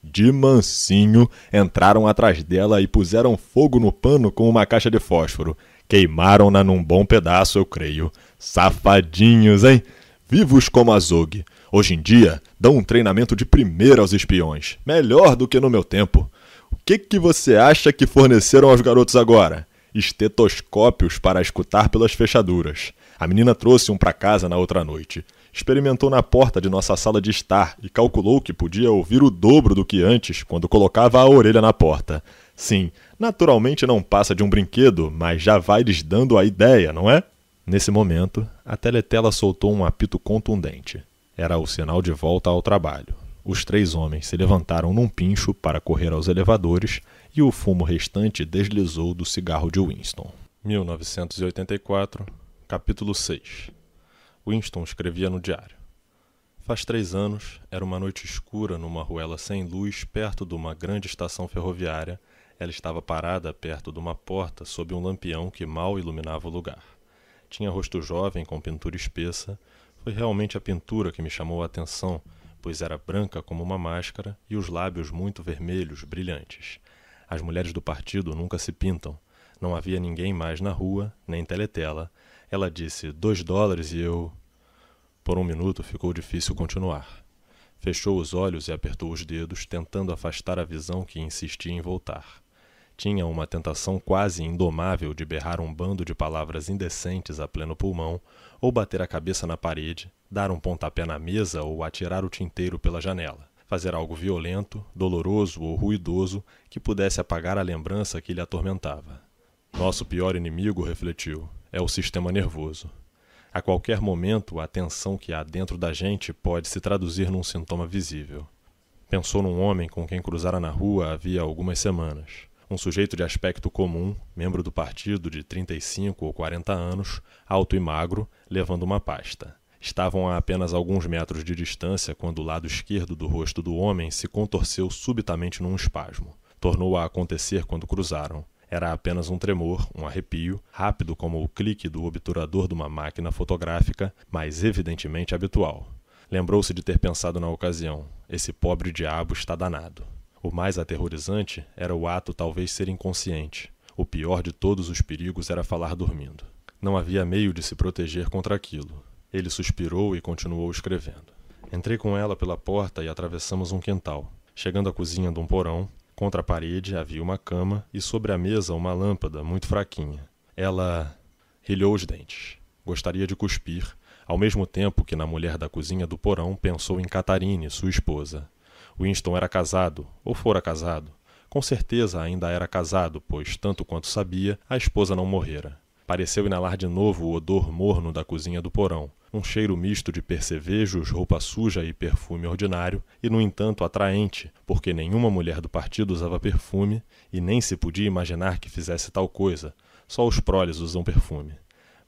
De mansinho, entraram atrás dela e puseram fogo no pano com uma caixa de fósforo. Queimaram-na num bom pedaço, eu creio. Safadinhos, hein? Vivos como azougue. Hoje em dia, dão um treinamento de primeira aos espiões. Melhor do que no meu tempo. O que, que você acha que forneceram aos garotos agora? Estetoscópios para escutar pelas fechaduras. A menina trouxe um para casa na outra noite. Experimentou na porta de nossa sala de estar e calculou que podia ouvir o dobro do que antes quando colocava a orelha na porta. Sim, naturalmente não passa de um brinquedo, mas já vai lhes dando a ideia, não é? Nesse momento, a teletela soltou um apito contundente. Era o sinal de volta ao trabalho. Os três homens se levantaram num pincho para correr aos elevadores e o fumo restante deslizou do cigarro de Winston. 1984, capítulo 6 Winston escrevia no diário. Faz três anos, era uma noite escura numa ruela sem luz perto de uma grande estação ferroviária. Ela estava parada perto de uma porta sob um lampião que mal iluminava o lugar. Tinha rosto jovem com pintura espessa. Foi realmente a pintura que me chamou a atenção pois era branca como uma máscara e os lábios muito vermelhos, brilhantes. As mulheres do partido nunca se pintam. Não havia ninguém mais na rua, nem teletela. Ela disse dois dólares e eu. Por um minuto ficou difícil continuar. Fechou os olhos e apertou os dedos, tentando afastar a visão que insistia em voltar. Tinha uma tentação quase indomável de berrar um bando de palavras indecentes a pleno pulmão, ou bater a cabeça na parede, dar um pontapé na mesa ou atirar o tinteiro pela janela. Fazer algo violento, doloroso ou ruidoso que pudesse apagar a lembrança que lhe atormentava. Nosso pior inimigo, refletiu, é o sistema nervoso. A qualquer momento, a tensão que há dentro da gente pode se traduzir num sintoma visível. Pensou num homem com quem cruzara na rua havia algumas semanas um sujeito de aspecto comum, membro do partido de 35 ou 40 anos, alto e magro, levando uma pasta. Estavam a apenas alguns metros de distância quando o lado esquerdo do rosto do homem se contorceu subitamente num espasmo. Tornou a acontecer quando cruzaram. Era apenas um tremor, um arrepio, rápido como o clique do obturador de uma máquina fotográfica, mas evidentemente habitual. Lembrou-se de ter pensado na ocasião: esse pobre diabo está danado. O mais aterrorizante era o ato talvez ser inconsciente. O pior de todos os perigos era falar dormindo. Não havia meio de se proteger contra aquilo. Ele suspirou e continuou escrevendo. Entrei com ela pela porta e atravessamos um quintal. Chegando à cozinha de um porão, contra a parede havia uma cama e sobre a mesa uma lâmpada muito fraquinha. Ela rilhou os dentes. Gostaria de cuspir, ao mesmo tempo que na mulher da cozinha do porão pensou em Catarine, sua esposa. Winston era casado, ou fora casado. Com certeza ainda era casado, pois, tanto quanto sabia, a esposa não morrera. Pareceu inalar de novo o odor morno da cozinha do porão, um cheiro misto de percevejos, roupa suja e perfume ordinário, e no entanto atraente, porque nenhuma mulher do partido usava perfume e nem se podia imaginar que fizesse tal coisa. Só os proles usam perfume.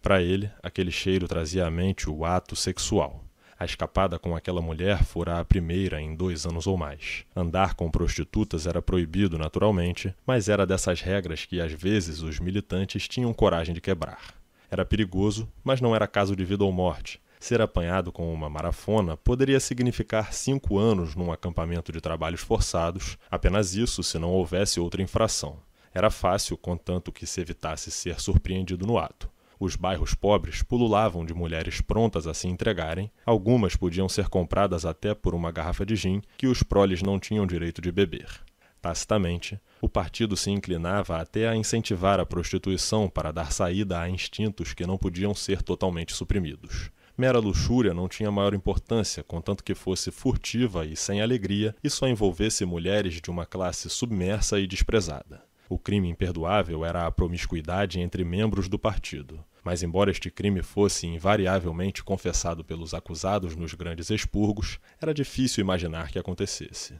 Para ele, aquele cheiro trazia à mente o ato sexual. A escapada com aquela mulher fora a primeira em dois anos ou mais. Andar com prostitutas era proibido, naturalmente, mas era dessas regras que às vezes os militantes tinham coragem de quebrar. Era perigoso, mas não era caso de vida ou morte. Ser apanhado com uma marafona poderia significar cinco anos num acampamento de trabalhos forçados, apenas isso se não houvesse outra infração. Era fácil, contanto que se evitasse ser surpreendido no ato. Os bairros pobres pululavam de mulheres prontas a se entregarem, algumas podiam ser compradas até por uma garrafa de gin que os proles não tinham direito de beber. Tacitamente, o partido se inclinava até a incentivar a prostituição para dar saída a instintos que não podiam ser totalmente suprimidos. Mera luxúria não tinha maior importância, contanto que fosse furtiva e sem alegria e só envolvesse mulheres de uma classe submersa e desprezada. O crime imperdoável era a promiscuidade entre membros do partido. Mas, embora este crime fosse invariavelmente confessado pelos acusados nos grandes expurgos, era difícil imaginar que acontecesse.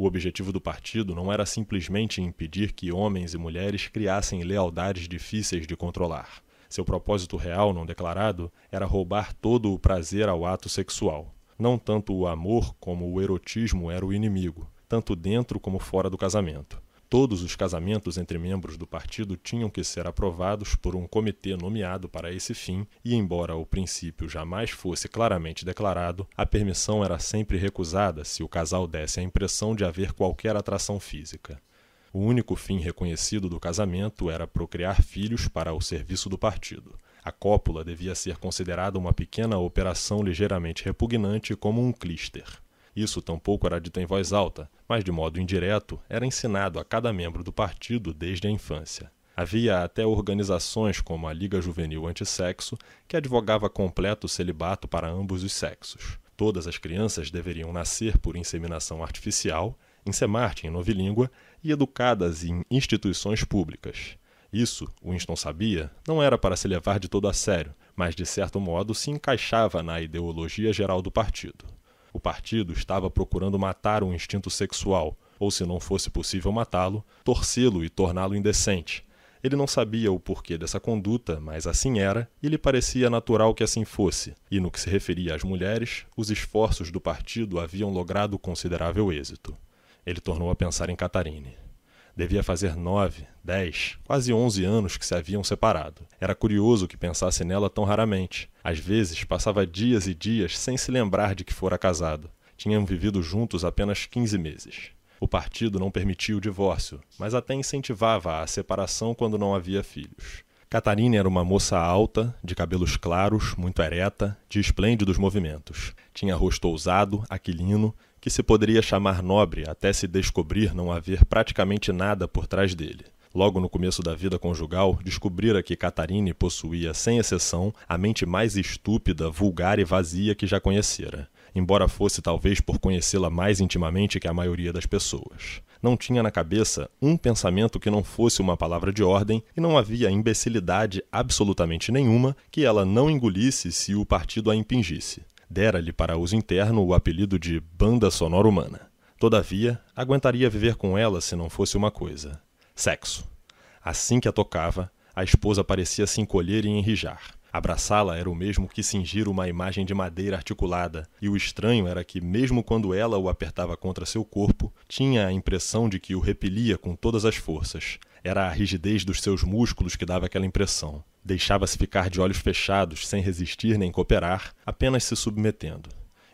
O objetivo do partido não era simplesmente impedir que homens e mulheres criassem lealdades difíceis de controlar. Seu propósito real, não declarado, era roubar todo o prazer ao ato sexual. Não tanto o amor como o erotismo era o inimigo, tanto dentro como fora do casamento. Todos os casamentos entre membros do partido tinham que ser aprovados por um comitê nomeado para esse fim, e, embora o princípio jamais fosse claramente declarado, a permissão era sempre recusada se o casal desse a impressão de haver qualquer atração física. O único fim reconhecido do casamento era procriar filhos para o serviço do partido. A cópula devia ser considerada uma pequena operação ligeiramente repugnante como um clíster. Isso tampouco era dito em voz alta, mas de modo indireto era ensinado a cada membro do partido desde a infância. Havia até organizações como a Liga Juvenil Antissexo, que advogava completo celibato para ambos os sexos. Todas as crianças deveriam nascer por inseminação artificial, em Semarte, em novilíngua, e educadas em instituições públicas. Isso, Winston sabia, não era para se levar de todo a sério, mas de certo modo se encaixava na ideologia geral do partido. O partido estava procurando matar o instinto sexual, ou se não fosse possível matá-lo, torcê-lo e torná-lo indecente. Ele não sabia o porquê dessa conduta, mas assim era, e lhe parecia natural que assim fosse, e no que se referia às mulheres, os esforços do partido haviam logrado considerável êxito. Ele tornou a pensar em Catarine. Devia fazer nove, dez, quase onze anos que se haviam separado. Era curioso que pensasse nela tão raramente. Às vezes passava dias e dias sem se lembrar de que fora casado. Tinham vivido juntos apenas quinze meses. O partido não permitia o divórcio, mas até incentivava a separação quando não havia filhos. Catarina era uma moça alta, de cabelos claros, muito ereta, de esplêndidos movimentos. Tinha rosto ousado, aquilino, que se poderia chamar nobre até se descobrir não haver praticamente nada por trás dele. Logo no começo da vida conjugal, descobrira que Catarine possuía, sem exceção, a mente mais estúpida, vulgar e vazia que já conhecera, embora fosse talvez por conhecê-la mais intimamente que a maioria das pessoas não tinha na cabeça um pensamento que não fosse uma palavra de ordem e não havia imbecilidade absolutamente nenhuma que ela não engolisse se o partido a impingisse. Dera-lhe para uso interno o apelido de banda sonora humana. Todavia, aguentaria viver com ela se não fosse uma coisa: sexo. Assim que a tocava, a esposa parecia se encolher e enrijar. Abraçá-la era o mesmo que cingir uma imagem de madeira articulada, e o estranho era que, mesmo quando ela o apertava contra seu corpo, tinha a impressão de que o repelia com todas as forças. Era a rigidez dos seus músculos que dava aquela impressão. Deixava-se ficar de olhos fechados, sem resistir nem cooperar, apenas se submetendo.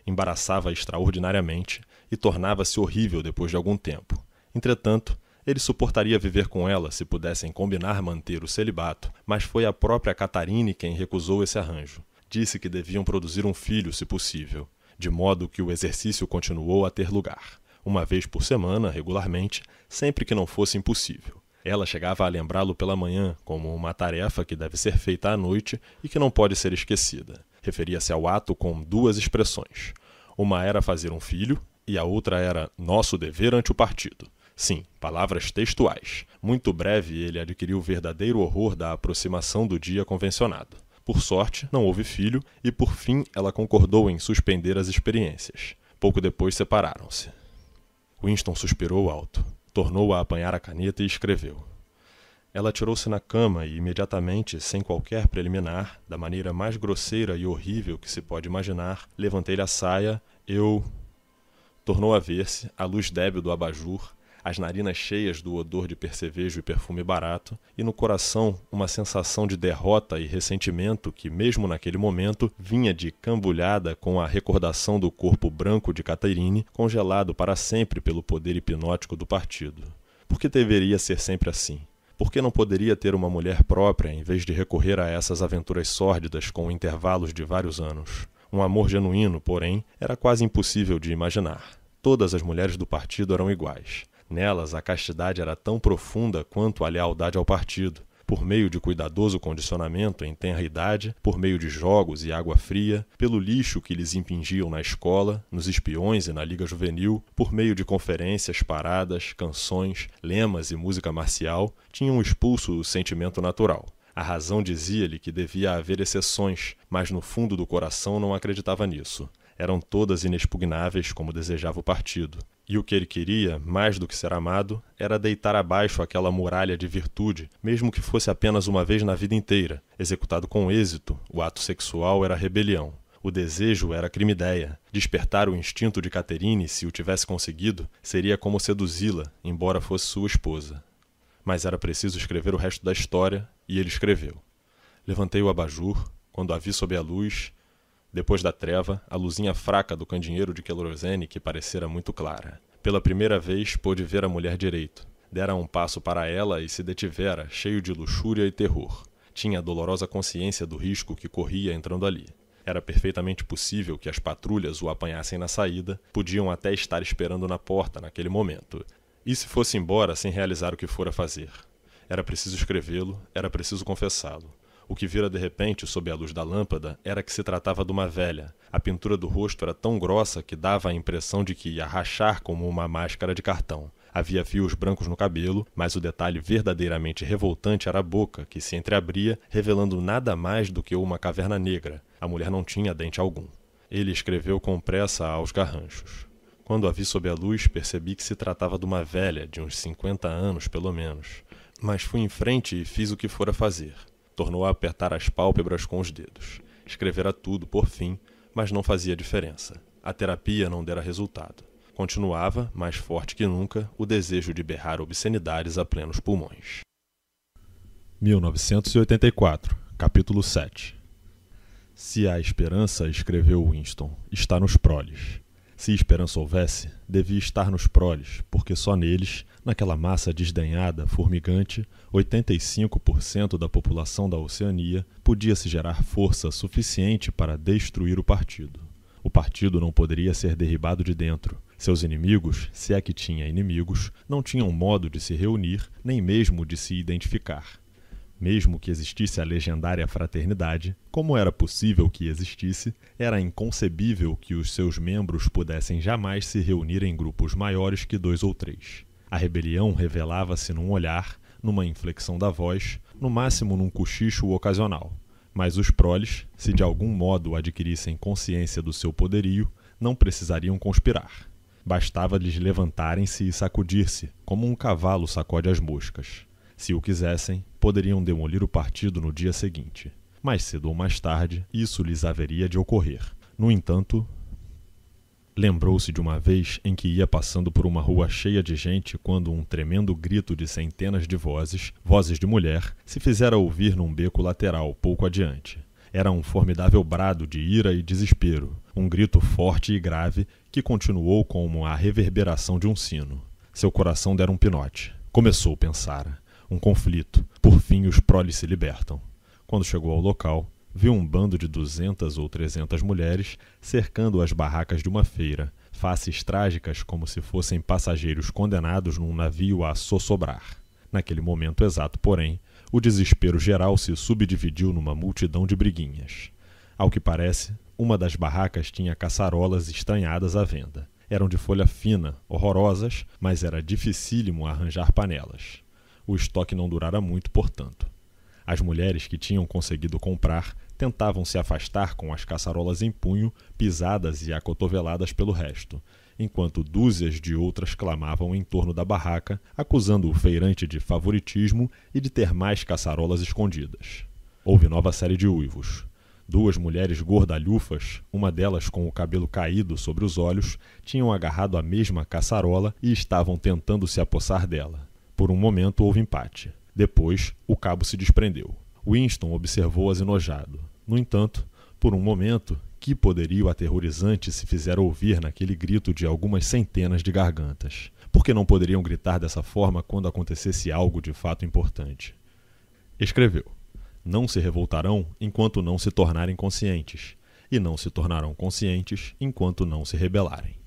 Embaraçava extraordinariamente e tornava-se horrível depois de algum tempo. Entretanto, ele suportaria viver com ela se pudessem combinar manter o celibato, mas foi a própria Catarine quem recusou esse arranjo. Disse que deviam produzir um filho, se possível, de modo que o exercício continuou a ter lugar, uma vez por semana, regularmente, sempre que não fosse impossível. Ela chegava a lembrá-lo pela manhã como uma tarefa que deve ser feita à noite e que não pode ser esquecida. Referia-se ao ato com duas expressões. Uma era fazer um filho e a outra era nosso dever ante o partido. Sim, palavras textuais. Muito breve ele adquiriu o verdadeiro horror da aproximação do dia convencionado. Por sorte, não houve filho e por fim ela concordou em suspender as experiências. Pouco depois separaram-se. Winston suspirou alto, tornou a apanhar a caneta e escreveu. Ela tirou-se na cama e imediatamente, sem qualquer preliminar, da maneira mais grosseira e horrível que se pode imaginar, levantei-lhe a saia, eu. Tornou a ver-se, à luz débil do abajur, as narinas cheias do odor de percevejo e perfume barato, e no coração uma sensação de derrota e ressentimento que, mesmo naquele momento, vinha de cambulhada com a recordação do corpo branco de Caterine, congelado para sempre pelo poder hipnótico do partido. Por que deveria ser sempre assim? Por que não poderia ter uma mulher própria em vez de recorrer a essas aventuras sórdidas com intervalos de vários anos? Um amor genuíno, porém, era quase impossível de imaginar. Todas as mulheres do partido eram iguais. Nelas, a castidade era tão profunda quanto a lealdade ao partido. Por meio de cuidadoso condicionamento em tenra idade, por meio de jogos e água fria, pelo lixo que lhes impingiam na escola, nos espiões e na liga juvenil, por meio de conferências, paradas, canções, lemas e música marcial, tinham expulso o sentimento natural. A razão dizia-lhe que devia haver exceções, mas no fundo do coração não acreditava nisso. Eram todas inexpugnáveis como desejava o partido. E o que ele queria, mais do que ser amado, era deitar abaixo aquela muralha de virtude, mesmo que fosse apenas uma vez na vida inteira. Executado com êxito, o ato sexual era rebelião. O desejo era crime-ideia. Despertar o instinto de Caterine, se o tivesse conseguido, seria como seduzi-la, embora fosse sua esposa. Mas era preciso escrever o resto da história, e ele escreveu. Levantei o abajur, quando a vi sob a luz, depois da treva, a luzinha fraca do candeeiro de querosene que parecera muito clara. Pela primeira vez pôde ver a mulher direito. Dera um passo para ela e se detivera, cheio de luxúria e terror. Tinha a dolorosa consciência do risco que corria entrando ali. Era perfeitamente possível que as patrulhas o apanhassem na saída, podiam até estar esperando na porta naquele momento. E se fosse embora sem realizar o que fora fazer? Era preciso escrevê-lo, era preciso confessá-lo. O que vira de repente sob a luz da lâmpada era que se tratava de uma velha. A pintura do rosto era tão grossa que dava a impressão de que ia rachar como uma máscara de cartão. Havia fios brancos no cabelo, mas o detalhe verdadeiramente revoltante era a boca, que se entreabria, revelando nada mais do que uma caverna negra. A mulher não tinha dente algum. Ele escreveu com pressa aos garranchos. Quando a vi sob a luz, percebi que se tratava de uma velha, de uns cinquenta anos pelo menos. Mas fui em frente e fiz o que fora fazer. Tornou a apertar as pálpebras com os dedos. Escrevera tudo, por fim, mas não fazia diferença. A terapia não dera resultado. Continuava, mais forte que nunca, o desejo de berrar obscenidades a plenos pulmões. 1984, capítulo 7 Se há esperança, escreveu Winston, está nos proles. Se esperança houvesse, devia estar nos proles, porque só neles, naquela massa desdenhada, formigante, 85% da população da Oceania podia se gerar força suficiente para destruir o partido. O partido não poderia ser derribado de dentro. Seus inimigos, se é que tinha inimigos, não tinham modo de se reunir, nem mesmo de se identificar. Mesmo que existisse a legendária fraternidade, como era possível que existisse, era inconcebível que os seus membros pudessem jamais se reunir em grupos maiores que dois ou três. A rebelião revelava-se num olhar, numa inflexão da voz, no máximo num cochicho ocasional. Mas os proles, se de algum modo adquirissem consciência do seu poderio, não precisariam conspirar. Bastava-lhes levantarem-se e sacudir-se, como um cavalo sacode as moscas. Se o quisessem, poderiam demolir o partido no dia seguinte. Mais cedo ou mais tarde, isso lhes haveria de ocorrer. No entanto, lembrou-se de uma vez em que ia passando por uma rua cheia de gente quando um tremendo grito de centenas de vozes, vozes de mulher, se fizera ouvir num beco lateral pouco adiante. Era um formidável brado de ira e desespero, um grito forte e grave que continuou como a reverberação de um sino. Seu coração dera um pinote. Começou, pensara um conflito. Por fim, os proles se libertam. Quando chegou ao local, viu um bando de duzentas ou trezentas mulheres cercando as barracas de uma feira, faces trágicas como se fossem passageiros condenados num navio a sossobrar. Naquele momento exato, porém, o desespero geral se subdividiu numa multidão de briguinhas. Ao que parece, uma das barracas tinha caçarolas estranhadas à venda. Eram de folha fina, horrorosas, mas era dificílimo arranjar panelas. O estoque não durara muito, portanto. As mulheres que tinham conseguido comprar tentavam se afastar com as caçarolas em punho, pisadas e acotoveladas pelo resto, enquanto dúzias de outras clamavam em torno da barraca, acusando o feirante de favoritismo e de ter mais caçarolas escondidas. Houve nova série de uivos. Duas mulheres gordalhufas, uma delas com o cabelo caído sobre os olhos, tinham agarrado a mesma caçarola e estavam tentando se apossar dela. Por um momento houve empate. Depois, o cabo se desprendeu. Winston observou-as enojado. No entanto, por um momento, que poderio aterrorizante se fizera ouvir naquele grito de algumas centenas de gargantas. Por que não poderiam gritar dessa forma quando acontecesse algo de fato importante? Escreveu: Não se revoltarão enquanto não se tornarem conscientes, e não se tornarão conscientes enquanto não se rebelarem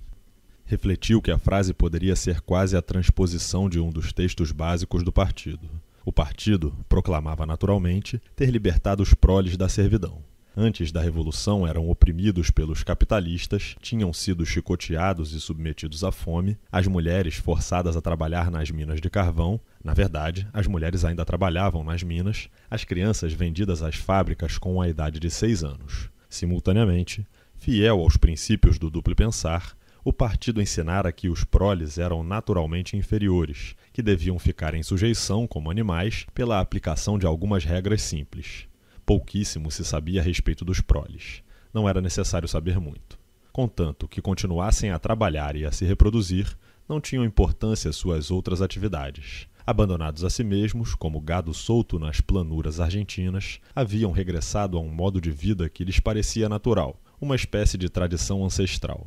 refletiu que a frase poderia ser quase a transposição de um dos textos básicos do partido. O partido proclamava naturalmente ter libertado os proles da servidão. Antes da Revolução eram oprimidos pelos capitalistas, tinham sido chicoteados e submetidos à fome, as mulheres forçadas a trabalhar nas minas de carvão, na verdade, as mulheres ainda trabalhavam nas minas, as crianças vendidas às fábricas com a idade de seis anos. Simultaneamente, fiel aos princípios do duplo pensar, o partido ensinara que os proles eram naturalmente inferiores, que deviam ficar em sujeição como animais pela aplicação de algumas regras simples. Pouquíssimo se sabia a respeito dos proles. Não era necessário saber muito. Contanto que continuassem a trabalhar e a se reproduzir, não tinham importância suas outras atividades. Abandonados a si mesmos, como gado solto nas planuras argentinas, haviam regressado a um modo de vida que lhes parecia natural, uma espécie de tradição ancestral.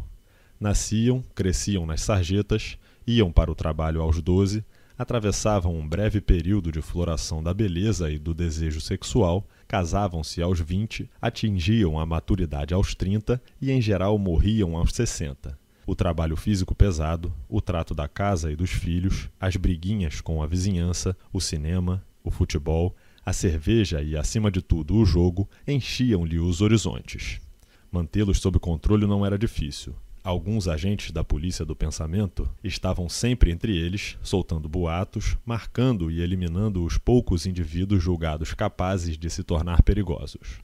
Nasciam, cresciam nas sarjetas, iam para o trabalho aos doze, atravessavam um breve período de floração da beleza e do desejo sexual, casavam-se aos 20, atingiam a maturidade aos 30 e, em geral, morriam aos 60. O trabalho físico pesado, o trato da casa e dos filhos, as briguinhas com a vizinhança, o cinema, o futebol, a cerveja e, acima de tudo, o jogo enchiam-lhe os horizontes. Mantê-los sob controle não era difícil. Alguns agentes da polícia do pensamento estavam sempre entre eles, soltando boatos, marcando e eliminando os poucos indivíduos julgados capazes de se tornar perigosos.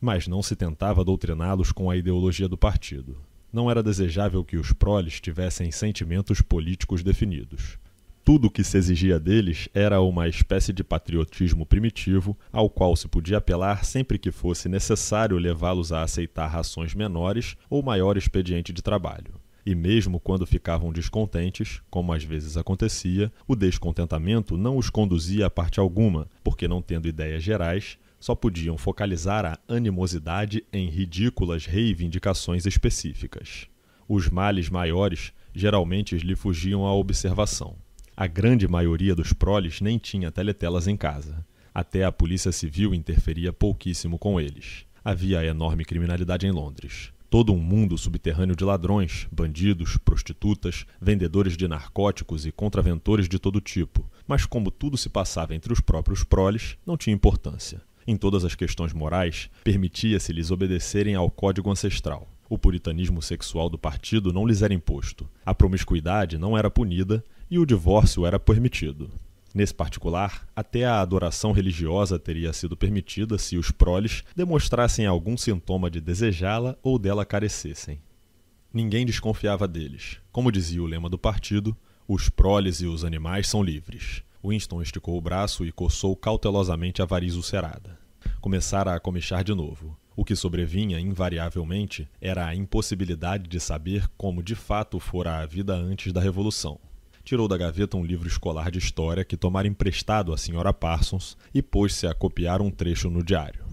Mas não se tentava doutriná-los com a ideologia do partido. Não era desejável que os proles tivessem sentimentos políticos definidos tudo o que se exigia deles era uma espécie de patriotismo primitivo, ao qual se podia apelar sempre que fosse necessário levá-los a aceitar rações menores ou maior expediente de trabalho. E mesmo quando ficavam descontentes, como às vezes acontecia, o descontentamento não os conduzia a parte alguma, porque não tendo ideias gerais, só podiam focalizar a animosidade em ridículas reivindicações específicas. Os males maiores geralmente lhe fugiam à observação. A grande maioria dos proles nem tinha teletelas em casa. Até a polícia civil interferia pouquíssimo com eles. Havia enorme criminalidade em Londres. Todo um mundo subterrâneo de ladrões, bandidos, prostitutas, vendedores de narcóticos e contraventores de todo tipo. Mas como tudo se passava entre os próprios proles, não tinha importância. Em todas as questões morais, permitia-se-lhes obedecerem ao código ancestral. O puritanismo sexual do partido não lhes era imposto. A promiscuidade não era punida e o divórcio era permitido. Nesse particular, até a adoração religiosa teria sido permitida se os proles demonstrassem algum sintoma de desejá-la ou dela carecessem. Ninguém desconfiava deles. Como dizia o lema do partido, os proles e os animais são livres. Winston esticou o braço e coçou cautelosamente a variz ulcerada. Começara a comichar de novo. O que sobrevinha, invariavelmente, era a impossibilidade de saber como de fato fora a vida antes da Revolução tirou da gaveta um livro escolar de história que tomara emprestado à senhora Parsons e pôs-se a copiar um trecho no diário.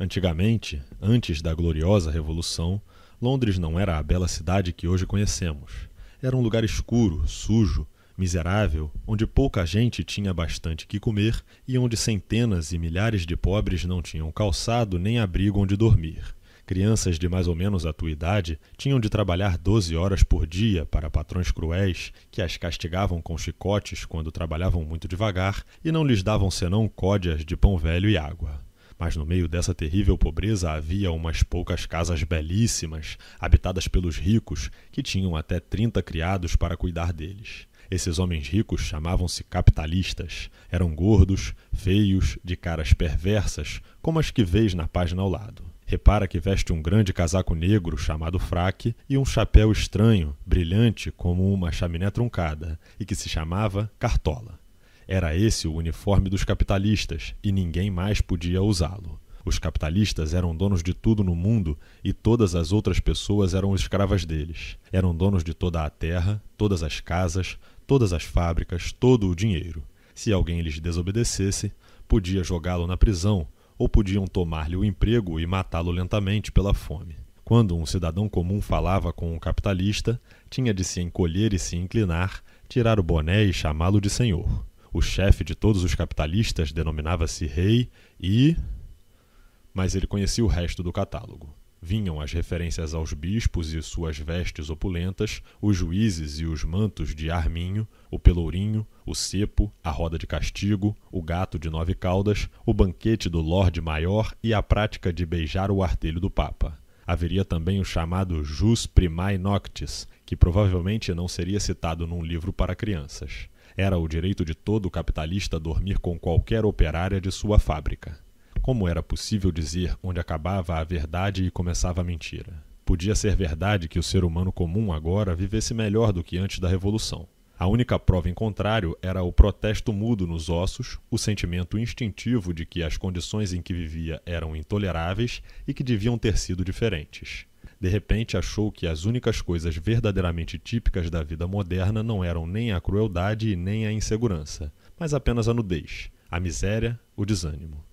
Antigamente, antes da gloriosa Revolução, Londres não era a bela cidade que hoje conhecemos. Era um lugar escuro, sujo, miserável, onde pouca gente tinha bastante que comer e onde centenas e milhares de pobres não tinham calçado nem abrigo onde dormir. Crianças de mais ou menos a tua idade tinham de trabalhar 12 horas por dia para patrões cruéis que as castigavam com chicotes quando trabalhavam muito devagar e não lhes davam senão códias de pão velho e água. Mas no meio dessa terrível pobreza havia umas poucas casas belíssimas, habitadas pelos ricos, que tinham até 30 criados para cuidar deles. Esses homens ricos chamavam-se capitalistas. Eram gordos, feios, de caras perversas, como as que vês na página ao lado. Repara que veste um grande casaco negro chamado fraque e um chapéu estranho, brilhante como uma chaminé truncada, e que se chamava cartola. Era esse o uniforme dos capitalistas e ninguém mais podia usá-lo. Os capitalistas eram donos de tudo no mundo e todas as outras pessoas eram escravas deles. Eram donos de toda a terra, todas as casas, todas as fábricas, todo o dinheiro. Se alguém lhes desobedecesse, podia jogá-lo na prisão ou podiam tomar-lhe o emprego e matá-lo lentamente pela fome. Quando um cidadão comum falava com um capitalista, tinha de se encolher e se inclinar, tirar o boné e chamá-lo de senhor. O chefe de todos os capitalistas denominava-se rei e. Mas ele conhecia o resto do catálogo vinham as referências aos bispos e suas vestes opulentas, os juízes e os mantos de arminho, o pelourinho, o cepo, a roda de castigo, o gato de nove caudas, o banquete do Lorde Maior e a prática de beijar o artelho do Papa. Haveria também o chamado Jus Primae Noctis, que provavelmente não seria citado num livro para crianças. Era o direito de todo capitalista dormir com qualquer operária de sua fábrica. Como era possível dizer onde acabava a verdade e começava a mentira? Podia ser verdade que o ser humano comum agora vivesse melhor do que antes da Revolução. A única prova em contrário era o protesto mudo nos ossos, o sentimento instintivo de que as condições em que vivia eram intoleráveis e que deviam ter sido diferentes. De repente achou que as únicas coisas verdadeiramente típicas da vida moderna não eram nem a crueldade e nem a insegurança, mas apenas a nudez, a miséria, o desânimo.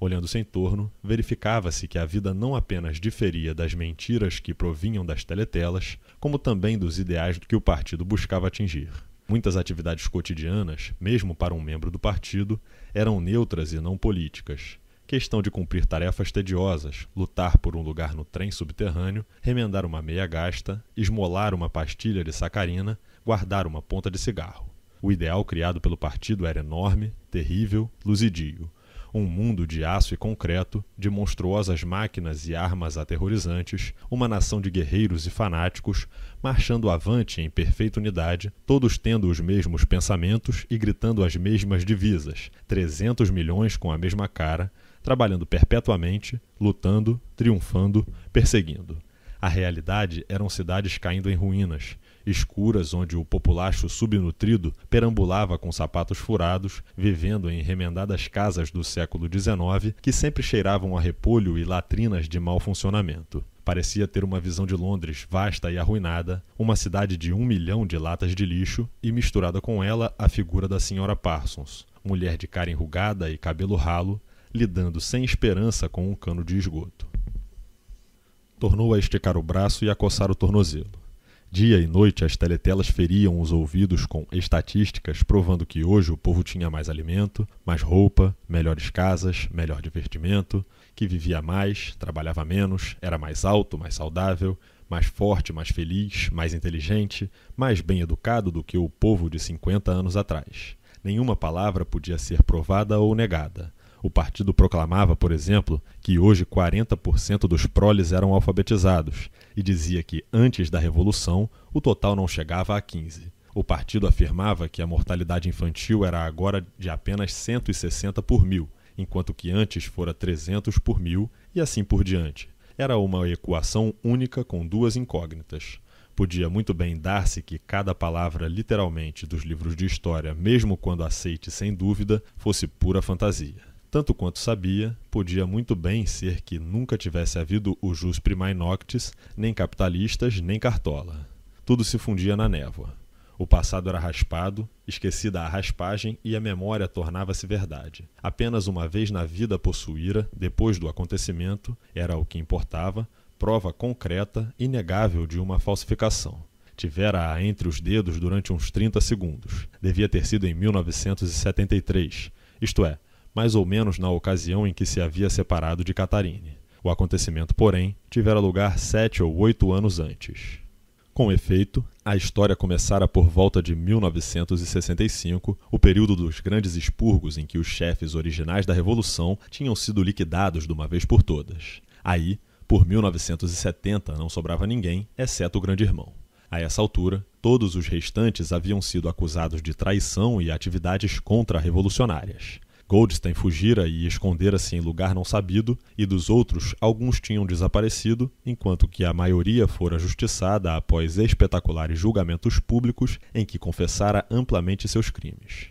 Olhando-se em torno, verificava-se que a vida não apenas diferia das mentiras que provinham das teletelas, como também dos ideais que o partido buscava atingir. Muitas atividades cotidianas, mesmo para um membro do partido, eram neutras e não políticas. Questão de cumprir tarefas tediosas, lutar por um lugar no trem subterrâneo, remendar uma meia gasta, esmolar uma pastilha de sacarina, guardar uma ponta de cigarro. O ideal criado pelo partido era enorme, terrível, luzidio. Um mundo de aço e concreto, de monstruosas máquinas e armas aterrorizantes, uma nação de guerreiros e fanáticos, marchando avante em perfeita unidade, todos tendo os mesmos pensamentos e gritando as mesmas divisas, 300 milhões com a mesma cara, trabalhando perpetuamente, lutando, triunfando, perseguindo. A realidade eram cidades caindo em ruínas, escuras onde o populacho subnutrido perambulava com sapatos furados, vivendo em remendadas casas do século XIX que sempre cheiravam a repolho e latrinas de mau funcionamento. Parecia ter uma visão de Londres vasta e arruinada, uma cidade de um milhão de latas de lixo e misturada com ela a figura da senhora Parsons, mulher de cara enrugada e cabelo ralo, lidando sem esperança com um cano de esgoto. Tornou a esticar o braço e a coçar o tornozelo. Dia e noite as teletelas feriam os ouvidos com estatísticas provando que hoje o povo tinha mais alimento, mais roupa, melhores casas, melhor divertimento, que vivia mais, trabalhava menos, era mais alto, mais saudável, mais forte, mais feliz, mais inteligente, mais bem educado do que o povo de 50 anos atrás. Nenhuma palavra podia ser provada ou negada. O partido proclamava, por exemplo, que hoje 40% dos proles eram alfabetizados e dizia que, antes da Revolução, o total não chegava a 15%. O partido afirmava que a mortalidade infantil era agora de apenas 160 por mil, enquanto que antes fora 300 por mil e assim por diante. Era uma equação única com duas incógnitas. Podia muito bem dar-se que cada palavra, literalmente, dos livros de história, mesmo quando aceite sem dúvida, fosse pura fantasia. Tanto quanto sabia, podia muito bem ser que nunca tivesse havido o jus primae noctis, nem capitalistas, nem cartola. Tudo se fundia na névoa. O passado era raspado, esquecida a raspagem e a memória tornava-se verdade. Apenas uma vez na vida possuíra, depois do acontecimento, era o que importava, prova concreta, inegável de uma falsificação. Tivera-a entre os dedos durante uns 30 segundos. Devia ter sido em 1973, isto é, mais ou menos na ocasião em que se havia separado de Catarine. O acontecimento, porém, tivera lugar sete ou oito anos antes. Com efeito, a história começara por volta de 1965, o período dos grandes expurgos em que os chefes originais da Revolução tinham sido liquidados de uma vez por todas. Aí, por 1970, não sobrava ninguém, exceto o grande irmão. A essa altura, todos os restantes haviam sido acusados de traição e atividades contra-revolucionárias. Goldstein fugira e escondera-se em lugar não sabido, e dos outros, alguns tinham desaparecido, enquanto que a maioria fora justiçada após espetaculares julgamentos públicos em que confessara amplamente seus crimes.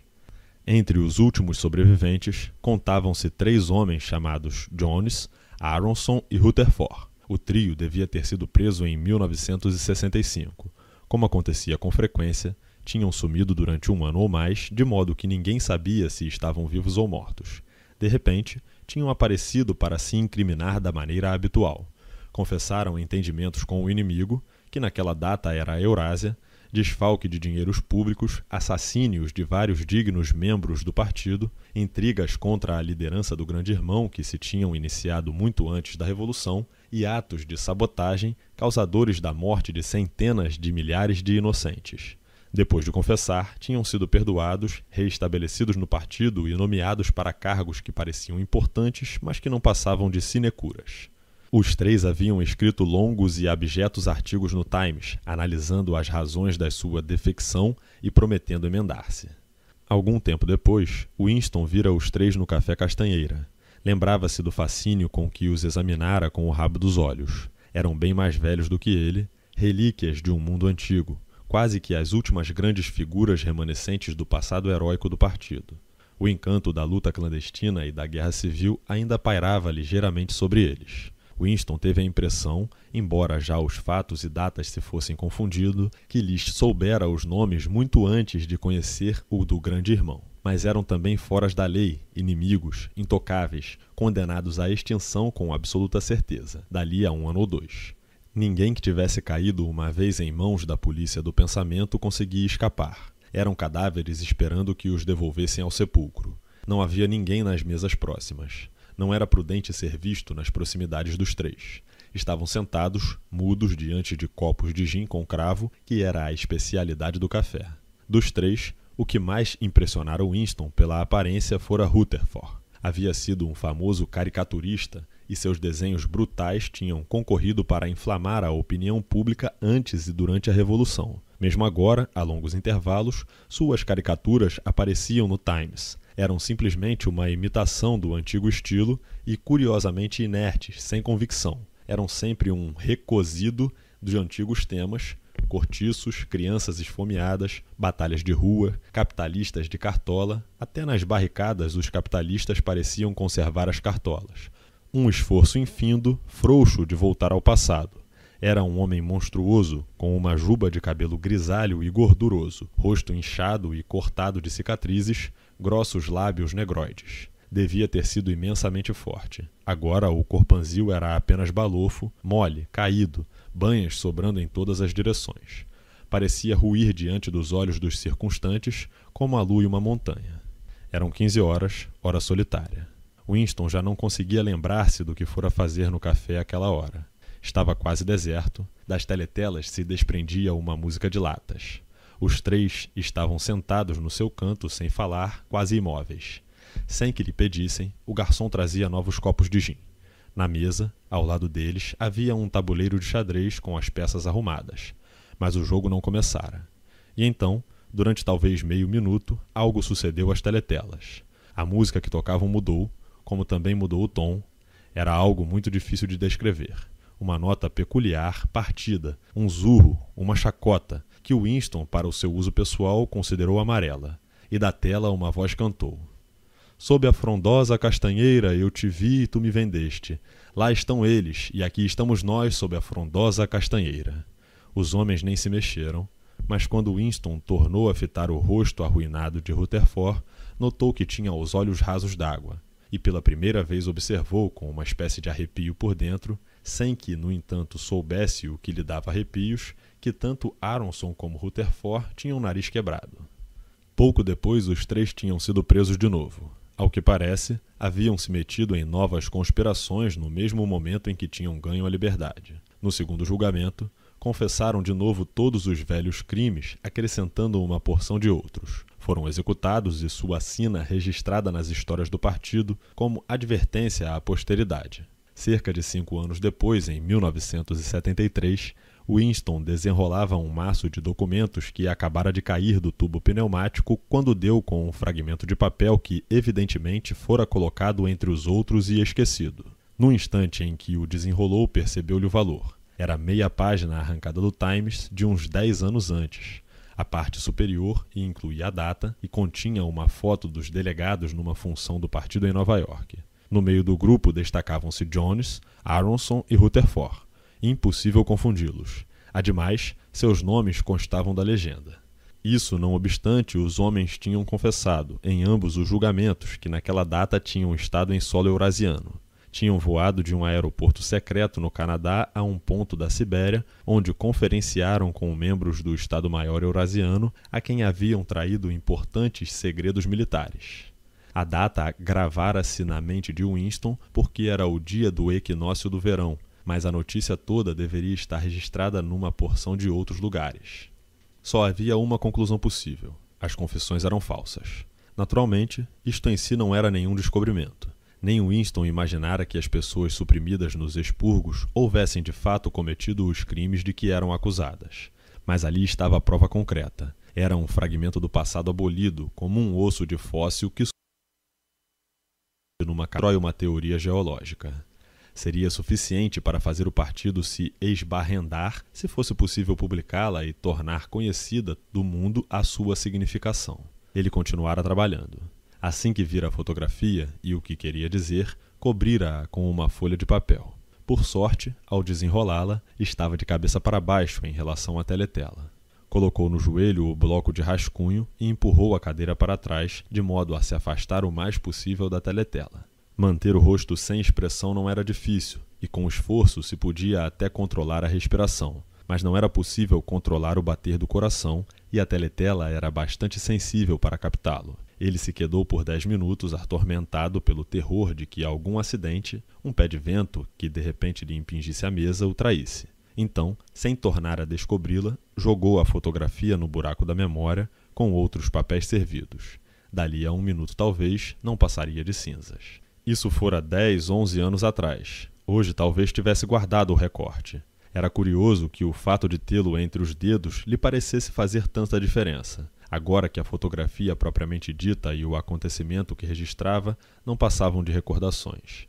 Entre os últimos sobreviventes, contavam-se três homens chamados Jones, Aronson e Rutherford. O trio devia ter sido preso em 1965. Como acontecia com frequência, tinham sumido durante um ano ou mais, de modo que ninguém sabia se estavam vivos ou mortos. De repente, tinham aparecido para se incriminar da maneira habitual. Confessaram entendimentos com o inimigo, que naquela data era a Eurásia, desfalque de dinheiros públicos, assassínios de vários dignos membros do partido, intrigas contra a liderança do Grande Irmão que se tinham iniciado muito antes da Revolução e atos de sabotagem causadores da morte de centenas de milhares de inocentes. Depois de confessar, tinham sido perdoados, reestabelecidos no partido e nomeados para cargos que pareciam importantes, mas que não passavam de sinecuras. Os três haviam escrito longos e abjetos artigos no Times, analisando as razões da sua defecção e prometendo emendar-se. Algum tempo depois, Winston vira os três no Café Castanheira. Lembrava-se do fascínio com que os examinara com o rabo dos olhos. Eram bem mais velhos do que ele, relíquias de um mundo antigo, quase que as últimas grandes figuras remanescentes do passado heróico do partido. O encanto da luta clandestina e da guerra civil ainda pairava ligeiramente sobre eles. Winston teve a impressão, embora já os fatos e datas se fossem confundido, que lhes soubera os nomes muito antes de conhecer o do grande irmão. Mas eram também foras da lei, inimigos, intocáveis, condenados à extinção com absoluta certeza, dali a um ano ou dois. Ninguém que tivesse caído uma vez em mãos da polícia do pensamento conseguia escapar. Eram cadáveres esperando que os devolvessem ao sepulcro. Não havia ninguém nas mesas próximas. Não era prudente ser visto nas proximidades dos três. Estavam sentados, mudos, diante de copos de gin com cravo, que era a especialidade do café. Dos três, o que mais impressionara Winston pela aparência fora Rutherford. Havia sido um famoso caricaturista e seus desenhos brutais tinham concorrido para inflamar a opinião pública antes e durante a Revolução. Mesmo agora, a longos intervalos, suas caricaturas apareciam no Times. Eram simplesmente uma imitação do antigo estilo e curiosamente inertes, sem convicção. Eram sempre um recosido dos antigos temas, cortiços, crianças esfomeadas, batalhas de rua, capitalistas de cartola. Até nas barricadas, os capitalistas pareciam conservar as cartolas. Um esforço infindo, frouxo de voltar ao passado. Era um homem monstruoso, com uma juba de cabelo grisalho e gorduroso, rosto inchado e cortado de cicatrizes, grossos lábios negroides. Devia ter sido imensamente forte. Agora o corpanzil era apenas balofo, mole, caído, banhas sobrando em todas as direções. Parecia ruir diante dos olhos dos circunstantes, como a lua e uma montanha. Eram quinze horas, hora solitária. Winston já não conseguia lembrar-se do que fora fazer no café aquela hora. Estava quase deserto, das teletelas se desprendia uma música de latas. Os três estavam sentados no seu canto sem falar, quase imóveis. Sem que lhe pedissem, o garçom trazia novos copos de gin. Na mesa, ao lado deles, havia um tabuleiro de xadrez com as peças arrumadas. Mas o jogo não começara. E então, durante talvez meio minuto, algo sucedeu às teletelas. A música que tocavam mudou, como também mudou o tom. Era algo muito difícil de descrever uma nota peculiar, partida, um zurro, uma chacota, que Winston, para o seu uso pessoal, considerou amarela. E da tela uma voz cantou: Sob a frondosa castanheira eu te vi e tu me vendeste. Lá estão eles, e aqui estamos nós sob a frondosa castanheira. Os homens nem se mexeram, mas quando Winston tornou a fitar o rosto arruinado de Rutherford, notou que tinha os olhos rasos d'água, e pela primeira vez observou, com uma espécie de arrepio por dentro, sem que, no entanto, soubesse o que lhe dava arrepios, que tanto Aronson como Rutherford tinham o nariz quebrado. Pouco depois, os três tinham sido presos de novo. Ao que parece, haviam se metido em novas conspirações no mesmo momento em que tinham ganho a liberdade. No segundo julgamento, confessaram de novo todos os velhos crimes, acrescentando uma porção de outros. Foram executados e sua sina registrada nas histórias do partido como advertência à posteridade. Cerca de cinco anos depois, em 1973, Winston desenrolava um maço de documentos que acabara de cair do tubo pneumático quando deu com um fragmento de papel que, evidentemente, fora colocado entre os outros e esquecido. No instante em que o desenrolou, percebeu-lhe o valor. Era meia página arrancada do Times de uns dez anos antes. A parte superior incluía a data e continha uma foto dos delegados numa função do partido em Nova York. No meio do grupo destacavam-se Jones, Aronson e Rutherford. Impossível confundi-los. Ademais, seus nomes constavam da legenda. Isso, não obstante, os homens tinham confessado, em ambos os julgamentos, que naquela data tinham estado em solo eurasiano. Tinham voado de um aeroporto secreto no Canadá a um ponto da Sibéria, onde conferenciaram com membros do Estado-Maior Eurasiano a quem haviam traído importantes segredos militares. A data gravara-se na mente de Winston porque era o dia do equinócio do verão, mas a notícia toda deveria estar registrada numa porção de outros lugares. Só havia uma conclusão possível: as confissões eram falsas. Naturalmente, isto em si não era nenhum descobrimento. Nem Winston imaginara que as pessoas suprimidas nos expurgos houvessem de fato cometido os crimes de que eram acusadas. Mas ali estava a prova concreta. Era um fragmento do passado abolido, como um osso de fóssil que numa constrói uma teoria geológica. Seria suficiente para fazer o partido se esbarrendar se fosse possível publicá-la e tornar conhecida do mundo a sua significação. Ele continuara trabalhando. Assim que vira a fotografia e o que queria dizer, cobrira-a com uma folha de papel. Por sorte, ao desenrolá-la, estava de cabeça para baixo em relação à teletela. Colocou no joelho o bloco de rascunho e empurrou a cadeira para trás, de modo a se afastar o mais possível da teletela. Manter o rosto sem expressão não era difícil, e com esforço se podia até controlar a respiração. mas não era possível controlar o bater do coração e a teletela era bastante sensível para captá-lo. Ele se quedou por dez minutos atormentado pelo terror de que algum acidente, um pé de vento que de repente lhe impingisse a mesa, o traísse. Então, sem tornar a descobri-la, jogou a fotografia no buraco da memória com outros papéis servidos. Dali a um minuto, talvez, não passaria de cinzas. Isso fora dez, onze anos atrás. Hoje talvez tivesse guardado o recorte. Era curioso que o fato de tê-lo entre os dedos lhe parecesse fazer tanta diferença agora que a fotografia propriamente dita e o acontecimento que registrava não passavam de recordações.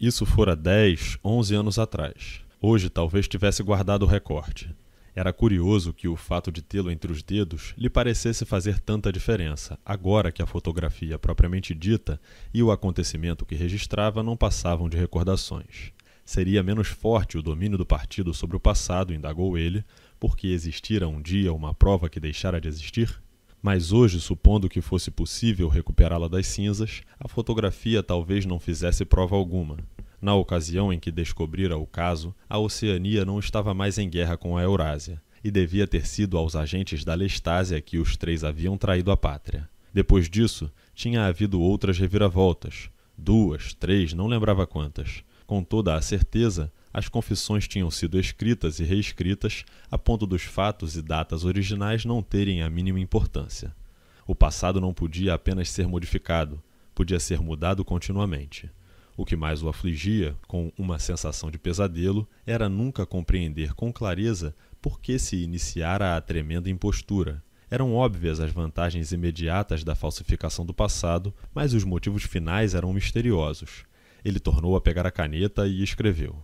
Isso fora dez, onze anos atrás. Hoje talvez tivesse guardado o recorte. Era curioso que o fato de tê-lo entre os dedos lhe parecesse fazer tanta diferença, agora que a fotografia propriamente dita e o acontecimento que registrava não passavam de recordações. Seria menos forte o domínio do partido sobre o passado, indagou ele, porque existira um dia uma prova que deixara de existir? Mas hoje, supondo que fosse possível recuperá-la das cinzas, a fotografia talvez não fizesse prova alguma. Na ocasião em que descobrira o caso, a Oceania não estava mais em guerra com a Eurásia, e devia ter sido aos agentes da Lestásia que os três haviam traído a pátria. Depois disso, tinha havido outras reviravoltas. Duas, três, não lembrava quantas. Com toda a certeza, as confissões tinham sido escritas e reescritas a ponto dos fatos e datas originais não terem a mínima importância. O passado não podia apenas ser modificado, podia ser mudado continuamente. O que mais o afligia, com uma sensação de pesadelo, era nunca compreender com clareza por que se iniciara a tremenda impostura. Eram óbvias as vantagens imediatas da falsificação do passado, mas os motivos finais eram misteriosos. Ele tornou a pegar a caneta e escreveu.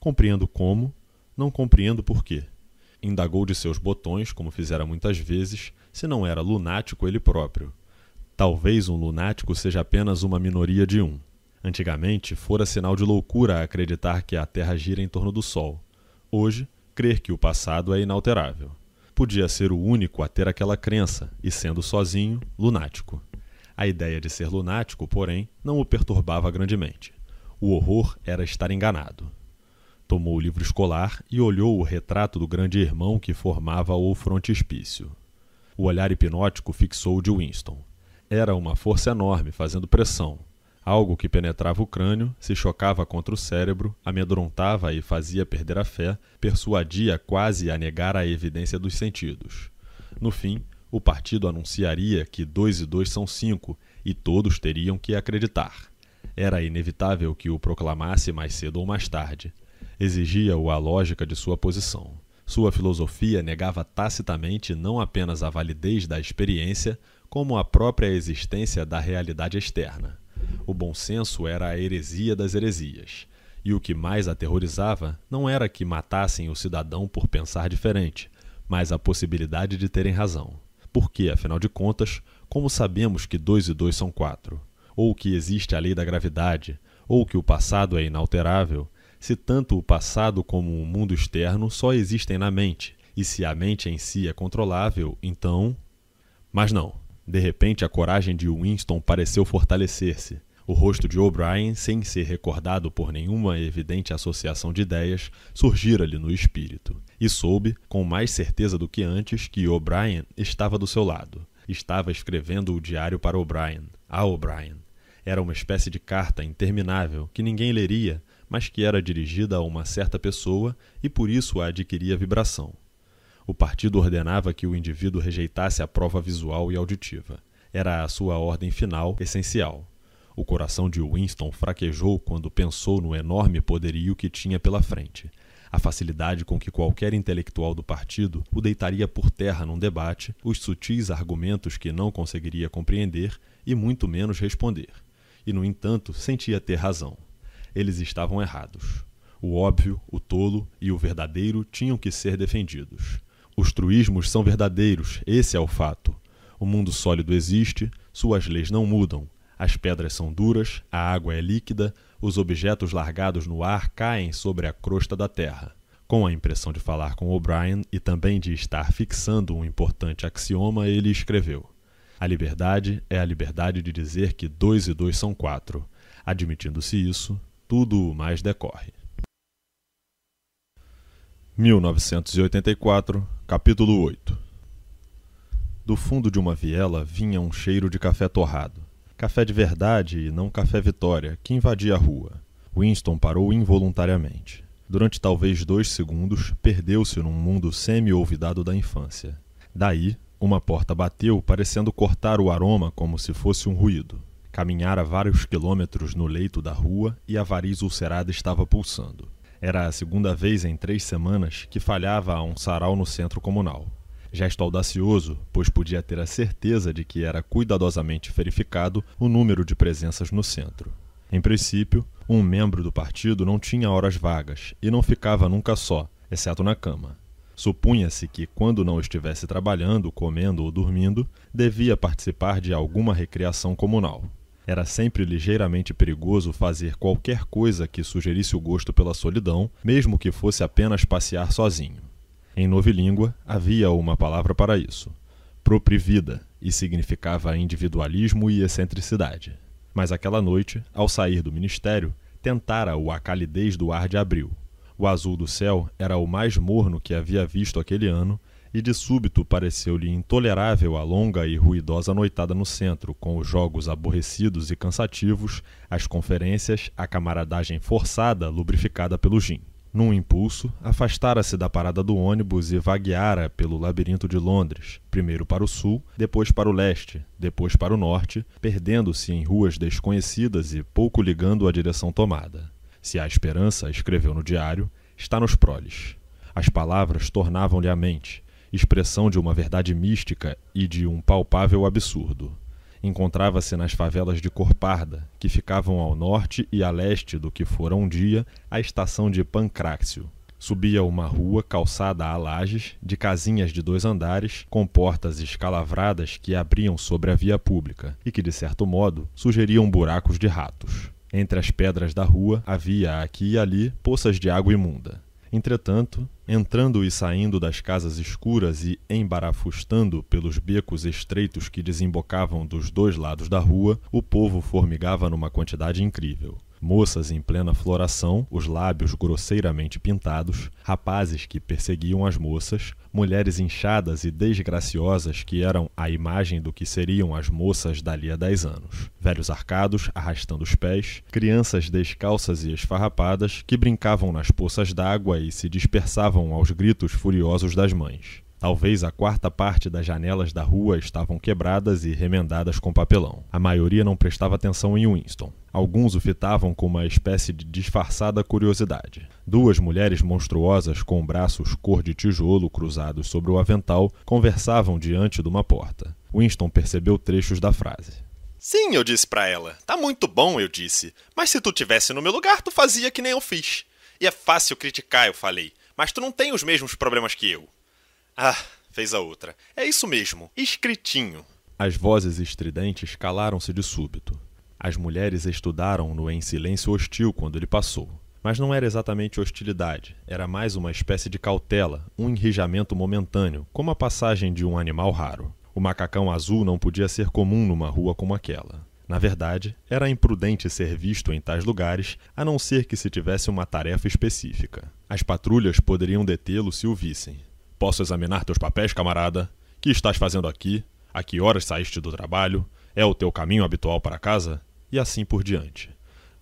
Compreendo como, não compreendo por quê. Indagou de seus botões, como fizera muitas vezes, se não era lunático ele próprio. Talvez um lunático seja apenas uma minoria de um. Antigamente, fora sinal de loucura acreditar que a Terra gira em torno do Sol. Hoje, crer que o passado é inalterável. Podia ser o único a ter aquela crença, e sendo sozinho, lunático. A ideia de ser lunático, porém, não o perturbava grandemente. O horror era estar enganado. Tomou o livro escolar e olhou o retrato do grande irmão que formava o frontispício. O olhar hipnótico fixou o de Winston. Era uma força enorme fazendo pressão, algo que penetrava o crânio, se chocava contra o cérebro, amedrontava e fazia perder a fé, persuadia quase a negar a evidência dos sentidos. No fim, o partido anunciaria que dois e dois são cinco e todos teriam que acreditar. Era inevitável que o proclamasse mais cedo ou mais tarde exigia-o a lógica de sua posição. Sua filosofia negava tacitamente não apenas a validez da experiência, como a própria existência da realidade externa. O bom senso era a heresia das heresias. E o que mais aterrorizava não era que matassem o cidadão por pensar diferente, mas a possibilidade de terem razão. Porque, afinal de contas, como sabemos que dois e dois são quatro? Ou que existe a lei da gravidade? Ou que o passado é inalterável? Se tanto o passado como o mundo externo só existem na mente, e se a mente em si é controlável, então. Mas não. De repente, a coragem de Winston pareceu fortalecer-se. O rosto de O'Brien, sem ser recordado por nenhuma evidente associação de ideias, surgira-lhe no espírito. E soube, com mais certeza do que antes, que O'Brien estava do seu lado. Estava escrevendo o diário para O'Brien, a O'Brien. Era uma espécie de carta interminável que ninguém leria, mas que era dirigida a uma certa pessoa e por isso a adquiria vibração. O partido ordenava que o indivíduo rejeitasse a prova visual e auditiva. Era a sua ordem final, essencial. O coração de Winston fraquejou quando pensou no enorme poderio que tinha pela frente. A facilidade com que qualquer intelectual do partido o deitaria por terra num debate, os sutis argumentos que não conseguiria compreender e muito menos responder. E, no entanto, sentia ter razão eles estavam errados. O óbvio, o tolo e o verdadeiro tinham que ser defendidos. Os truísmos são verdadeiros, esse é o fato. O mundo sólido existe, suas leis não mudam. As pedras são duras, a água é líquida, os objetos largados no ar caem sobre a crosta da terra. Com a impressão de falar com O'Brien e também de estar fixando um importante axioma, ele escreveu: A liberdade é a liberdade de dizer que dois e dois são quatro. Admitindo-se isso, tudo o mais decorre. 1984, capítulo 8 Do fundo de uma viela vinha um cheiro de café torrado. Café de verdade e não café Vitória, que invadia a rua. Winston parou involuntariamente. Durante talvez dois segundos, perdeu-se num mundo semi-olvidado da infância. Daí, uma porta bateu, parecendo cortar o aroma como se fosse um ruído. Caminhara vários quilômetros no leito da rua e a variz ulcerada estava pulsando. Era a segunda vez em três semanas que falhava a um sarau no centro comunal. Gesto audacioso, pois podia ter a certeza de que era cuidadosamente verificado o número de presenças no centro. Em princípio, um membro do partido não tinha horas vagas e não ficava nunca só, exceto na cama. Supunha-se que, quando não estivesse trabalhando, comendo ou dormindo, devia participar de alguma recreação comunal. Era sempre ligeiramente perigoso fazer qualquer coisa que sugerisse o gosto pela solidão, mesmo que fosse apenas passear sozinho. Em novilíngua havia uma palavra para isso: proprivida, e significava individualismo e excentricidade. Mas aquela noite, ao sair do ministério, tentara-o a calidez do ar de abril. O azul do céu era o mais morno que havia visto aquele ano e de súbito pareceu-lhe intolerável a longa e ruidosa noitada no centro, com os jogos aborrecidos e cansativos, as conferências, a camaradagem forçada, lubrificada pelo gin. Num impulso, afastara-se da parada do ônibus e vagueara pelo labirinto de Londres, primeiro para o sul, depois para o leste, depois para o norte, perdendo-se em ruas desconhecidas e pouco ligando a direção tomada. Se há esperança, escreveu no diário, está nos proles. As palavras tornavam-lhe a mente, expressão de uma verdade mística e de um palpável absurdo. Encontrava-se nas favelas de cor parda, que ficavam ao norte e a leste do que fora um dia a estação de Pancrácio. Subia uma rua calçada a lajes, de casinhas de dois andares, com portas escalavradas que abriam sobre a via pública e que, de certo modo, sugeriam buracos de ratos. Entre as pedras da rua havia aqui e ali poças de água imunda. Entretanto, entrando e saindo das casas escuras e embarafustando pelos becos estreitos que desembocavam dos dois lados da rua, o povo formigava numa quantidade incrível moças em plena floração, os lábios grosseiramente pintados, rapazes que perseguiam as moças, mulheres inchadas e desgraciosas que eram a imagem do que seriam as moças dali a dez anos, velhos arcados arrastando os pés, crianças descalças e esfarrapadas que brincavam nas poças d'água e se dispersavam aos gritos furiosos das mães. Talvez a quarta parte das janelas da rua estavam quebradas e remendadas com papelão. A maioria não prestava atenção em Winston. Alguns o fitavam com uma espécie de disfarçada curiosidade. Duas mulheres monstruosas com braços cor de tijolo cruzados sobre o avental conversavam diante de uma porta. Winston percebeu trechos da frase. Sim, eu disse para ela. Tá muito bom, eu disse. Mas se tu tivesse no meu lugar, tu fazia que nem eu fiz. E é fácil criticar, eu falei. Mas tu não tem os mesmos problemas que eu. Ah, fez a outra. É isso mesmo, escritinho. As vozes estridentes calaram-se de súbito. As mulheres estudaram-no em silêncio hostil quando ele passou. Mas não era exatamente hostilidade, era mais uma espécie de cautela, um enrijamento momentâneo, como a passagem de um animal raro. O macacão azul não podia ser comum numa rua como aquela. Na verdade, era imprudente ser visto em tais lugares, a não ser que se tivesse uma tarefa específica. As patrulhas poderiam detê-lo se o vissem, Posso examinar teus papéis, camarada? Que estás fazendo aqui? A que horas saíste do trabalho? É o teu caminho habitual para casa? E assim por diante.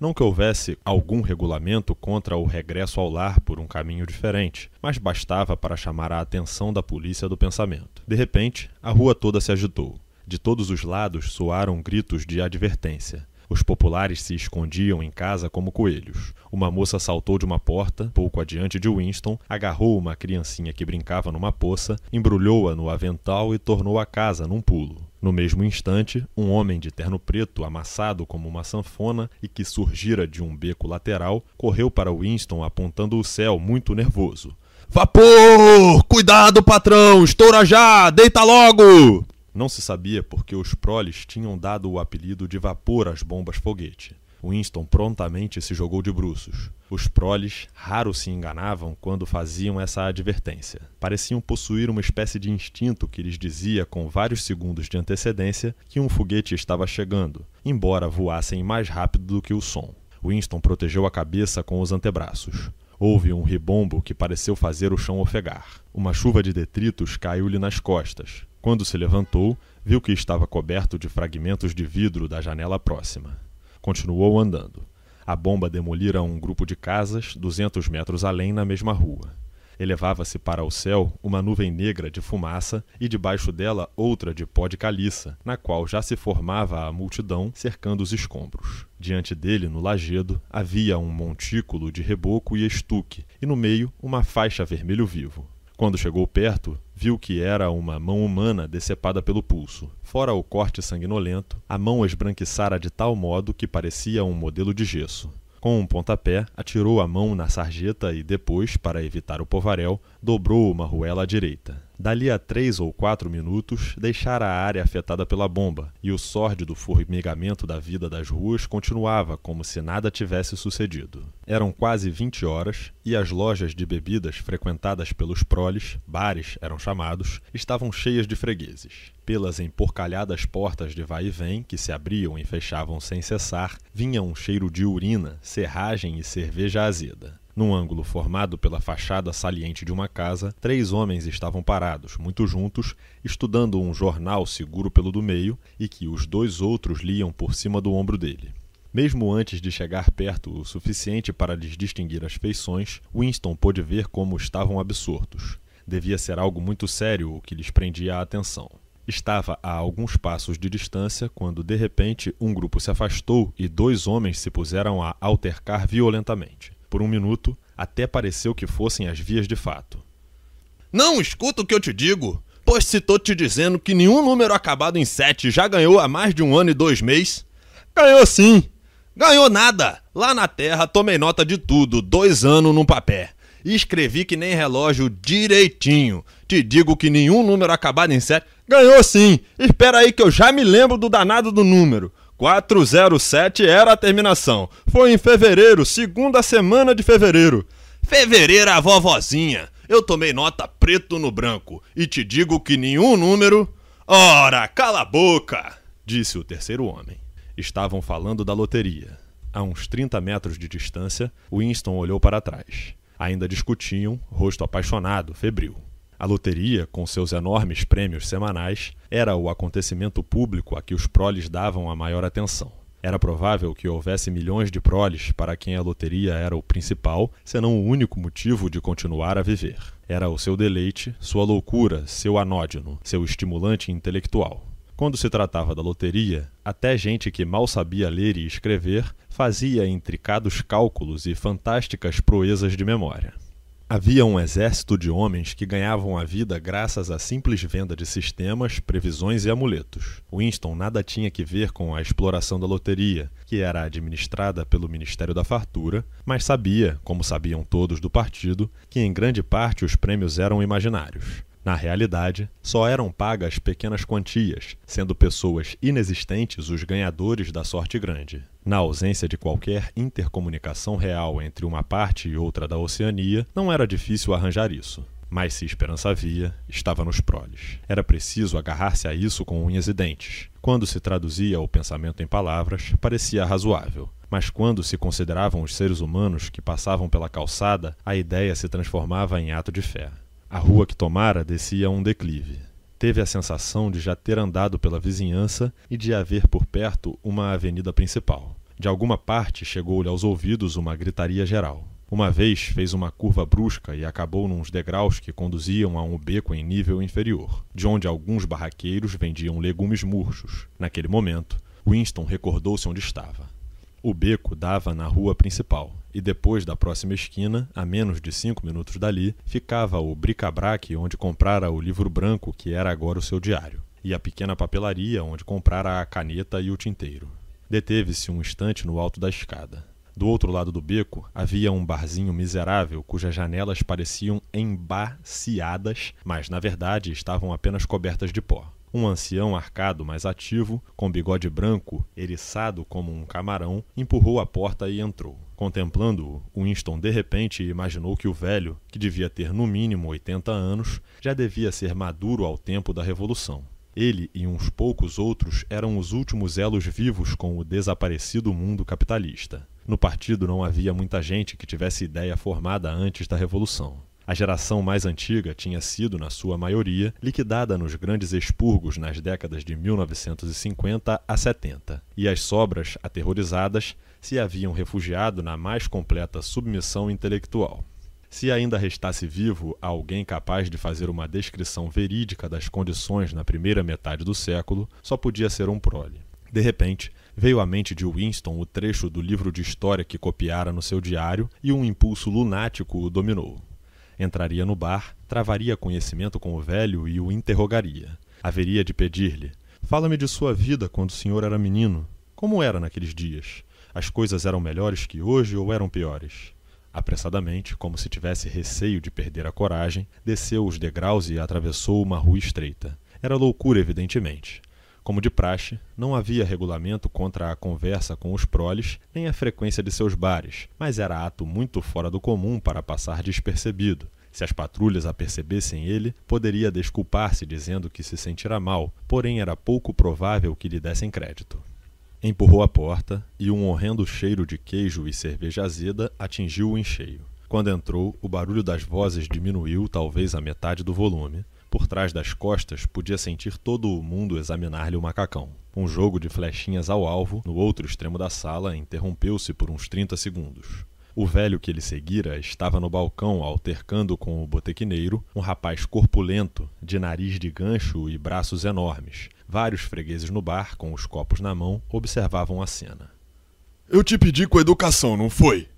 Não que houvesse algum regulamento contra o regresso ao lar por um caminho diferente, mas bastava para chamar a atenção da polícia do pensamento. De repente, a rua toda se agitou. De todos os lados soaram gritos de advertência. Os populares se escondiam em casa como coelhos. Uma moça saltou de uma porta, pouco adiante de Winston, agarrou uma criancinha que brincava numa poça, embrulhou-a no avental e tornou a casa num pulo. No mesmo instante, um homem de terno preto, amassado como uma sanfona e que surgira de um beco lateral, correu para Winston apontando o céu, muito nervoso. Vapor! Cuidado, patrão! Estoura já! Deita logo! Não se sabia porque os proles tinham dado o apelido de vapor às bombas foguete. Winston prontamente se jogou de bruços. Os proles raro se enganavam quando faziam essa advertência. Pareciam possuir uma espécie de instinto que lhes dizia com vários segundos de antecedência que um foguete estava chegando, embora voassem mais rápido do que o som. Winston protegeu a cabeça com os antebraços. Houve um ribombo que pareceu fazer o chão ofegar. Uma chuva de detritos caiu-lhe nas costas. Quando se levantou, viu que estava coberto de fragmentos de vidro da janela próxima. Continuou andando. A bomba demolira um grupo de casas 200 metros além na mesma rua. Elevava-se para o céu uma nuvem negra de fumaça e debaixo dela outra de pó de caliça, na qual já se formava a multidão cercando os escombros. Diante dele, no lajedo, havia um montículo de reboco e estuque, e no meio uma faixa vermelho vivo. Quando chegou perto, viu que era uma mão humana decepada pelo pulso. Fora o corte sanguinolento, a mão esbranquiçara de tal modo que parecia um modelo de gesso. Com um pontapé, atirou a mão na sarjeta e depois, para evitar o povaréu, dobrou uma ruela à direita. Dali a três ou quatro minutos, deixara a área afetada pela bomba, e o sórdido formigamento da vida das ruas continuava como se nada tivesse sucedido. Eram quase vinte horas, e as lojas de bebidas frequentadas pelos proles, bares eram chamados, estavam cheias de fregueses. Pelas emporcalhadas portas de vai e vem, que se abriam e fechavam sem cessar, vinha um cheiro de urina, serragem e cerveja azeda. Num ângulo formado pela fachada saliente de uma casa, três homens estavam parados, muito juntos, estudando um jornal seguro pelo do meio e que os dois outros liam por cima do ombro dele. Mesmo antes de chegar perto o suficiente para lhes distinguir as feições, Winston pôde ver como estavam absortos. Devia ser algo muito sério o que lhes prendia a atenção. Estava a alguns passos de distância quando, de repente, um grupo se afastou e dois homens se puseram a altercar violentamente. Por um minuto, até pareceu que fossem as vias de fato. Não escuta o que eu te digo, pois se tô te dizendo que nenhum número acabado em 7 já ganhou há mais de um ano e dois meses. Ganhou sim! Ganhou nada! Lá na Terra tomei nota de tudo, dois anos num papel. E escrevi que nem relógio direitinho. Te digo que nenhum número acabado em 7 ganhou sim! Espera aí que eu já me lembro do danado do número. 407 era a terminação. Foi em fevereiro, segunda semana de fevereiro. Fevereiro a vovozinha. Eu tomei nota preto no branco e te digo que nenhum número. Ora, cala a boca! disse o terceiro homem. Estavam falando da loteria. A uns 30 metros de distância, Winston olhou para trás. Ainda discutiam, rosto apaixonado, febril. A loteria, com seus enormes prêmios semanais, era o acontecimento público a que os proles davam a maior atenção. Era provável que houvesse milhões de proles para quem a loteria era o principal, senão o único motivo de continuar a viver. Era o seu deleite, sua loucura, seu anódino, seu estimulante intelectual. Quando se tratava da loteria, até gente que mal sabia ler e escrever fazia intricados cálculos e fantásticas proezas de memória. Havia um exército de homens que ganhavam a vida graças à simples venda de sistemas, previsões e amuletos. Winston nada tinha que ver com a exploração da loteria, que era administrada pelo Ministério da Fartura, mas sabia, como sabiam todos do partido, que em grande parte os prêmios eram imaginários. Na realidade, só eram pagas pequenas quantias, sendo pessoas inexistentes os ganhadores da sorte grande. Na ausência de qualquer intercomunicação real entre uma parte e outra da Oceania, não era difícil arranjar isso. Mas se esperança havia, estava nos proles. Era preciso agarrar-se a isso com unhas e dentes. Quando se traduzia o pensamento em palavras, parecia razoável. Mas quando se consideravam os seres humanos que passavam pela calçada, a ideia se transformava em ato de fé. A rua que tomara descia um declive. Teve a sensação de já ter andado pela vizinhança e de haver por perto uma avenida principal. De alguma parte chegou-lhe aos ouvidos uma gritaria geral. Uma vez fez uma curva brusca e acabou nos degraus que conduziam a um beco em nível inferior, de onde alguns barraqueiros vendiam legumes murchos. Naquele momento, Winston recordou-se onde estava. O beco dava na rua principal, e depois da próxima esquina, a menos de cinco minutos dali, ficava o bric-a-brac onde comprara o livro branco que era agora o seu diário, e a pequena papelaria onde comprara a caneta e o tinteiro. Deteve-se um instante no alto da escada. Do outro lado do beco havia um barzinho miserável cujas janelas pareciam embaciadas, mas na verdade estavam apenas cobertas de pó. Um ancião arcado, mas ativo, com bigode branco, eriçado como um camarão, empurrou a porta e entrou. Contemplando-o, Winston de repente imaginou que o velho, que devia ter no mínimo 80 anos, já devia ser maduro ao tempo da Revolução. Ele e uns poucos outros eram os últimos elos vivos com o desaparecido mundo capitalista. No partido não havia muita gente que tivesse ideia formada antes da Revolução. A geração mais antiga tinha sido, na sua maioria, liquidada nos grandes expurgos nas décadas de 1950 a 70, e as sobras, aterrorizadas, se haviam refugiado na mais completa submissão intelectual. Se ainda restasse vivo alguém capaz de fazer uma descrição verídica das condições na primeira metade do século, só podia ser um prole. De repente, veio à mente de Winston o trecho do livro de história que copiara no seu diário e um impulso lunático o dominou. Entraria no bar, travaria conhecimento com o velho e o interrogaria. Haveria de pedir-lhe: Fala-me de sua vida quando o senhor era menino. Como era naqueles dias? As coisas eram melhores que hoje ou eram piores? Apressadamente, como se tivesse receio de perder a coragem, desceu os degraus e atravessou uma rua estreita. Era loucura, evidentemente. Como de praxe, não havia regulamento contra a conversa com os proles nem a frequência de seus bares, mas era ato muito fora do comum para passar despercebido. Se as patrulhas apercebessem ele, poderia desculpar-se dizendo que se sentira mal, porém era pouco provável que lhe dessem crédito. Empurrou a porta e um horrendo cheiro de queijo e cerveja azeda atingiu-o em cheio. Quando entrou, o barulho das vozes diminuiu talvez a metade do volume. Por trás das costas, podia sentir todo o mundo examinar-lhe o macacão. Um jogo de flechinhas ao alvo, no outro extremo da sala, interrompeu-se por uns trinta segundos. O velho que ele seguira estava no balcão altercando com o botequineiro, um rapaz corpulento, de nariz de gancho e braços enormes. Vários fregueses no bar, com os copos na mão, observavam a cena. Eu te pedi com educação, não foi?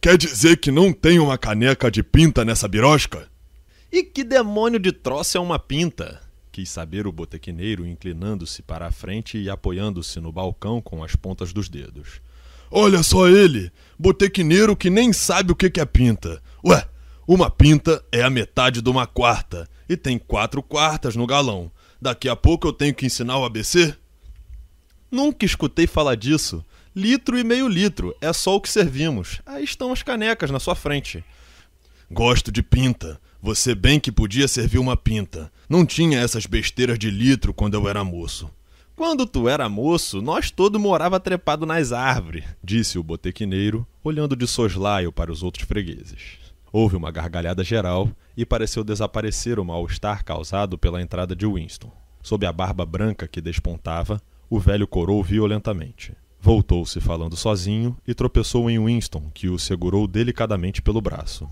Quer dizer que não tem uma caneca de pinta nessa birosca? E que demônio de troço é uma pinta? Quis saber o botequineiro, inclinando-se para a frente e apoiando-se no balcão com as pontas dos dedos. Olha só ele, botequineiro que nem sabe o que é pinta. Ué, uma pinta é a metade de uma quarta e tem quatro quartas no galão. Daqui a pouco eu tenho que ensinar o ABC? Nunca escutei falar disso. Litro e meio litro, é só o que servimos. Aí estão as canecas na sua frente. Gosto de pinta. Você bem que podia servir uma pinta. Não tinha essas besteiras de litro quando eu era moço. Quando tu era moço, nós todo morava trepado nas árvores, disse o botequineiro, olhando de soslaio para os outros fregueses. Houve uma gargalhada geral e pareceu desaparecer o mal-estar causado pela entrada de Winston. Sob a barba branca que despontava, o velho corou violentamente. Voltou-se falando sozinho e tropeçou em Winston, que o segurou delicadamente pelo braço.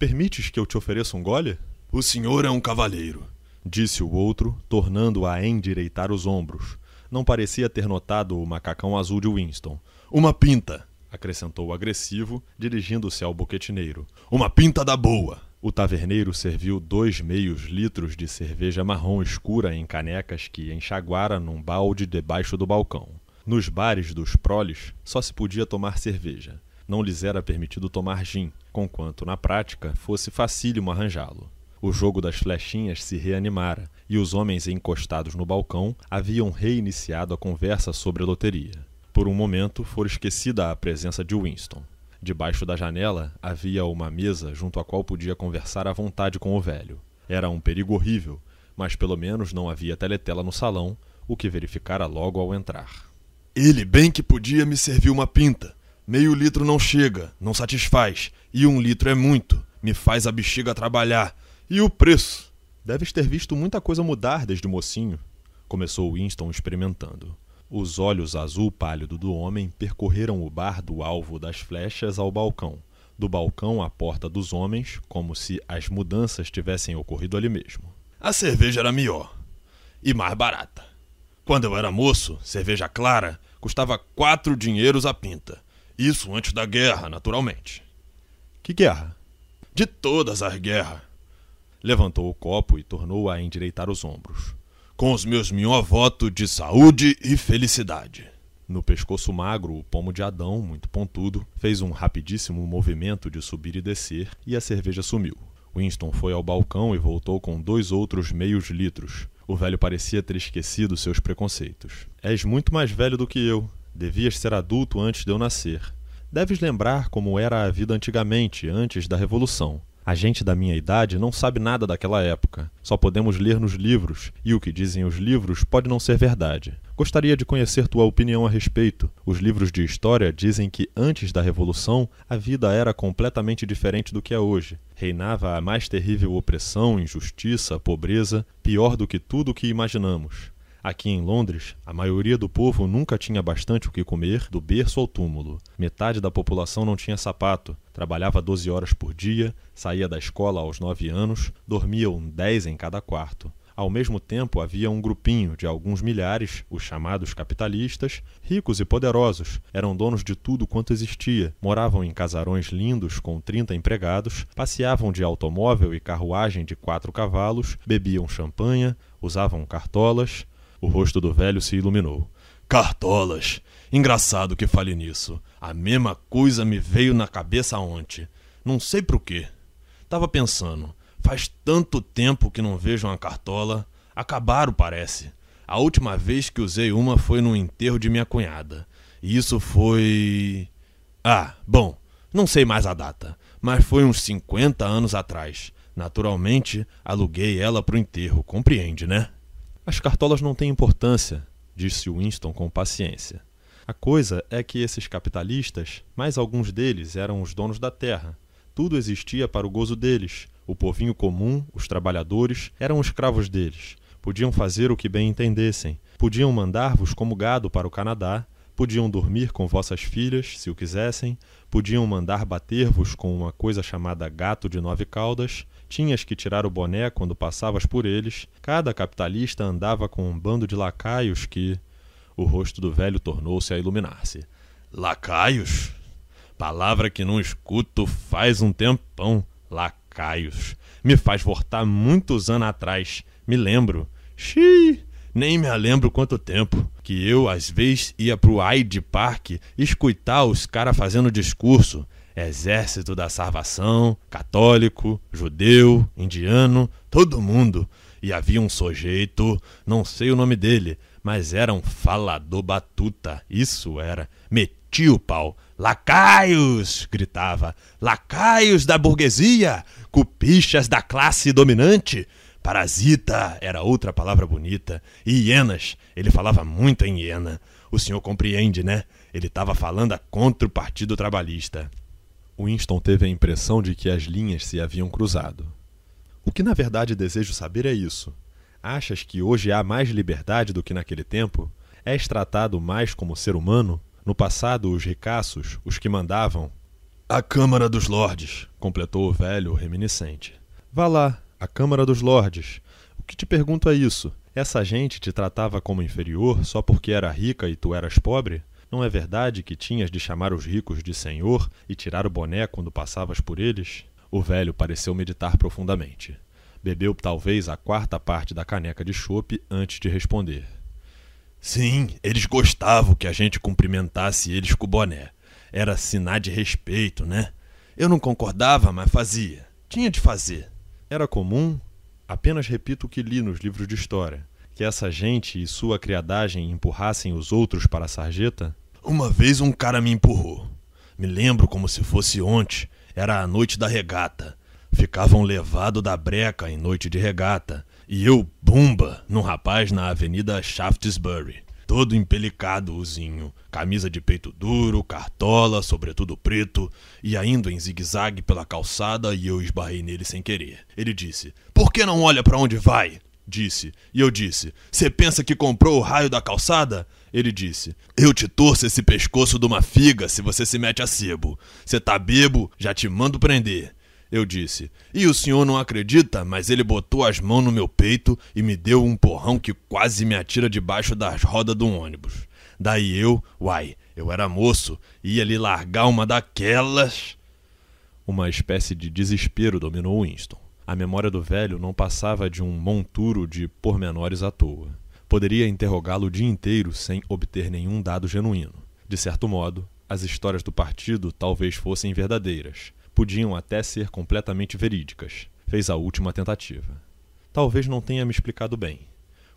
Permites que eu te ofereça um gole? O senhor é um cavalheiro, disse o outro, tornando a endireitar os ombros, não parecia ter notado o macacão azul de Winston. Uma pinta, acrescentou o agressivo, dirigindo-se ao boquetineiro. Uma pinta da boa. O taverneiro serviu dois meios litros de cerveja marrom escura em canecas que enxaguara num balde debaixo do balcão. Nos bares dos proles só se podia tomar cerveja. Não lhes era permitido tomar gin, conquanto na prática fosse facílimo arranjá-lo. O jogo das flechinhas se reanimara, e os homens encostados no balcão haviam reiniciado a conversa sobre a loteria. Por um momento, fora esquecida a presença de Winston. Debaixo da janela havia uma mesa junto à qual podia conversar à vontade com o velho. Era um perigo horrível, mas pelo menos não havia teletela no salão, o que verificara logo ao entrar. Ele bem que podia me servir uma pinta. Meio litro não chega, não satisfaz, e um litro é muito, me faz a bexiga trabalhar. E o preço? Deves ter visto muita coisa mudar desde mocinho, começou Winston experimentando. Os olhos azul pálido do homem percorreram o bar do alvo das flechas ao balcão, do balcão à porta dos homens, como se as mudanças tivessem ocorrido ali mesmo. A cerveja era melhor e mais barata. Quando eu era moço, cerveja clara custava quatro dinheiros a pinta. Isso antes da guerra, naturalmente. Que guerra? De todas as guerras. Levantou o copo e tornou a endireitar os ombros. Com os meus maior votos de saúde e felicidade. No pescoço magro, o pomo de Adão, muito pontudo, fez um rapidíssimo movimento de subir e descer e a cerveja sumiu. Winston foi ao balcão e voltou com dois outros meios litros. O velho parecia ter esquecido seus preconceitos. És muito mais velho do que eu. Devias ser adulto antes de eu nascer. Deves lembrar como era a vida antigamente, antes da Revolução. A gente da minha idade não sabe nada daquela época. Só podemos ler nos livros, e o que dizem os livros pode não ser verdade. Gostaria de conhecer tua opinião a respeito. Os livros de história dizem que antes da Revolução a vida era completamente diferente do que é hoje. Reinava a mais terrível opressão, injustiça, pobreza, pior do que tudo o que imaginamos. Aqui em Londres, a maioria do povo nunca tinha bastante o que comer do berço ao túmulo. Metade da população não tinha sapato, trabalhava 12 horas por dia, saía da escola aos 9 anos, dormiam 10 em cada quarto. Ao mesmo tempo, havia um grupinho de alguns milhares, os chamados capitalistas, ricos e poderosos, eram donos de tudo quanto existia, moravam em casarões lindos com 30 empregados, passeavam de automóvel e carruagem de quatro cavalos, bebiam champanha, usavam cartolas, o rosto do velho se iluminou. Cartolas! Engraçado que fale nisso. A mesma coisa me veio na cabeça ontem. Não sei por quê. Tava pensando. Faz tanto tempo que não vejo uma cartola. Acabaram, parece. A última vez que usei uma foi no enterro de minha cunhada. E isso foi. Ah, bom, não sei mais a data, mas foi uns 50 anos atrás. Naturalmente, aluguei ela pro enterro, compreende, né? As cartolas não têm importância, disse Winston com paciência. A coisa é que esses capitalistas, mais alguns deles eram os donos da terra. Tudo existia para o gozo deles. O povinho comum, os trabalhadores, eram escravos deles. Podiam fazer o que bem entendessem. Podiam mandar-vos como gado para o Canadá. Podiam dormir com vossas filhas, se o quisessem. Podiam mandar bater-vos com uma coisa chamada gato de nove caudas tinhas que tirar o boné quando passavas por eles, cada capitalista andava com um bando de lacaios que. O rosto do velho tornou-se a iluminar-se. Lacaios? Palavra que não escuto faz um tempão. Lacaios. Me faz voltar muitos anos atrás. Me lembro. Xiii! Nem me lembro quanto tempo que eu, às vezes, ia pro Hyde Park escutar os caras fazendo discurso. Exército da Salvação, católico, judeu, indiano, todo mundo. E havia um sujeito, não sei o nome dele, mas era um falador batuta, isso era. Metia o pau. Lacaios! gritava. Lacaios da burguesia! Cupichas da classe dominante! Parasita era outra palavra bonita. E hienas, ele falava muito em hiena. O senhor compreende, né? Ele estava falando contra o Partido Trabalhista. Winston teve a impressão de que as linhas se haviam cruzado. O que na verdade desejo saber é isso. Achas que hoje há mais liberdade do que naquele tempo? És tratado mais como ser humano? No passado, os ricaços, os que mandavam. A Câmara dos Lordes, completou o velho reminiscente. Vá lá, a Câmara dos Lordes. O que te pergunto é isso. Essa gente te tratava como inferior só porque era rica e tu eras pobre? Não é verdade que tinhas de chamar os ricos de senhor e tirar o boné quando passavas por eles? O velho pareceu meditar profundamente. Bebeu talvez a quarta parte da caneca de chope antes de responder. Sim, eles gostavam que a gente cumprimentasse eles com o boné. Era sinal de respeito, né? Eu não concordava, mas fazia. Tinha de fazer. Era comum? Apenas repito o que li nos livros de história. Que essa gente e sua criadagem empurrassem os outros para a sarjeta? Uma vez um cara me empurrou. Me lembro como se fosse ontem. Era a noite da regata. Ficavam levado da breca em noite de regata. E eu, bumba, num rapaz na avenida Shaftesbury. Todo empelicadozinho, camisa de peito duro, cartola, sobretudo preto, ia indo em zigue-zague pela calçada e eu esbarrei nele sem querer. Ele disse: Por que não olha para onde vai? Disse. E eu disse: Você pensa que comprou o raio da calçada? Ele disse: Eu te torço esse pescoço de uma figa se você se mete a sebo. Você tá bebo, já te mando prender. Eu disse: E o senhor não acredita? Mas ele botou as mãos no meu peito e me deu um porrão que quase me atira debaixo das rodas de um ônibus. Daí eu, uai, eu era moço, ia lhe largar uma daquelas. Uma espécie de desespero dominou Winston. A memória do velho não passava de um monturo de pormenores à toa. Poderia interrogá-lo o dia inteiro sem obter nenhum dado genuíno. De certo modo, as histórias do partido talvez fossem verdadeiras. Podiam até ser completamente verídicas. Fez a última tentativa. Talvez não tenha me explicado bem.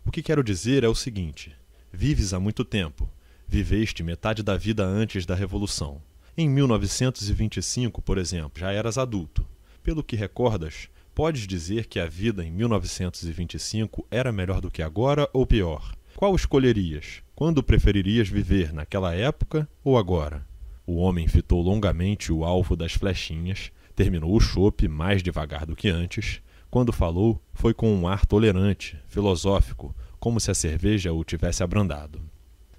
O que quero dizer é o seguinte: vives há muito tempo. Viveste metade da vida antes da Revolução. Em 1925, por exemplo, já eras adulto. Pelo que recordas, podes dizer que a vida em 1925 era melhor do que agora ou pior? Qual escolherias? Quando preferirias viver, naquela época ou agora? O homem fitou longamente o alvo das flechinhas, terminou o chope mais devagar do que antes. Quando falou, foi com um ar tolerante, filosófico, como se a cerveja o tivesse abrandado.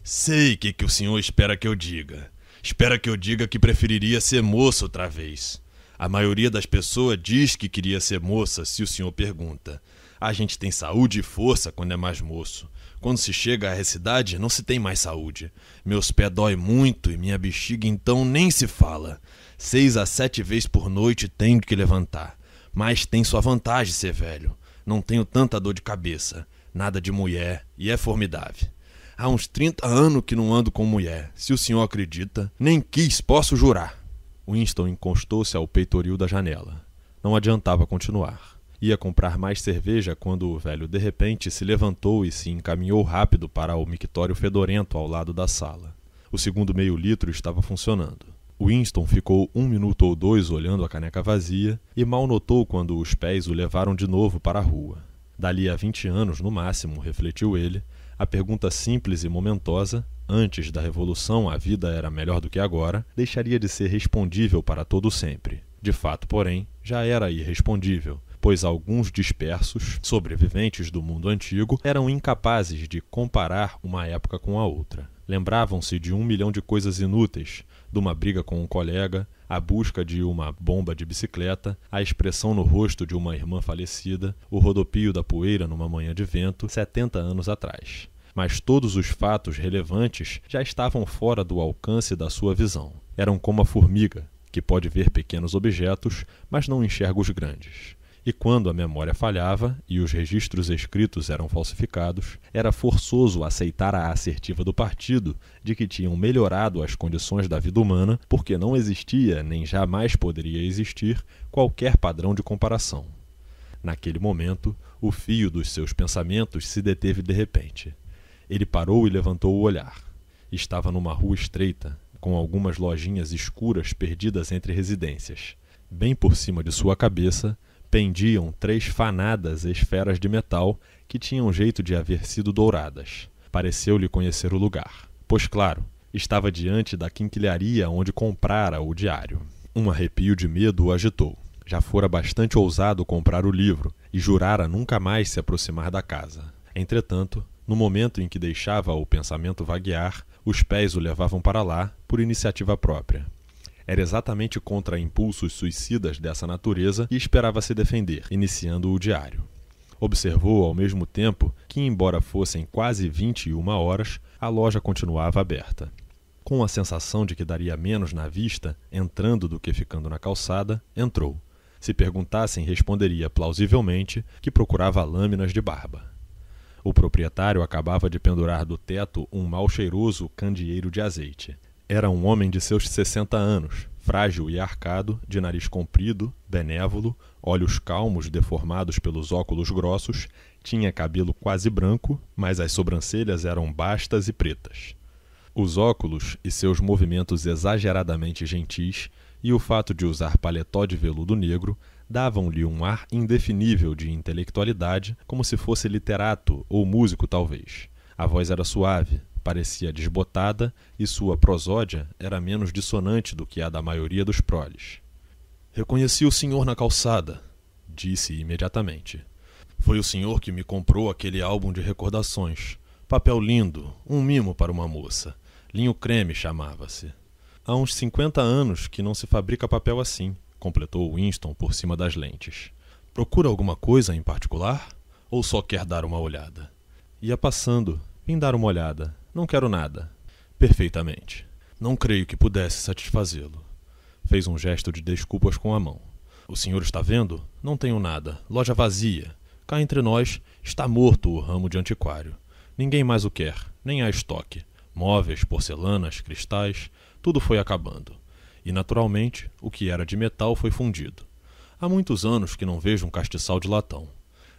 Sei o que, que o senhor espera que eu diga. Espera que eu diga que preferiria ser moço outra vez. A maioria das pessoas diz que queria ser moça se o senhor pergunta. A gente tem saúde e força quando é mais moço. Quando se chega a essa idade, não se tem mais saúde. Meus pés dói muito e minha bexiga então nem se fala. Seis a sete vezes por noite tenho que levantar. Mas tem sua vantagem ser velho. Não tenho tanta dor de cabeça. Nada de mulher e é formidável. Há uns 30 anos que não ando com mulher. Se o senhor acredita, nem quis, posso jurar. Winston encostou-se ao peitoril da janela. Não adiantava continuar. Ia comprar mais cerveja quando o velho de repente se levantou e se encaminhou rápido para o mictório fedorento ao lado da sala. O segundo meio litro estava funcionando. Winston ficou um minuto ou dois olhando a caneca vazia e mal notou quando os pés o levaram de novo para a rua. Dali a vinte anos, no máximo, refletiu ele, a pergunta simples e momentosa, antes da Revolução a vida era melhor do que agora, deixaria de ser respondível para todo sempre. De fato, porém, já era irrespondível, pois alguns dispersos, sobreviventes do mundo antigo, eram incapazes de comparar uma época com a outra. Lembravam-se de um milhão de coisas inúteis, de uma briga com um colega, a busca de uma bomba de bicicleta, a expressão no rosto de uma irmã falecida, o rodopio da poeira numa manhã de vento, setenta anos atrás. Mas todos os fatos relevantes já estavam fora do alcance da sua visão. Eram como a formiga, que pode ver pequenos objetos, mas não enxerga os grandes e quando a memória falhava e os registros escritos eram falsificados, era forçoso aceitar a assertiva do partido de que tinham melhorado as condições da vida humana porque não existia nem jamais poderia existir qualquer padrão de comparação. Naquele momento, o fio dos seus pensamentos se deteve de repente. Ele parou e levantou o olhar. Estava numa rua estreita, com algumas lojinhas escuras perdidas entre residências. Bem por cima de sua cabeça, pendiam três fanadas esferas de metal que tinham jeito de haver sido douradas. Pareceu-lhe conhecer o lugar. Pois, claro, estava diante da quinquilharia onde comprara o diário. Um arrepio de medo o agitou. Já fora bastante ousado comprar o livro e jurara nunca mais se aproximar da casa. Entretanto, no momento em que deixava o pensamento vaguear, os pés o levavam para lá por iniciativa própria era exatamente contra impulsos suicidas dessa natureza e esperava se defender, iniciando o diário. Observou ao mesmo tempo que, embora fossem quase 21 horas, a loja continuava aberta. Com a sensação de que daria menos na vista, entrando do que ficando na calçada, entrou. Se perguntassem, responderia plausivelmente que procurava lâminas de barba. O proprietário acabava de pendurar do teto um mal cheiroso candeeiro de azeite. Era um homem de seus sessenta anos, frágil e arcado, de nariz comprido, benévolo, olhos calmos deformados pelos óculos grossos, tinha cabelo quase branco, mas as sobrancelhas eram bastas e pretas. Os óculos e seus movimentos exageradamente gentis e o fato de usar paletó de veludo negro davam-lhe um ar indefinível de intelectualidade, como se fosse literato ou músico talvez. A voz era suave, parecia desbotada e sua prosódia era menos dissonante do que a da maioria dos proles. Reconheci o senhor na calçada, disse imediatamente. Foi o senhor que me comprou aquele álbum de recordações. Papel lindo, um mimo para uma moça. Linho creme chamava-se. Há uns cinquenta anos que não se fabrica papel assim, completou Winston por cima das lentes. Procura alguma coisa em particular? Ou só quer dar uma olhada? Ia passando. Vim dar uma olhada. Não quero nada. Perfeitamente. Não creio que pudesse satisfazê-lo. Fez um gesto de desculpas com a mão. O senhor está vendo? Não tenho nada. Loja vazia. Cá entre nós está morto o ramo de antiquário. Ninguém mais o quer, nem há estoque. Móveis, porcelanas, cristais, tudo foi acabando. E naturalmente, o que era de metal foi fundido. Há muitos anos que não vejo um castiçal de latão.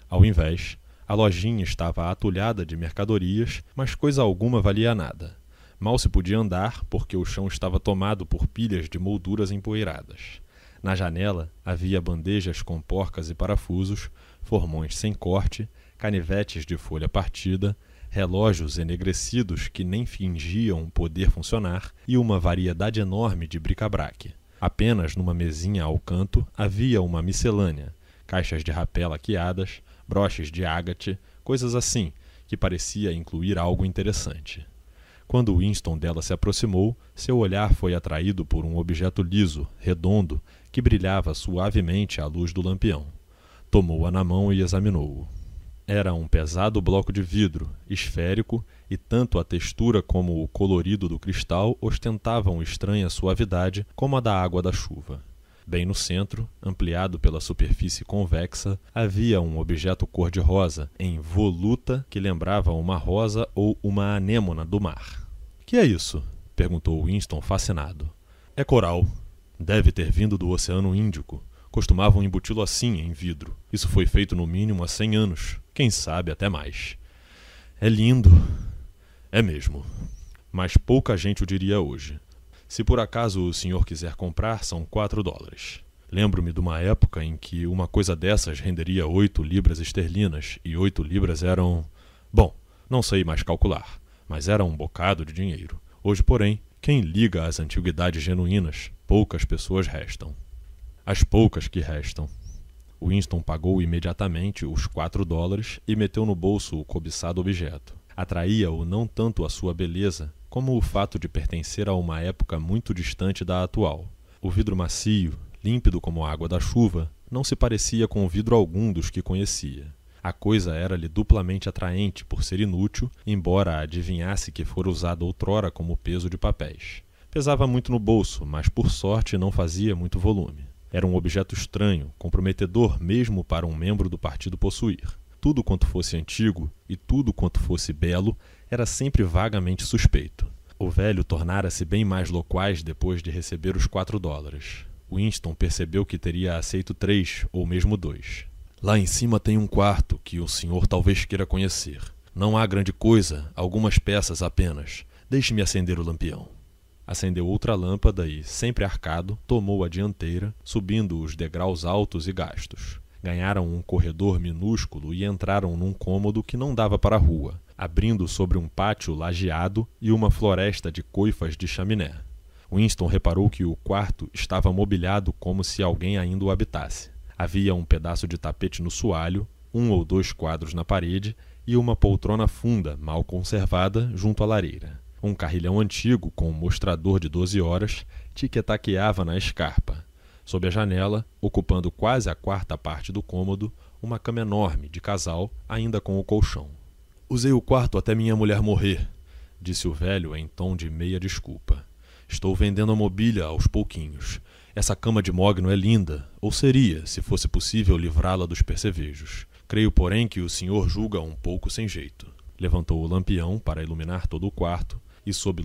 Ao invés, a lojinha estava atulhada de mercadorias, mas coisa alguma valia nada. Mal se podia andar porque o chão estava tomado por pilhas de molduras empoeiradas. Na janela havia bandejas com porcas e parafusos, formões sem corte, canivetes de folha partida, relógios enegrecidos que nem fingiam poder funcionar e uma variedade enorme de bric-a-brac. Apenas numa mesinha ao canto havia uma miscelânea, caixas de rapé laqueadas, broches de ágate, coisas assim, que parecia incluir algo interessante. Quando Winston dela se aproximou, seu olhar foi atraído por um objeto liso, redondo, que brilhava suavemente à luz do lampião. Tomou-a na mão e examinou-o. Era um pesado bloco de vidro, esférico, e tanto a textura como o colorido do cristal ostentavam estranha suavidade como a da água da chuva. Bem no centro, ampliado pela superfície convexa, havia um objeto cor-de-rosa, em voluta, que lembrava uma rosa ou uma anêmona do mar. Que é isso? perguntou Winston, fascinado. É coral. Deve ter vindo do Oceano Índico. Costumavam embuti-lo assim, em vidro. Isso foi feito no mínimo há cem anos, quem sabe até mais. É lindo. É mesmo. Mas pouca gente o diria hoje. Se por acaso o senhor quiser comprar, são quatro dólares. Lembro-me de uma época em que uma coisa dessas renderia oito libras esterlinas, e oito libras eram. Bom, não sei mais calcular, mas era um bocado de dinheiro. Hoje, porém, quem liga às antiguidades genuínas, poucas pessoas restam. As poucas que restam. Winston pagou imediatamente os quatro dólares e meteu no bolso o cobiçado objeto. Atraía-o não tanto a sua beleza, como o fato de pertencer a uma época muito distante da atual. O vidro macio, límpido como a água da chuva, não se parecia com vidro algum dos que conhecia. A coisa era-lhe duplamente atraente por ser inútil, embora adivinhasse que fora usado outrora como peso de papéis. Pesava muito no bolso, mas por sorte não fazia muito volume. Era um objeto estranho, comprometedor mesmo para um membro do partido possuir. Tudo quanto fosse antigo e tudo quanto fosse belo era sempre vagamente suspeito. O velho tornara-se bem mais loquaz depois de receber os quatro dólares. Winston percebeu que teria aceito três ou mesmo dois. Lá em cima tem um quarto que o senhor talvez queira conhecer. Não há grande coisa, algumas peças apenas. Deixe-me acender o lampião. Acendeu outra lâmpada e, sempre arcado, tomou a dianteira, subindo os degraus altos e gastos. Ganharam um corredor minúsculo e entraram num cômodo que não dava para a rua, abrindo sobre um pátio lajeado e uma floresta de coifas de chaminé. Winston reparou que o quarto estava mobiliado como se alguém ainda o habitasse. Havia um pedaço de tapete no soalho, um ou dois quadros na parede e uma poltrona funda, mal conservada, junto à lareira. Um carrilhão antigo, com um mostrador de doze horas, tiquetaqueava na escarpa. Sob a janela, ocupando quase a quarta parte do cômodo, uma cama enorme, de casal, ainda com o colchão. Usei o quarto até minha mulher morrer, disse o velho em tom de meia desculpa. Estou vendendo a mobília aos pouquinhos. Essa cama de mogno é linda, ou seria, se fosse possível livrá-la dos percevejos. Creio, porém, que o senhor julga um pouco sem jeito. Levantou o lampião para iluminar todo o quarto e, sob